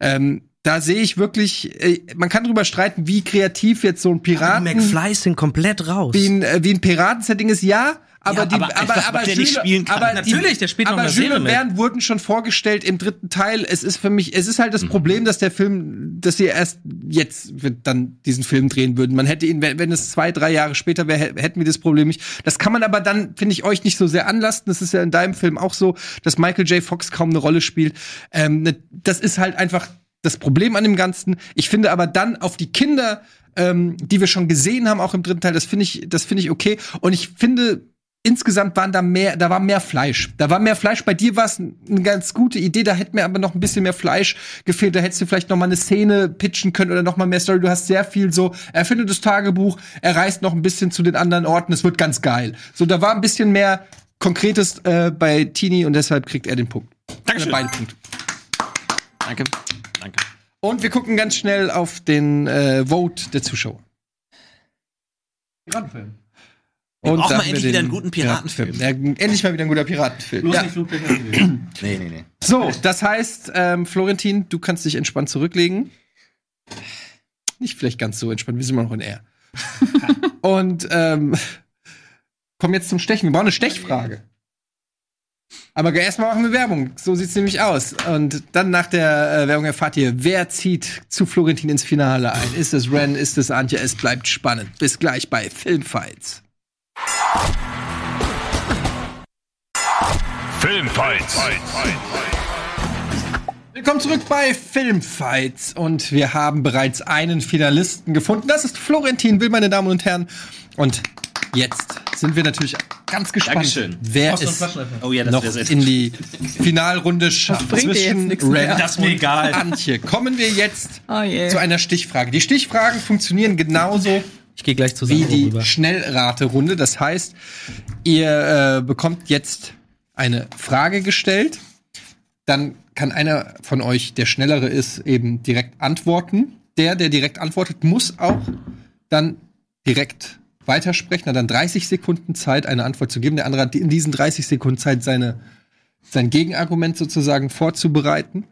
Ähm, da sehe ich wirklich, äh, man kann drüber streiten, wie kreativ jetzt so ein Piraten, McFly sind komplett raus. wie ein, äh, wie ein Piratensetting ist, ja. Aber Ja, die, aber aber, aber, nicht Jules- aber Natürlich, der spielt noch aber der Jules und. Verne wurden schon vorgestellt im dritten Teil. Es ist für mich, es ist halt das Mhm. Problem, dass der Film, dass sie erst jetzt dann diesen Film drehen würden. Man hätte ihn, wenn, es zwei, drei Jahre später wäre, hä- hätten wir das Problem nicht. Das kann man aber dann, finde ich, euch nicht so sehr anlasten. Das ist ja in deinem Film auch so, dass Michael J. Fox kaum eine Rolle spielt. Ähm, ne, das ist halt einfach das Problem an dem Ganzen. Ich finde aber dann auf die Kinder, ähm, die wir schon gesehen haben, auch im dritten Teil, das finde ich, das finde ich okay. Und ich finde, insgesamt waren da mehr, da war mehr Fleisch. Da war mehr Fleisch. Bei dir war es eine ganz gute Idee. Da hätte mir aber noch ein bisschen mehr Fleisch gefehlt. Da hättest du vielleicht noch mal eine Szene pitchen können oder noch mal mehr Story. Du hast sehr viel so, er findet das Tagebuch, er reist noch ein bisschen zu den anderen Orten. Es wird ganz geil. So, da war ein bisschen mehr Konkretes äh, bei Tini und deshalb kriegt er den Punkt. Dankeschön. Beiden Punkte. Danke. Danke. Und wir gucken ganz schnell auf den äh, Vote der Zuschauer. Piratenfilm. Und da mal endlich wieder einen guten Piratenfilm. Ja, endlich mal wieder ein guter Piratenfilm. Ja. Nee, nee, nee. So, das heißt, ähm, Florentin, du kannst dich entspannt zurücklegen. Nicht vielleicht ganz so entspannt, wir sind immer noch in R. Und ähm, kommen jetzt zum Stechen. Wir brauchen eine Stechfrage. Aber erstmal machen wir Werbung. So sieht's nämlich aus. Und dann nach der äh, Werbung erfahrt ihr, wer zieht zu Florentin ins Finale ein. Ist es Ren, ist es Antje? Es bleibt spannend. Bis gleich bei Filmfights. Filmfights. Willkommen zurück bei Filmfights und wir haben bereits einen Finalisten gefunden. Das ist Florentin Will, meine Damen und Herren. Und jetzt sind wir natürlich ganz gespannt, Dankeschön. wer es? Oh ja, das noch in die Finalrunde schafft. Zwischen mehr. Das ist mir egal. Antje. Kommen wir jetzt Oh je. zu einer Stichfrage. Die Stichfragen funktionieren genauso Ich gehe gleich zu wie Sandro die rüber. Schnellraterunde. Das heißt, ihr äh, bekommt jetzt eine Frage gestellt. Dann kann einer von euch, der schnellere ist, eben direkt antworten. Der, der direkt antwortet, muss auch dann direkt weitersprechen. Hat dann 30 Sekunden Zeit, eine Antwort zu geben. Der andere hat in diesen 30 Sekunden Zeit, seine, sein Gegenargument sozusagen vorzubereiten.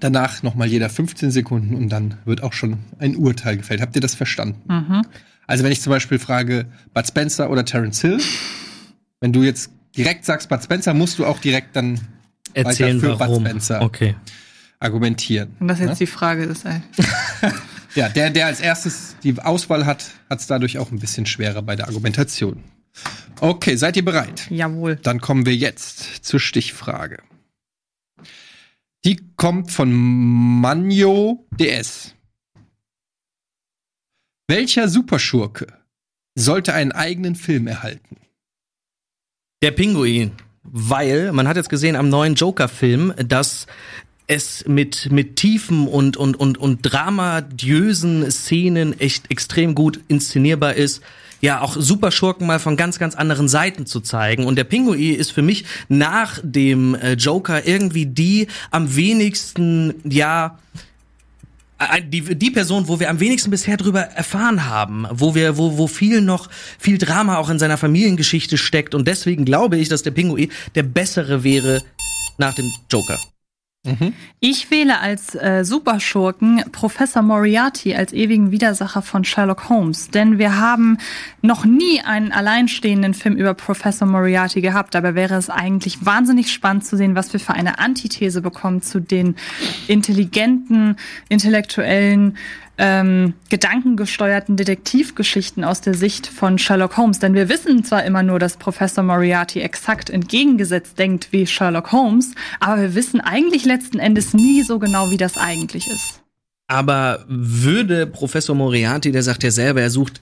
Danach nochmal jeder 15 Sekunden und dann wird auch schon ein Urteil gefällt. Habt ihr das verstanden? Mhm. Also wenn ich zum Beispiel frage, Bud Spencer oder Terence Hill, wenn du jetzt direkt sagst Bud Spencer, musst du auch direkt dann Erzählen weiter für warum. Bud Spencer Okay. argumentieren. Und das jetzt Ja? die Frage ist, ey. Ja, der, der als erstes die Auswahl hat, hat es dadurch auch ein bisschen schwerer bei der Argumentation. Okay, seid ihr bereit? Jawohl. Dann kommen wir jetzt zur Stichfrage. Die kommt von Manjo DS. Welcher Superschurke sollte einen eigenen Film erhalten? Der Pinguin. Weil, man hat jetzt gesehen am neuen Joker-Film, dass es mit, mit tiefen und, und, und, und dramadiösen Szenen echt extrem gut inszenierbar ist. Ja, auch Superschurken mal von ganz, ganz anderen Seiten zu zeigen. Und der Pinguin ist für mich nach dem äh, Joker irgendwie die am wenigsten, ja, die, die Person, wo wir am wenigsten bisher drüber erfahren haben, wo wir, wo, wo viel noch, viel Drama auch in seiner Familiengeschichte steckt und deswegen glaube ich, dass der Pinguin der bessere wäre nach dem Joker. Ich wähle als äh, Superschurken Professor Moriarty als ewigen Widersacher von Sherlock Holmes, denn wir haben noch nie einen alleinstehenden Film über Professor Moriarty gehabt. Dabei wäre es eigentlich wahnsinnig spannend zu sehen, was wir für eine Antithese bekommen zu den intelligenten, intellektuellen, ähm, gedankengesteuerten Detektivgeschichten aus der Sicht von Sherlock Holmes. Denn wir wissen zwar immer nur, dass Professor Moriarty exakt entgegengesetzt denkt wie Sherlock Holmes, aber wir wissen eigentlich letzten Endes nie so genau, wie das eigentlich ist. Aber würde Professor Moriarty, der sagt ja selber, er sucht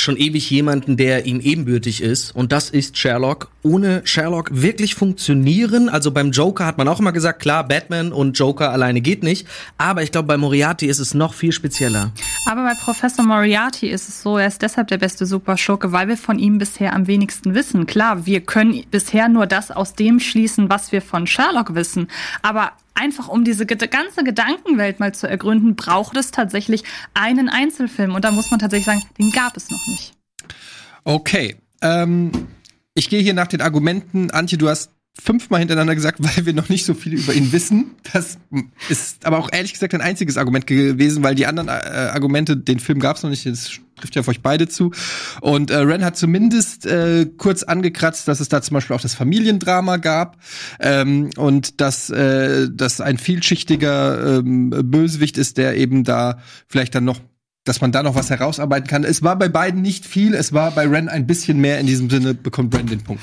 schon ewig jemanden, der ihm ebenbürtig ist, und das ist Sherlock, ohne Sherlock wirklich funktionieren. Also beim Joker hat man auch immer gesagt, klar, Batman und Joker alleine geht nicht, aber ich glaube, bei Moriarty ist es noch viel spezieller. Aber bei Professor Moriarty ist es so, er ist deshalb der beste Superschurke, weil wir von ihm bisher am wenigsten wissen. Klar, wir können bisher nur das aus dem schließen, was wir von Sherlock wissen. Aber einfach um diese ganze Gedankenwelt mal zu ergründen, braucht es tatsächlich einen Einzelfilm. Und da muss man tatsächlich sagen, den gab es noch nicht. Okay. Ähm, ich gehe hier nach den Argumenten. Antje, du hast fünfmal hintereinander gesagt, weil wir noch nicht so viel über ihn wissen. Das ist aber auch ehrlich gesagt ein einziges Argument gewesen, weil die anderen äh, Argumente, den Film gab es noch nicht, das trifft ja auf euch beide zu. Und äh, Ren hat zumindest äh, kurz angekratzt, dass es da zum Beispiel auch das Familiendrama gab ähm, und dass äh, das ein vielschichtiger ähm, Bösewicht ist, der eben da vielleicht dann noch dass man da noch was herausarbeiten kann. Es war bei beiden nicht viel, es war bei Ren ein bisschen mehr. In diesem Sinne bekommt Ren den Punkt.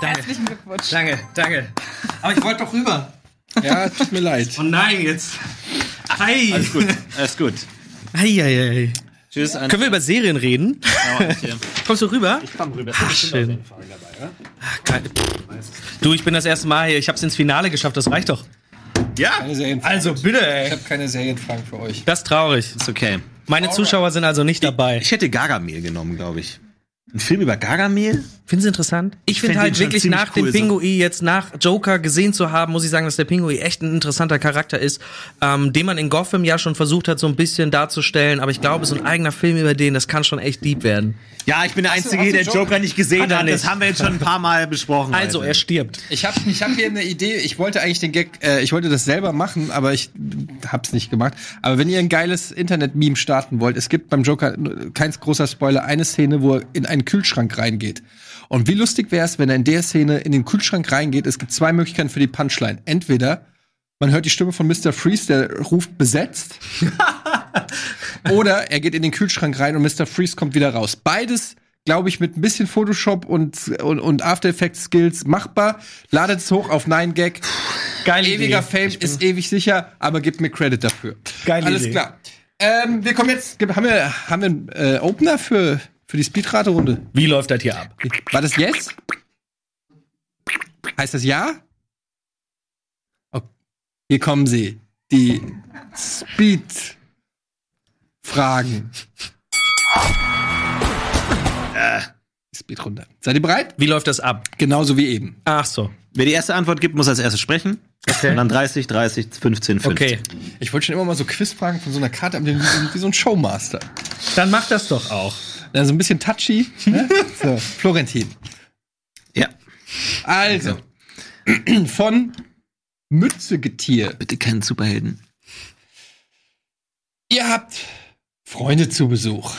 Herzlichen Glückwunsch. Danke, danke. Aber ich wollte doch rüber. Ja, tut mir leid. Oh nein, jetzt. Hi. Alles gut, alles gut. Hi, hi, hi. Tschüss. Können wir über Serien reden? Antje. Kommst du rüber? Ich komm rüber. Ach, schön. Ach, geil. Du, ich bin das erste Mal hier. Ich hab's ins Finale geschafft. Das reicht doch. Ja, Keine Serienfragen. Also bitte, ich ey. habe keine Serienfragen für euch. Das ist traurig. ist okay. Meine Zuschauer sind also nicht dabei. Ich hätte Gargamel genommen, glaube ich. Ein Film über Gargamel? Finden Sie interessant? Ich finde halt wirklich nach cool, dem. Pinguin jetzt nach Joker gesehen zu haben, muss ich sagen, dass der Pinguin echt ein interessanter Charakter ist, ähm, den man in Gotham ja schon versucht hat, so ein bisschen darzustellen. Aber ich glaube, so ein eigener Film über den, das kann schon echt deep werden. Ja, ich bin der Einzige, du der Joker- Joker nicht gesehen Hat hat. Das haben wir jetzt schon ein paar Mal besprochen. Also, heute. er stirbt. Ich habe ich hab hier eine Idee. Ich wollte eigentlich den Gag, äh, ich wollte das selber machen, aber ich hab's nicht gemacht. Aber wenn ihr ein geiles Internet-Meme starten wollt, es gibt beim Joker, kein großer Spoiler, eine Szene, wo er in einen Kühlschrank reingeht. Und wie lustig wäre es, wenn er in der Szene in den Kühlschrank reingeht? Es gibt zwei Möglichkeiten für die Punchline. Entweder man hört die Stimme von Mr. Freeze, der ruft besetzt. Oder er geht in den Kühlschrank rein und Mr. Freeze kommt wieder raus. Beides, glaube ich, mit ein bisschen Photoshop und, und, und After Effects Skills machbar. Ladet es hoch auf 9gag. Geile Ewiger Idee. Fame ist ewig sicher, aber gebt mir Credit dafür. Geile Alles Idee. klar. Ähm, wir kommen jetzt, haben wir, haben wir einen äh, Opener für, für die Speedrate-Runde? Wie läuft das hier ab? War das Yes? Heißt das Ja? Okay. Hier kommen sie. Die Speed-Fragen. Äh, Speedrunde. Seid ihr bereit? Wie läuft das ab? Genauso wie eben. Ach so. Wer die erste Antwort gibt, muss als erstes sprechen. Okay. Und dann 30, 30, 15, 15. Okay. Ich wollte schon immer mal so Quizfragen von so einer Karte haben, wie, wie so ein Showmaster. Dann mach das doch auch. Ja, so ein bisschen touchy. Ne? So, Florentin. Ja. Also, von Mützegetier. Bitte keinen Superhelden. Ihr habt Freunde zu Besuch.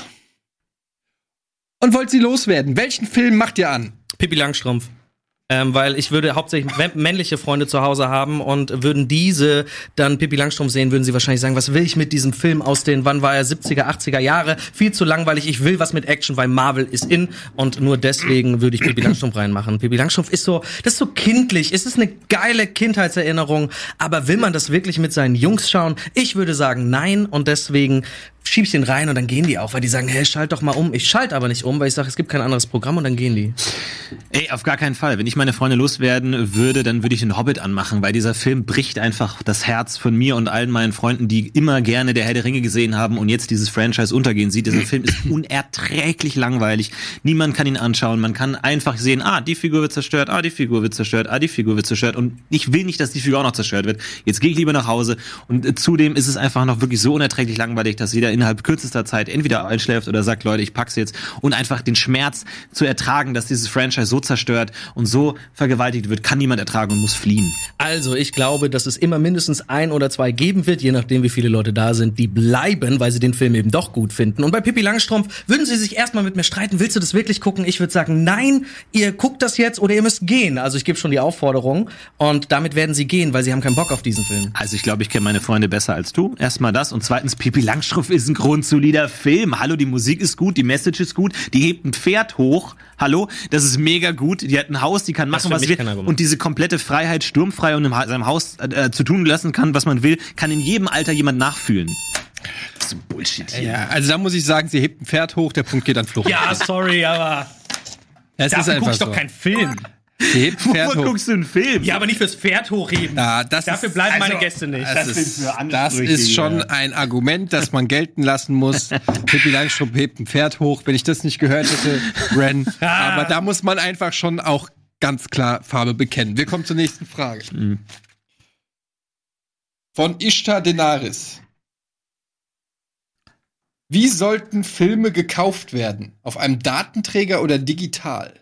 Und wollt sie loswerden. Welchen Film macht ihr an? Pippi Langstrumpf. Ähm, weil ich würde hauptsächlich mä- männliche Freunde zu Hause haben und würden diese dann Pippi Langstrumpf sehen, würden sie wahrscheinlich sagen, was will ich mit diesem Film aus den, wann war er, 70er, 80er Jahre? Viel zu langweilig, ich will was mit Action, weil Marvel ist in und nur deswegen würde ich Pippi Langstrumpf reinmachen. Pippi Langstrumpf ist so, das ist so kindlich, es ist eine geile Kindheitserinnerung, aber will man das wirklich mit seinen Jungs schauen? Ich würde sagen nein und deswegen schieb ich den rein und dann gehen die auch, weil die sagen, hey, schalt doch mal um. Ich schalte aber nicht um, weil ich sage, es gibt kein anderes Programm und dann gehen die. Ey, auf gar keinen Fall. Wenn ich meine Freunde loswerden würde, dann würde ich den Hobbit anmachen, weil dieser Film bricht einfach das Herz von mir und allen meinen Freunden, die immer gerne der Herr der Ringe gesehen haben und jetzt dieses Franchise untergehen sieht. Dieser Film ist unerträglich langweilig. Niemand kann ihn anschauen. Man kann einfach sehen, ah, die Figur wird zerstört, ah, die Figur wird zerstört, ah, die Figur wird zerstört. Und ich will nicht, dass die Figur auch noch zerstört wird. Jetzt gehe ich lieber nach Hause. Und äh, zudem ist es einfach noch wirklich so unerträglich langweilig, dass jeder innerhalb kürzester Zeit entweder einschläft oder sagt, Leute, ich pack's jetzt. Und einfach den Schmerz zu ertragen, dass dieses Franchise so zerstört und so vergewaltigt wird, kann niemand ertragen und muss fliehen. Also, ich glaube, dass es immer mindestens ein oder zwei geben wird, je nachdem, wie viele Leute da sind, die bleiben, weil sie den Film eben doch gut finden. Und bei Pippi Langstrumpf würden sie sich erstmal mit mir streiten, willst du das wirklich gucken? Ich würde sagen, nein, ihr guckt das jetzt oder ihr müsst gehen. Also, ich gebe schon die Aufforderung und damit werden sie gehen, weil sie haben keinen Bock auf diesen Film. Also ich glaube, ich kenne meine Freunde besser als du. Erstmal das. Und zweitens, Pipi Langstrumpf ist ein grundsolider Film. Hallo, die Musik ist gut, die Message ist gut, die hebt ein Pferd hoch. Hallo, das ist mega gut. Die hat ein Haus, die kann Das machen, was sie kein will. Und diese komplette Freiheit, sturmfrei und in seinem Haus äh, zu tun lassen kann, was man will, kann in jedem Alter jemand nachfühlen. Das ist so Bullshit hier. Ja, also da muss ich sagen, sie hebt ein Pferd hoch, der Punkt geht an Flucht. Ja, sorry, aber es ist einfach so. Film. Sie hebt ein Pferd Wovon guckst du einen Film? Ja, aber nicht fürs Pferd hochheben. Na, das Dafür ist, bleiben also, meine Gäste nicht. das, sind ist, das ist schon ein Argument, das man gelten lassen muss. Pippi Langstrumpf hebt ein Pferd hoch. Wenn ich das nicht gehört hätte, Ren. Aber da muss man einfach schon auch ganz klar Farbe bekennen. Wir kommen zur nächsten Frage. von Ishtar Denaris. Wie sollten Filme gekauft werden? Auf einem Datenträger oder digital?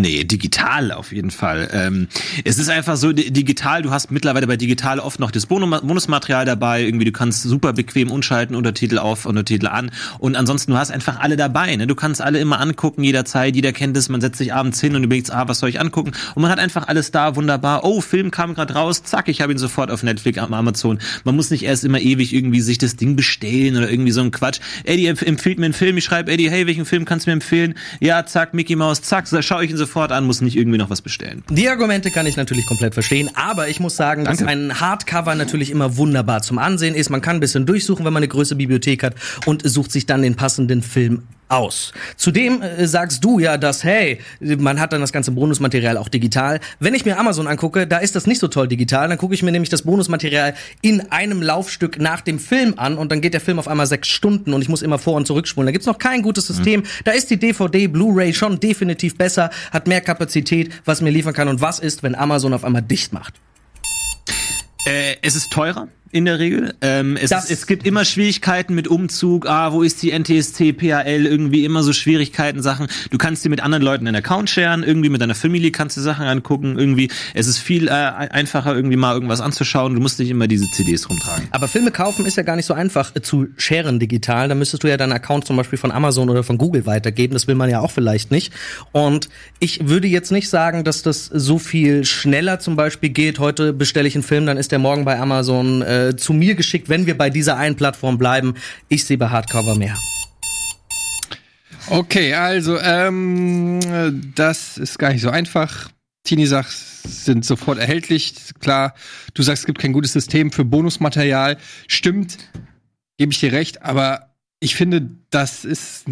Nee, digital auf jeden Fall. Ähm, es ist einfach so, di- digital, du hast mittlerweile bei digital oft noch das Bonusmaterial dabei, irgendwie du kannst super bequem umschalten, Untertitel auf, Untertitel an und ansonsten du hast einfach alle dabei, ne? Du kannst alle immer angucken, jederzeit, jeder kennt es, man setzt sich abends hin und überlegt, ah, was soll ich angucken? Und man hat einfach alles da, wunderbar. Oh, Film kam gerade raus, zack, ich habe ihn sofort auf Netflix, am Amazon. Man muss nicht erst immer ewig irgendwie sich das Ding bestellen oder irgendwie so ein Quatsch. Eddie empf empfiehlt mir einen Film, ich schreibe Eddie, hey, welchen Film kannst du mir empfehlen? Ja, zack, Mickey Mouse, zack, so schaue ich ihn sofort an, muss nicht irgendwie noch was bestellen. Die Argumente kann ich natürlich komplett verstehen, aber ich muss sagen, dass Danke. ein Hardcover natürlich immer wunderbar zum Ansehen ist. Man kann ein bisschen durchsuchen, wenn man eine größere Bibliothek hat und sucht sich dann den passenden Film aus. Zudem äh, sagst du ja, dass hey, man hat dann das ganze Bonusmaterial auch digital. Wenn ich mir Amazon angucke, da ist das nicht so toll digital. Dann gucke ich mir nämlich das Bonusmaterial in einem Laufstück nach dem Film an und dann geht der Film auf einmal sechs Stunden und ich muss immer vor und zurückspulen. Da gibt's noch kein gutes System. Da ist die DVD, Blu-ray schon definitiv besser, hat mehr Kapazität, was mir liefern kann. Und was ist, wenn Amazon auf einmal dicht macht? Äh, es ist teurer in der Regel. Ähm, es, ist, es gibt immer Schwierigkeiten mit Umzug. Ah, wo ist die NTSC, PAL? Irgendwie immer so Schwierigkeiten, Sachen. Du kannst dir mit anderen Leuten einen Account sharen. Irgendwie mit deiner Familie kannst du Sachen angucken. Irgendwie. Es ist viel äh, einfacher, irgendwie mal irgendwas anzuschauen. Du musst nicht immer diese CDs rumtragen. Aber Filme kaufen ist ja gar nicht so einfach äh, zu sharen digital. Da müsstest du ja deinen Account zum Beispiel von Amazon oder von Google weitergeben. Das will man ja auch vielleicht nicht. Und ich würde jetzt nicht sagen, dass das so viel schneller zum Beispiel geht. Heute bestelle ich einen Film, dann ist der morgen bei Amazon äh, zu mir geschickt, wenn wir bei dieser einen Plattform bleiben. Ich sehe bei Hardcover mehr. Okay, also, ähm, das ist gar nicht so einfach. Tini sagt, sind sofort erhältlich. Klar, du sagst, es gibt kein gutes System für Bonusmaterial. Stimmt, gebe ich dir recht, aber ich finde, das ist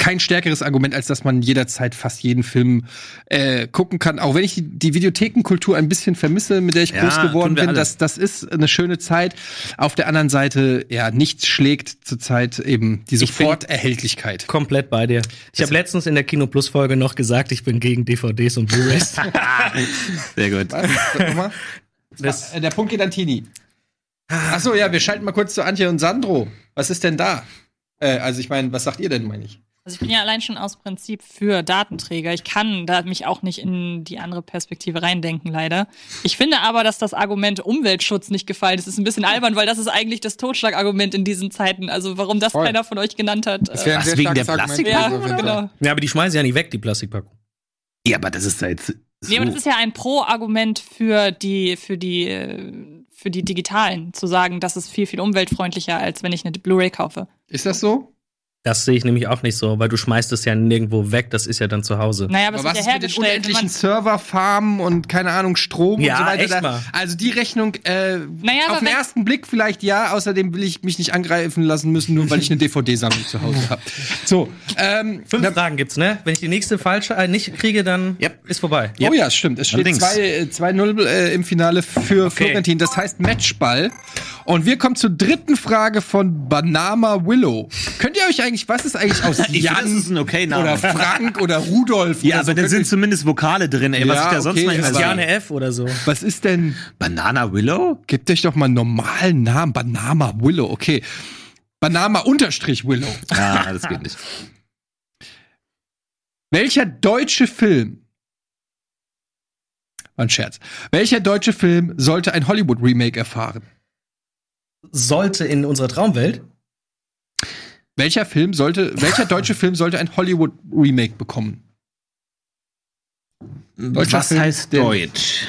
kein stärkeres Argument, als dass man jederzeit fast jeden Film äh, gucken kann. Auch wenn ich die, die Videothekenkultur ein bisschen vermisse, mit der ich Ja, groß geworden bin, alle. das, das ist eine schöne Zeit. Auf der anderen Seite, ja, nichts schlägt zurzeit eben die Soforterhältlichkeit. Komplett bei dir. Ich habe letztens in der Kino Plus Folge noch gesagt, ich bin gegen DVDs und Blu-rays. Sehr gut. Was? Das- Äh, Der Punkt geht an Tini. Ach so, ja, wir schalten mal kurz zu Antje und Sandro. Was ist denn da? Äh, also ich meine, was sagt ihr denn, meine ich? Also ich bin ja allein schon aus Prinzip für Datenträger. Ich kann da mich auch nicht in die andere Perspektive reindenken, leider. Ich finde aber, dass das Argument Umweltschutz nicht gefallen ist. Das ist ein bisschen albern, weil das ist eigentlich das Totschlagargument in diesen Zeiten. Also warum das Voll. keiner von euch genannt hat. Das wäre sehr wegen der Argument. ja, genau. ja, aber die schmeißen ja nicht weg, die Plastikpackung. Ja, aber das ist halt so. Nee, aber das ist ja ein Pro-Argument für die, für die, äh, für die Digitalen, zu sagen, das ist viel, viel umweltfreundlicher, als wenn ich eine Blu-ray kaufe. Ist das so? Das sehe ich nämlich auch nicht so, weil du schmeißt es ja nirgendwo weg, das ist ja dann zu Hause. Naja, aber, Aber was es ist ja mit den unendlichen Serverfarmen und keine Ahnung, Strom Ja, und so weiter? echt mal. also die Rechnung, äh, Naja, auf den ersten Blick vielleicht ja, außerdem will ich mich nicht angreifen lassen müssen, nur weil ich eine DVD-Sammlung zu Hause habe. So, ähm, Fünf na, Fragen gibt's, ne? Wenn ich die nächste falsche äh, nicht kriege, dann ist vorbei. Oh ja, stimmt. Es steht Allerdings. 2 äh, 2-0 äh, im Finale für Okay. Florentin. Das heißt Matchball. Und wir kommen zur dritten Frage von Banama Willow. Könnt ihr euch eigentlich, was ist eigentlich aus das Jan ist ein okay Name. oder Frank oder Rudolf? Ja, oder so? aber da Könnt sind ihr- zumindest Vokale drin, ey. Was Ja, ich da sonst okay, manchmal. Jane F oder so. was ist denn? Banana Willow? Gebt euch doch mal einen normalen Namen. Banama Willow, okay. Banama unterstrich Willow. Ja, das geht nicht. Welcher deutsche Film war ein Scherz. Welcher deutsche Film sollte ein Hollywood-Remake erfahren? Sollte in unserer Traumwelt Welcher Film sollte, welcher deutsche Film sollte ein Hollywood-Remake bekommen? Deutscher Was Film, heißt der- Deutsch?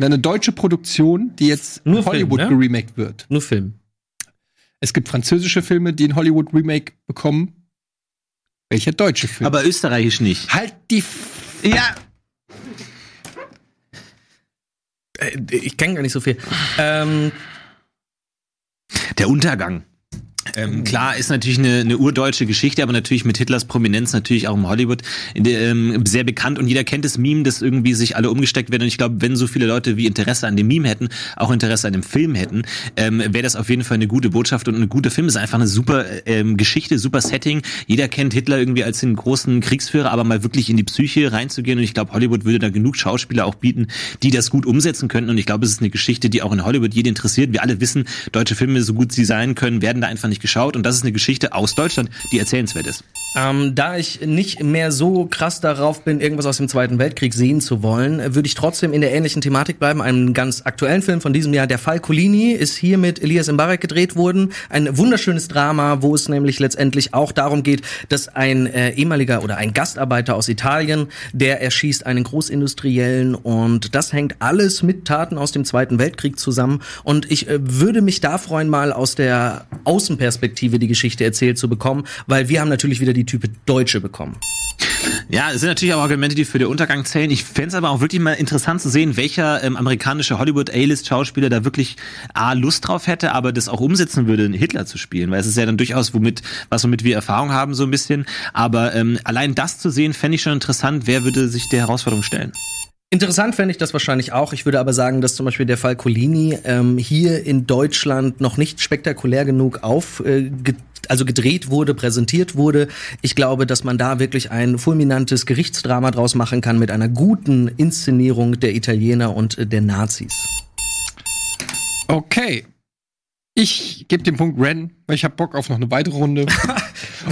Eine deutsche Produktion, die jetzt Nur in Film, Hollywood ne? geremaked wird. nur Film. Es gibt französische Filme, die ein Hollywood-Remake bekommen. Welcher deutsche Film? Aber österreichisch nicht. halt die. F Ja. Äh, ich kenne gar nicht so viel. Ähm, Der Untergang. Ähm, klar, ist natürlich eine, eine urdeutsche Geschichte, aber natürlich mit Hitlers Prominenz natürlich auch im Hollywood ähm, sehr bekannt und jeder kennt das Meme, das irgendwie sich alle umgesteckt werden. Und ich glaube, wenn so viele Leute wie Interesse an dem Meme hätten, auch Interesse an dem Film hätten, ähm, wäre das auf jeden Fall eine gute Botschaft und ein guter Film. Es ist einfach eine super ähm, Geschichte, super Setting. Jeder kennt Hitler irgendwie als den großen Kriegsführer, aber mal wirklich in die Psyche reinzugehen. Und ich glaube, Hollywood würde da genug Schauspieler auch bieten, die das gut umsetzen könnten. Und ich glaube, es ist eine Geschichte, die auch in Hollywood jeden interessiert. Wir alle wissen, deutsche Filme, so gut sie sein können, werden da einfach nicht geschaut. Und das ist eine Geschichte aus Deutschland, die erzählenswert ist. Ähm, da ich nicht mehr so krass darauf bin, irgendwas aus dem Zweiten Weltkrieg sehen zu wollen, würde ich trotzdem in der ähnlichen Thematik bleiben. Einen ganz aktuellen Film von diesem Jahr, Der Fall Colini, ist hier mit Elias Mbarek gedreht worden. Ein wunderschönes Drama, wo es nämlich letztendlich auch darum geht, dass ein äh, ehemaliger oder ein Gastarbeiter aus Italien, der erschießt einen Großindustriellen und das hängt alles mit Taten aus dem Zweiten Weltkrieg zusammen. Und ich äh, würde mich da freuen, mal aus der Außenperspektive die Geschichte erzählt zu bekommen, weil wir haben natürlich wieder die Type Deutsche bekommen. Ja, es sind natürlich auch Argumente, die für den Untergang zählen. Ich fände es aber auch wirklich mal interessant zu sehen, welcher ähm, amerikanische Hollywood A-List-Schauspieler da wirklich A, Lust drauf hätte, aber das auch umsetzen würde, Hitler zu spielen. Weil es ist ja dann durchaus womit, was womit wir Erfahrung haben, so ein bisschen. Aber ähm, allein das zu sehen, fände ich schon interessant. Wer würde sich der Herausforderung stellen? Interessant fände ich das wahrscheinlich auch. Ich würde aber sagen, dass zum Beispiel der Fall Colini ähm, hier in Deutschland noch nicht spektakulär genug auf, äh, ge also gedreht wurde, präsentiert wurde. Ich glaube, dass man da wirklich ein fulminantes Gerichtsdrama draus machen kann mit einer guten Inszenierung der Italiener und äh, der Nazis. Okay. Ich gebe den Punkt Ren, weil ich habe Bock auf noch eine weitere Runde.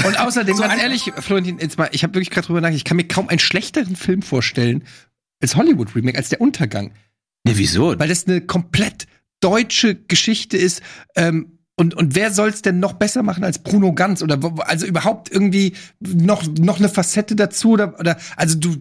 Und außerdem, ganz ehrlich, Florentin, jetzt mal, ich habe wirklich gerade drüber nachgedacht, ich kann mir kaum einen schlechteren Film vorstellen als Hollywood-Remake, als der Untergang. Ja, wieso? Weil das eine komplett deutsche Geschichte ist. Ähm, und, und wer soll's denn noch besser machen als Bruno Ganz? Oder also überhaupt irgendwie noch, noch eine Facette dazu? Oder, oder also du.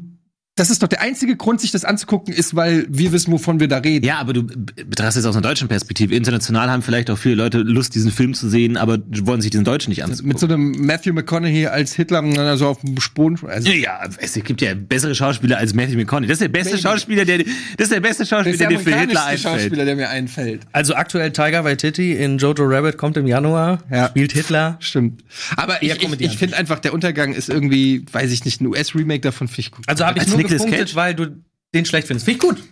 Das ist doch der einzige Grund, sich das anzugucken, ist, weil wir wissen, wovon wir da reden. Ja, aber du betrachtest es aus einer deutschen Perspektive. International haben vielleicht auch viele Leute Lust, diesen Film zu sehen, aber wollen sich diesen Deutschen nicht angucken. Mit so einem Matthew McConaughey als Hitler also auf dem Sporen. Also, Ja, es gibt ja bessere Schauspieler als Matthew McConaughey. Das ist der beste Maybe. Schauspieler, der, das ist der beste das Schauspieler, ist der der dir für Hitler einfällt. Schauspieler, der mir einfällt. Also aktuell Tiger Waititi in Jojo Rabbit kommt im Januar, Ja. spielt Hitler. Stimmt. Aber ich, ich, ich finde einfach, der Untergang ist irgendwie, weiß ich nicht, ein US-Remake davon finde ich gut. Also habe ich nur Nicolas gepunktet, Cage? weil du den schlecht findest. Finde ich gut.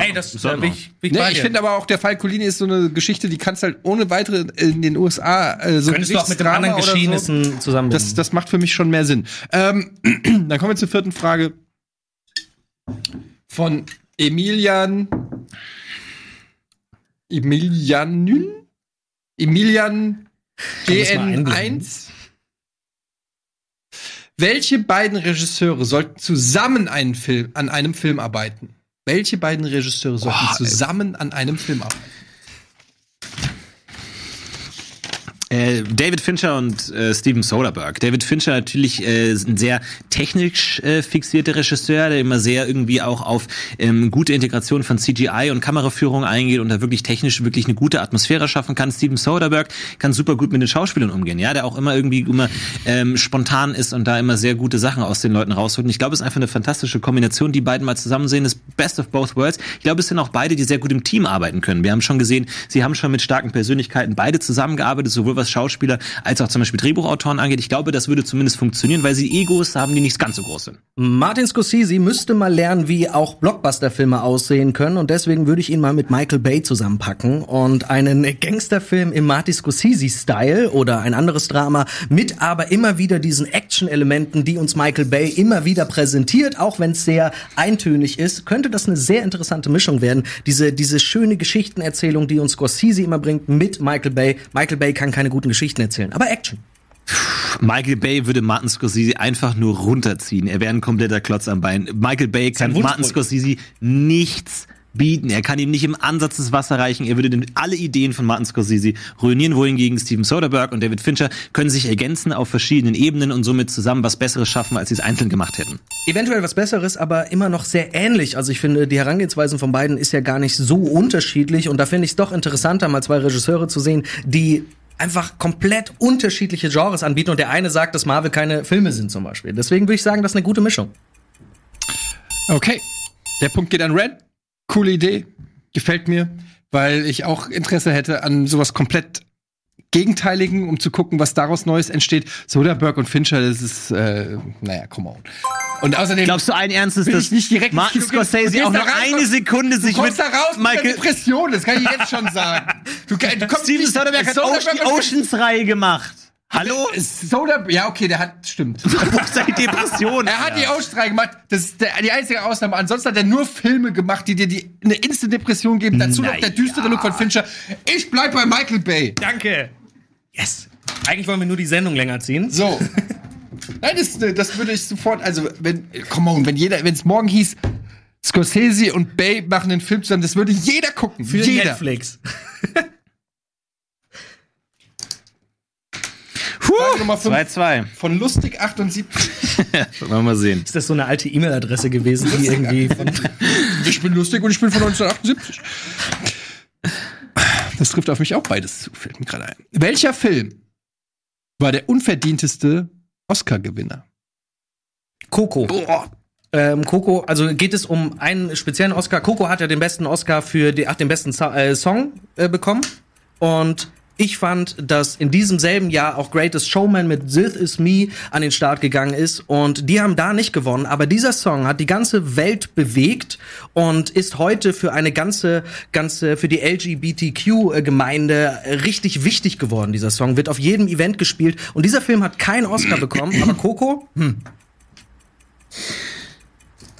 Ey, das Ist äh, bin ich, bin ich Nee, ich finde aber auch, der Fall Colini ist so eine Geschichte, die kannst halt ohne weitere in den USA äh, so Könntest du auch mit den anderen oder so. Geschehnissen zusammen. Das, das macht für mich schon mehr Sinn. Ähm, dann kommen wir zur vierten Frage. Von Emilian. Emilianyn? Emilian das mal einblenden? GN1? Welche beiden Regisseure sollten zusammen einen Film, an einem Film arbeiten? Welche beiden Regisseure sollten Boah, zusammen an einem Film arbeiten? Äh, David Fincher und äh, Steven Soderbergh. David Fincher natürlich äh, ein sehr technisch äh, fixierter Regisseur, der immer sehr irgendwie auch auf ähm, gute Integration von CGI und Kameraführung eingeht und da wirklich technisch wirklich eine gute Atmosphäre schaffen kann. Steven Soderbergh kann super gut mit den Schauspielern umgehen, ja, der auch immer irgendwie immer ähm, spontan ist und da immer sehr gute Sachen aus den Leuten rausholt. Und ich glaube, es ist einfach eine fantastische Kombination, die beiden mal zusammen sehen, das Best of both worlds. Ich glaube, es sind auch beide, die sehr gut im Team arbeiten können. Wir haben schon gesehen, sie haben schon mit starken Persönlichkeiten beide zusammengearbeitet, sowohl was Schauspieler als auch zum Beispiel Drehbuchautoren angeht. Ich glaube, das würde zumindest funktionieren, weil sie Egos haben, die nicht ganz so groß sind. Martin Scorsese müsste mal lernen, wie auch Blockbuster-Filme aussehen können und deswegen würde ich ihn mal mit Michael Bay zusammenpacken und einen Gangsterfilm im Martin Scorsese-Style oder ein anderes Drama mit aber immer wieder diesen Action-Elementen, die uns Michael Bay immer wieder präsentiert, auch wenn es sehr eintönig ist, könnte das eine sehr interessante Mischung werden. Diese, diese schöne Geschichtenerzählung, die uns Scorsese immer bringt mit Michael Bay. Michael Bay kann keine guten Geschichten erzählen, aber Action. Michael Bay würde Martin Scorsese einfach nur runterziehen. Er wäre ein kompletter Klotz am Bein. Michael Bay kann. Martin Scorsese nichts bieten. Er kann ihm nicht im Ansatz das Wasser reichen. Er würde alle Ideen von Martin Scorsese ruinieren, wohingegen Steven Soderbergh und David Fincher können sich ergänzen auf verschiedenen Ebenen und somit zusammen was Besseres schaffen, als sie es einzeln gemacht hätten. Eventuell was Besseres, aber immer noch sehr ähnlich. Also ich finde, die Herangehensweisen von beiden ist ja gar nicht so unterschiedlich und da finde ich es doch interessanter, mal zwei Regisseure zu sehen, die einfach komplett unterschiedliche Genres anbieten und der eine sagt, dass Marvel keine Filme sind zum Beispiel. Deswegen würde ich sagen, das ist eine gute Mischung. Okay. Der Punkt geht an Red. Coole Idee. Gefällt mir, weil ich auch Interesse hätte an sowas komplett Gegenteiligen, um zu gucken, was daraus Neues entsteht. Soderbergh und Fincher, das ist, äh, naja, come on. Und außerdem Glaubst du allen Ernstes, dass ich nicht direkt Martin? Du Scorsese auch rein, eine du- Sekunde Du sich kommst mit da raus mit Michael Depression, das kann ich jetzt schon sagen. Du, du kommst Steven nicht- Soderbergh hat auch die Oceans-Reihe gemacht. Hallo? Soderbergh, ja, okay, der hat, stimmt. Die Depression? Er hat die Oceans gemacht, das ist der, die einzige Ausnahme. Ansonsten hat er nur Filme gemacht, die dir die, eine Instant-Depression geben. Dazu noch der düstere Look von Fincher. Ich bleib bei Michael Bay. Danke. Yes. Eigentlich wollen wir nur die Sendung länger ziehen. So. Nein, das, das würde ich sofort, also, wenn, come on, wenn jeder, wenn es morgen hieß, Scorsese und Bay machen einen Film zusammen, das würde jeder gucken. Für jeder. Netflix. Frage Nummer fünf 2-2. von Lustig 78. Wollen wir mal sehen. Ist das so eine alte E-Mail-Adresse gewesen, die irgendwie von. Ich bin lustig und ich bin von 1978. Das trifft auf mich auch beides zu, fällt mir gerade ein. Welcher Film war der unverdienteste Oscar-Gewinner? Coco. Ähm, Coco, also geht es um einen speziellen Oscar. Coco hat ja den besten Oscar für die, ach, den besten Sa äh, Song äh, bekommen. Und ich fand, dass in diesem selben Jahr auch Greatest Showman mit This Is Me an den Start gegangen ist. Und die haben da nicht gewonnen. Aber dieser Song hat die ganze Welt bewegt und ist heute für eine ganze, ganze, für die LGBTQ-Gemeinde richtig wichtig geworden. Dieser Song wird auf jedem Event gespielt. Und dieser Film hat keinen Oscar bekommen. Aber Coco,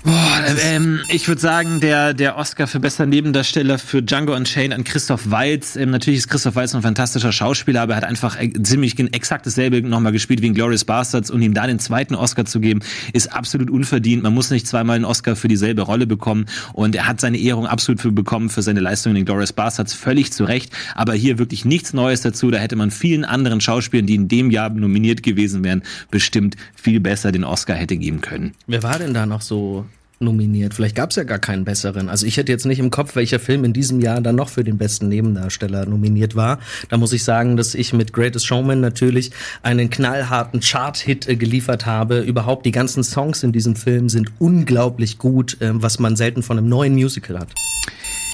Boah, ähm, ich würde sagen, der, der Oscar für bester Nebendarsteller für Django Unchained an Christoph Waltz. Ähm, natürlich ist Christoph Waltz ein fantastischer Schauspieler, aber er hat einfach äh, ziemlich exakt dasselbe nochmal gespielt wie in Glorious Bastards und ihm da den zweiten Oscar zu geben, ist absolut unverdient. Man muss nicht zweimal einen Oscar für dieselbe Rolle bekommen und er hat seine Ehrung absolut für bekommen für seine Leistung in Glorious Bastards, völlig zu Recht. Aber hier wirklich nichts Neues dazu. Da hätte man vielen anderen Schauspielern, die in dem Jahr nominiert gewesen wären, bestimmt viel besser den Oscar hätte geben können. Wer war denn da noch so nominiert? Vielleicht gab es ja gar keinen besseren. Also ich hätte jetzt nicht im Kopf, welcher Film in diesem Jahr dann noch für den besten Nebendarsteller nominiert war. Da muss ich sagen, dass ich mit Greatest Showman natürlich einen knallharten Chart-Hit äh, geliefert habe. Überhaupt die ganzen Songs in diesem Film sind unglaublich gut, äh, was man selten von einem neuen Musical hat.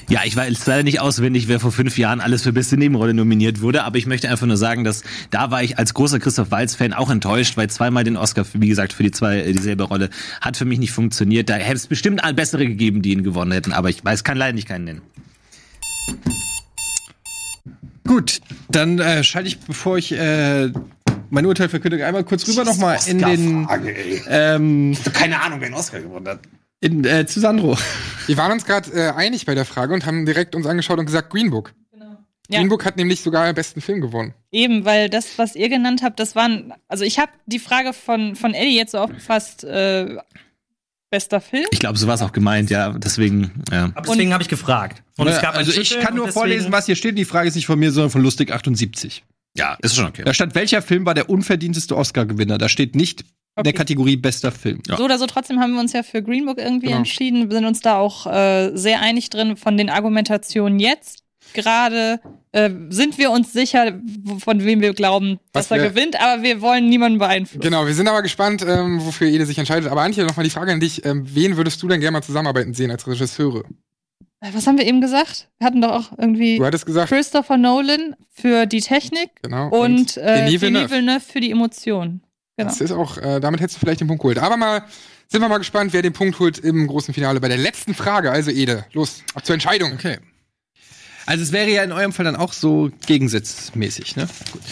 Ja, ich weiß leider nicht auswendig, wer vor fünf Jahren alles für beste Nebenrolle nominiert wurde, aber ich möchte einfach nur sagen, dass da war ich als großer Christoph Waltz-Fan auch enttäuscht, weil zweimal den Oscar, wie gesagt, für die zwei äh, dieselbe Rolle hat für mich nicht funktioniert. Da hätte es bestimmt bessere gegeben, die ihn gewonnen hätten, aber ich weiß, kann leider nicht keinen nennen. Gut, dann äh, schalte ich, bevor ich äh, mein Urteil verkündige, einmal kurz rüber nochmal in den ähm, Keine Ahnung, wer den Oscar gewonnen hat. In, äh, zu Sandro. Wir waren uns gerade äh, einig bei der Frage und haben direkt uns angeschaut und gesagt Green Book. Ja. Green Book hat nämlich sogar den besten Film gewonnen. Eben, weil das, was ihr genannt habt, das waren. Also ich habe die Frage von, von Eddie jetzt so aufgefasst, äh, bester Film. Ich glaube, so war es auch gemeint, ja. Deswegen, ja. Aber deswegen habe ich gefragt. Und es gab also ich kann nur vorlesen, was hier steht. Die Frage ist nicht von mir, sondern von Lustig 78. Ja, ist schon okay. Da stand, welcher Film war der unverdienteste Oscar-Gewinner? Da steht nicht in der Okay. Kategorie bester Film. Ja. So oder so, trotzdem haben wir uns ja für Green Book irgendwie Genau. entschieden, Wir sind uns da auch äh, sehr einig drin von den Argumentationen jetzt. Gerade äh, sind wir uns sicher, von wem wir glauben, Was dass er gewinnt, aber wir wollen niemanden beeinflussen. Genau, wir sind aber gespannt, ähm, wofür Ede sich entscheidet. Aber Antje, nochmal die Frage an dich. Ähm, wen würdest du denn gerne mal zusammenarbeiten sehen als Regisseure? Äh, Was haben wir eben gesagt? Wir hatten doch auch irgendwie Du hattest gesagt, Christopher Nolan für die Technik genau. und, äh, Denis Denis Villeneuve. Villeneuve für die Emotionen. Genau. Das ist auch, äh, damit hättest du vielleicht den Punkt geholt. Aber mal, sind wir mal gespannt, wer den Punkt holt im großen Finale. Bei der letzten Frage, also Ede, los, ab zur Entscheidung. Okay. Also es wäre ja in eurem Fall dann auch so gegensatzmäßig, ne? Gut.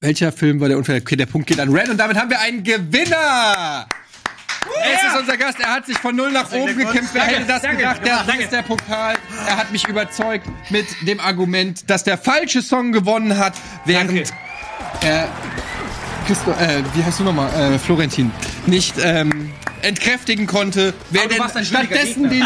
Welcher Film war der Unfall? Okay, der Punkt geht an Red und damit haben wir einen Gewinner! Es ist unser Gast, er hat sich von null nach oben gekämpft. Wer hätte das gedacht? Der, hier ist der Pokal. Er hat mich überzeugt mit dem Argument, dass der falsche Song gewonnen hat, während er Christo, äh, wie heißt du nochmal? Äh, Florentin. Nicht ähm, entkräftigen konnte, wer denn ein stattdessen den.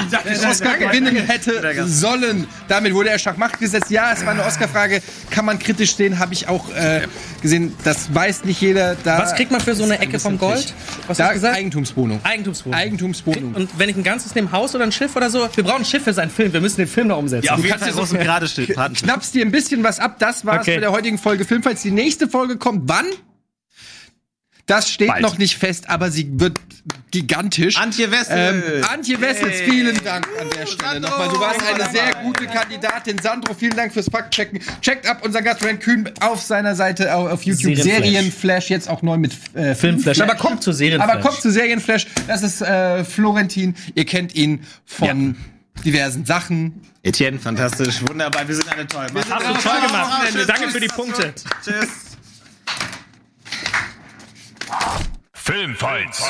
Oscar gewinnen hätte sollen. Damit wurde er Schachmacht gesetzt. Ja, es war eine Oscar-Frage. Kann man kritisch sehen, habe ich auch äh, gesehen. Das weiß nicht jeder. Da Was kriegt man für so eine Ecke vom Gold? Was da hast du gesagt? Eigentumswohnung. Eigentumswohnung. Eigentumswohnung. Und wenn ich ein ganzes nehme, Haus oder ein Schiff oder so, wir brauchen ein Schiff für seinen Film. Wir müssen den Film noch umsetzen. Ja, Du kannst dir so- großen gerade steht. Knappst dir ein bisschen was ab. Das war's Okay. für der heutigen Folge Filmfights. Die nächste Folge kommt wann? Das steht Bald. noch nicht fest, aber sie wird gigantisch. Antje Wessels. Ähm, Antje Wessels, vielen Dank an der Stelle nochmal. Du warst eine sehr gute Kandidatin. Sandro, vielen Dank fürs Faktchecken. Checkt ab unser Gast Ren Kühn auf seiner Seite au- auf YouTube. Serienflash. Serienflash, jetzt auch neu mit äh, Filmflash. Aber kommt zu Serienflash. Aber kommt zu Serienflash. Das ist äh, Florentin. Ihr kennt ihn von diversen Sachen. Etienne, fantastisch, wunderbar, wir sind alle toll. Hast Hast du toll gemacht. Danke für die Punkte. Tschüss. Filmfights.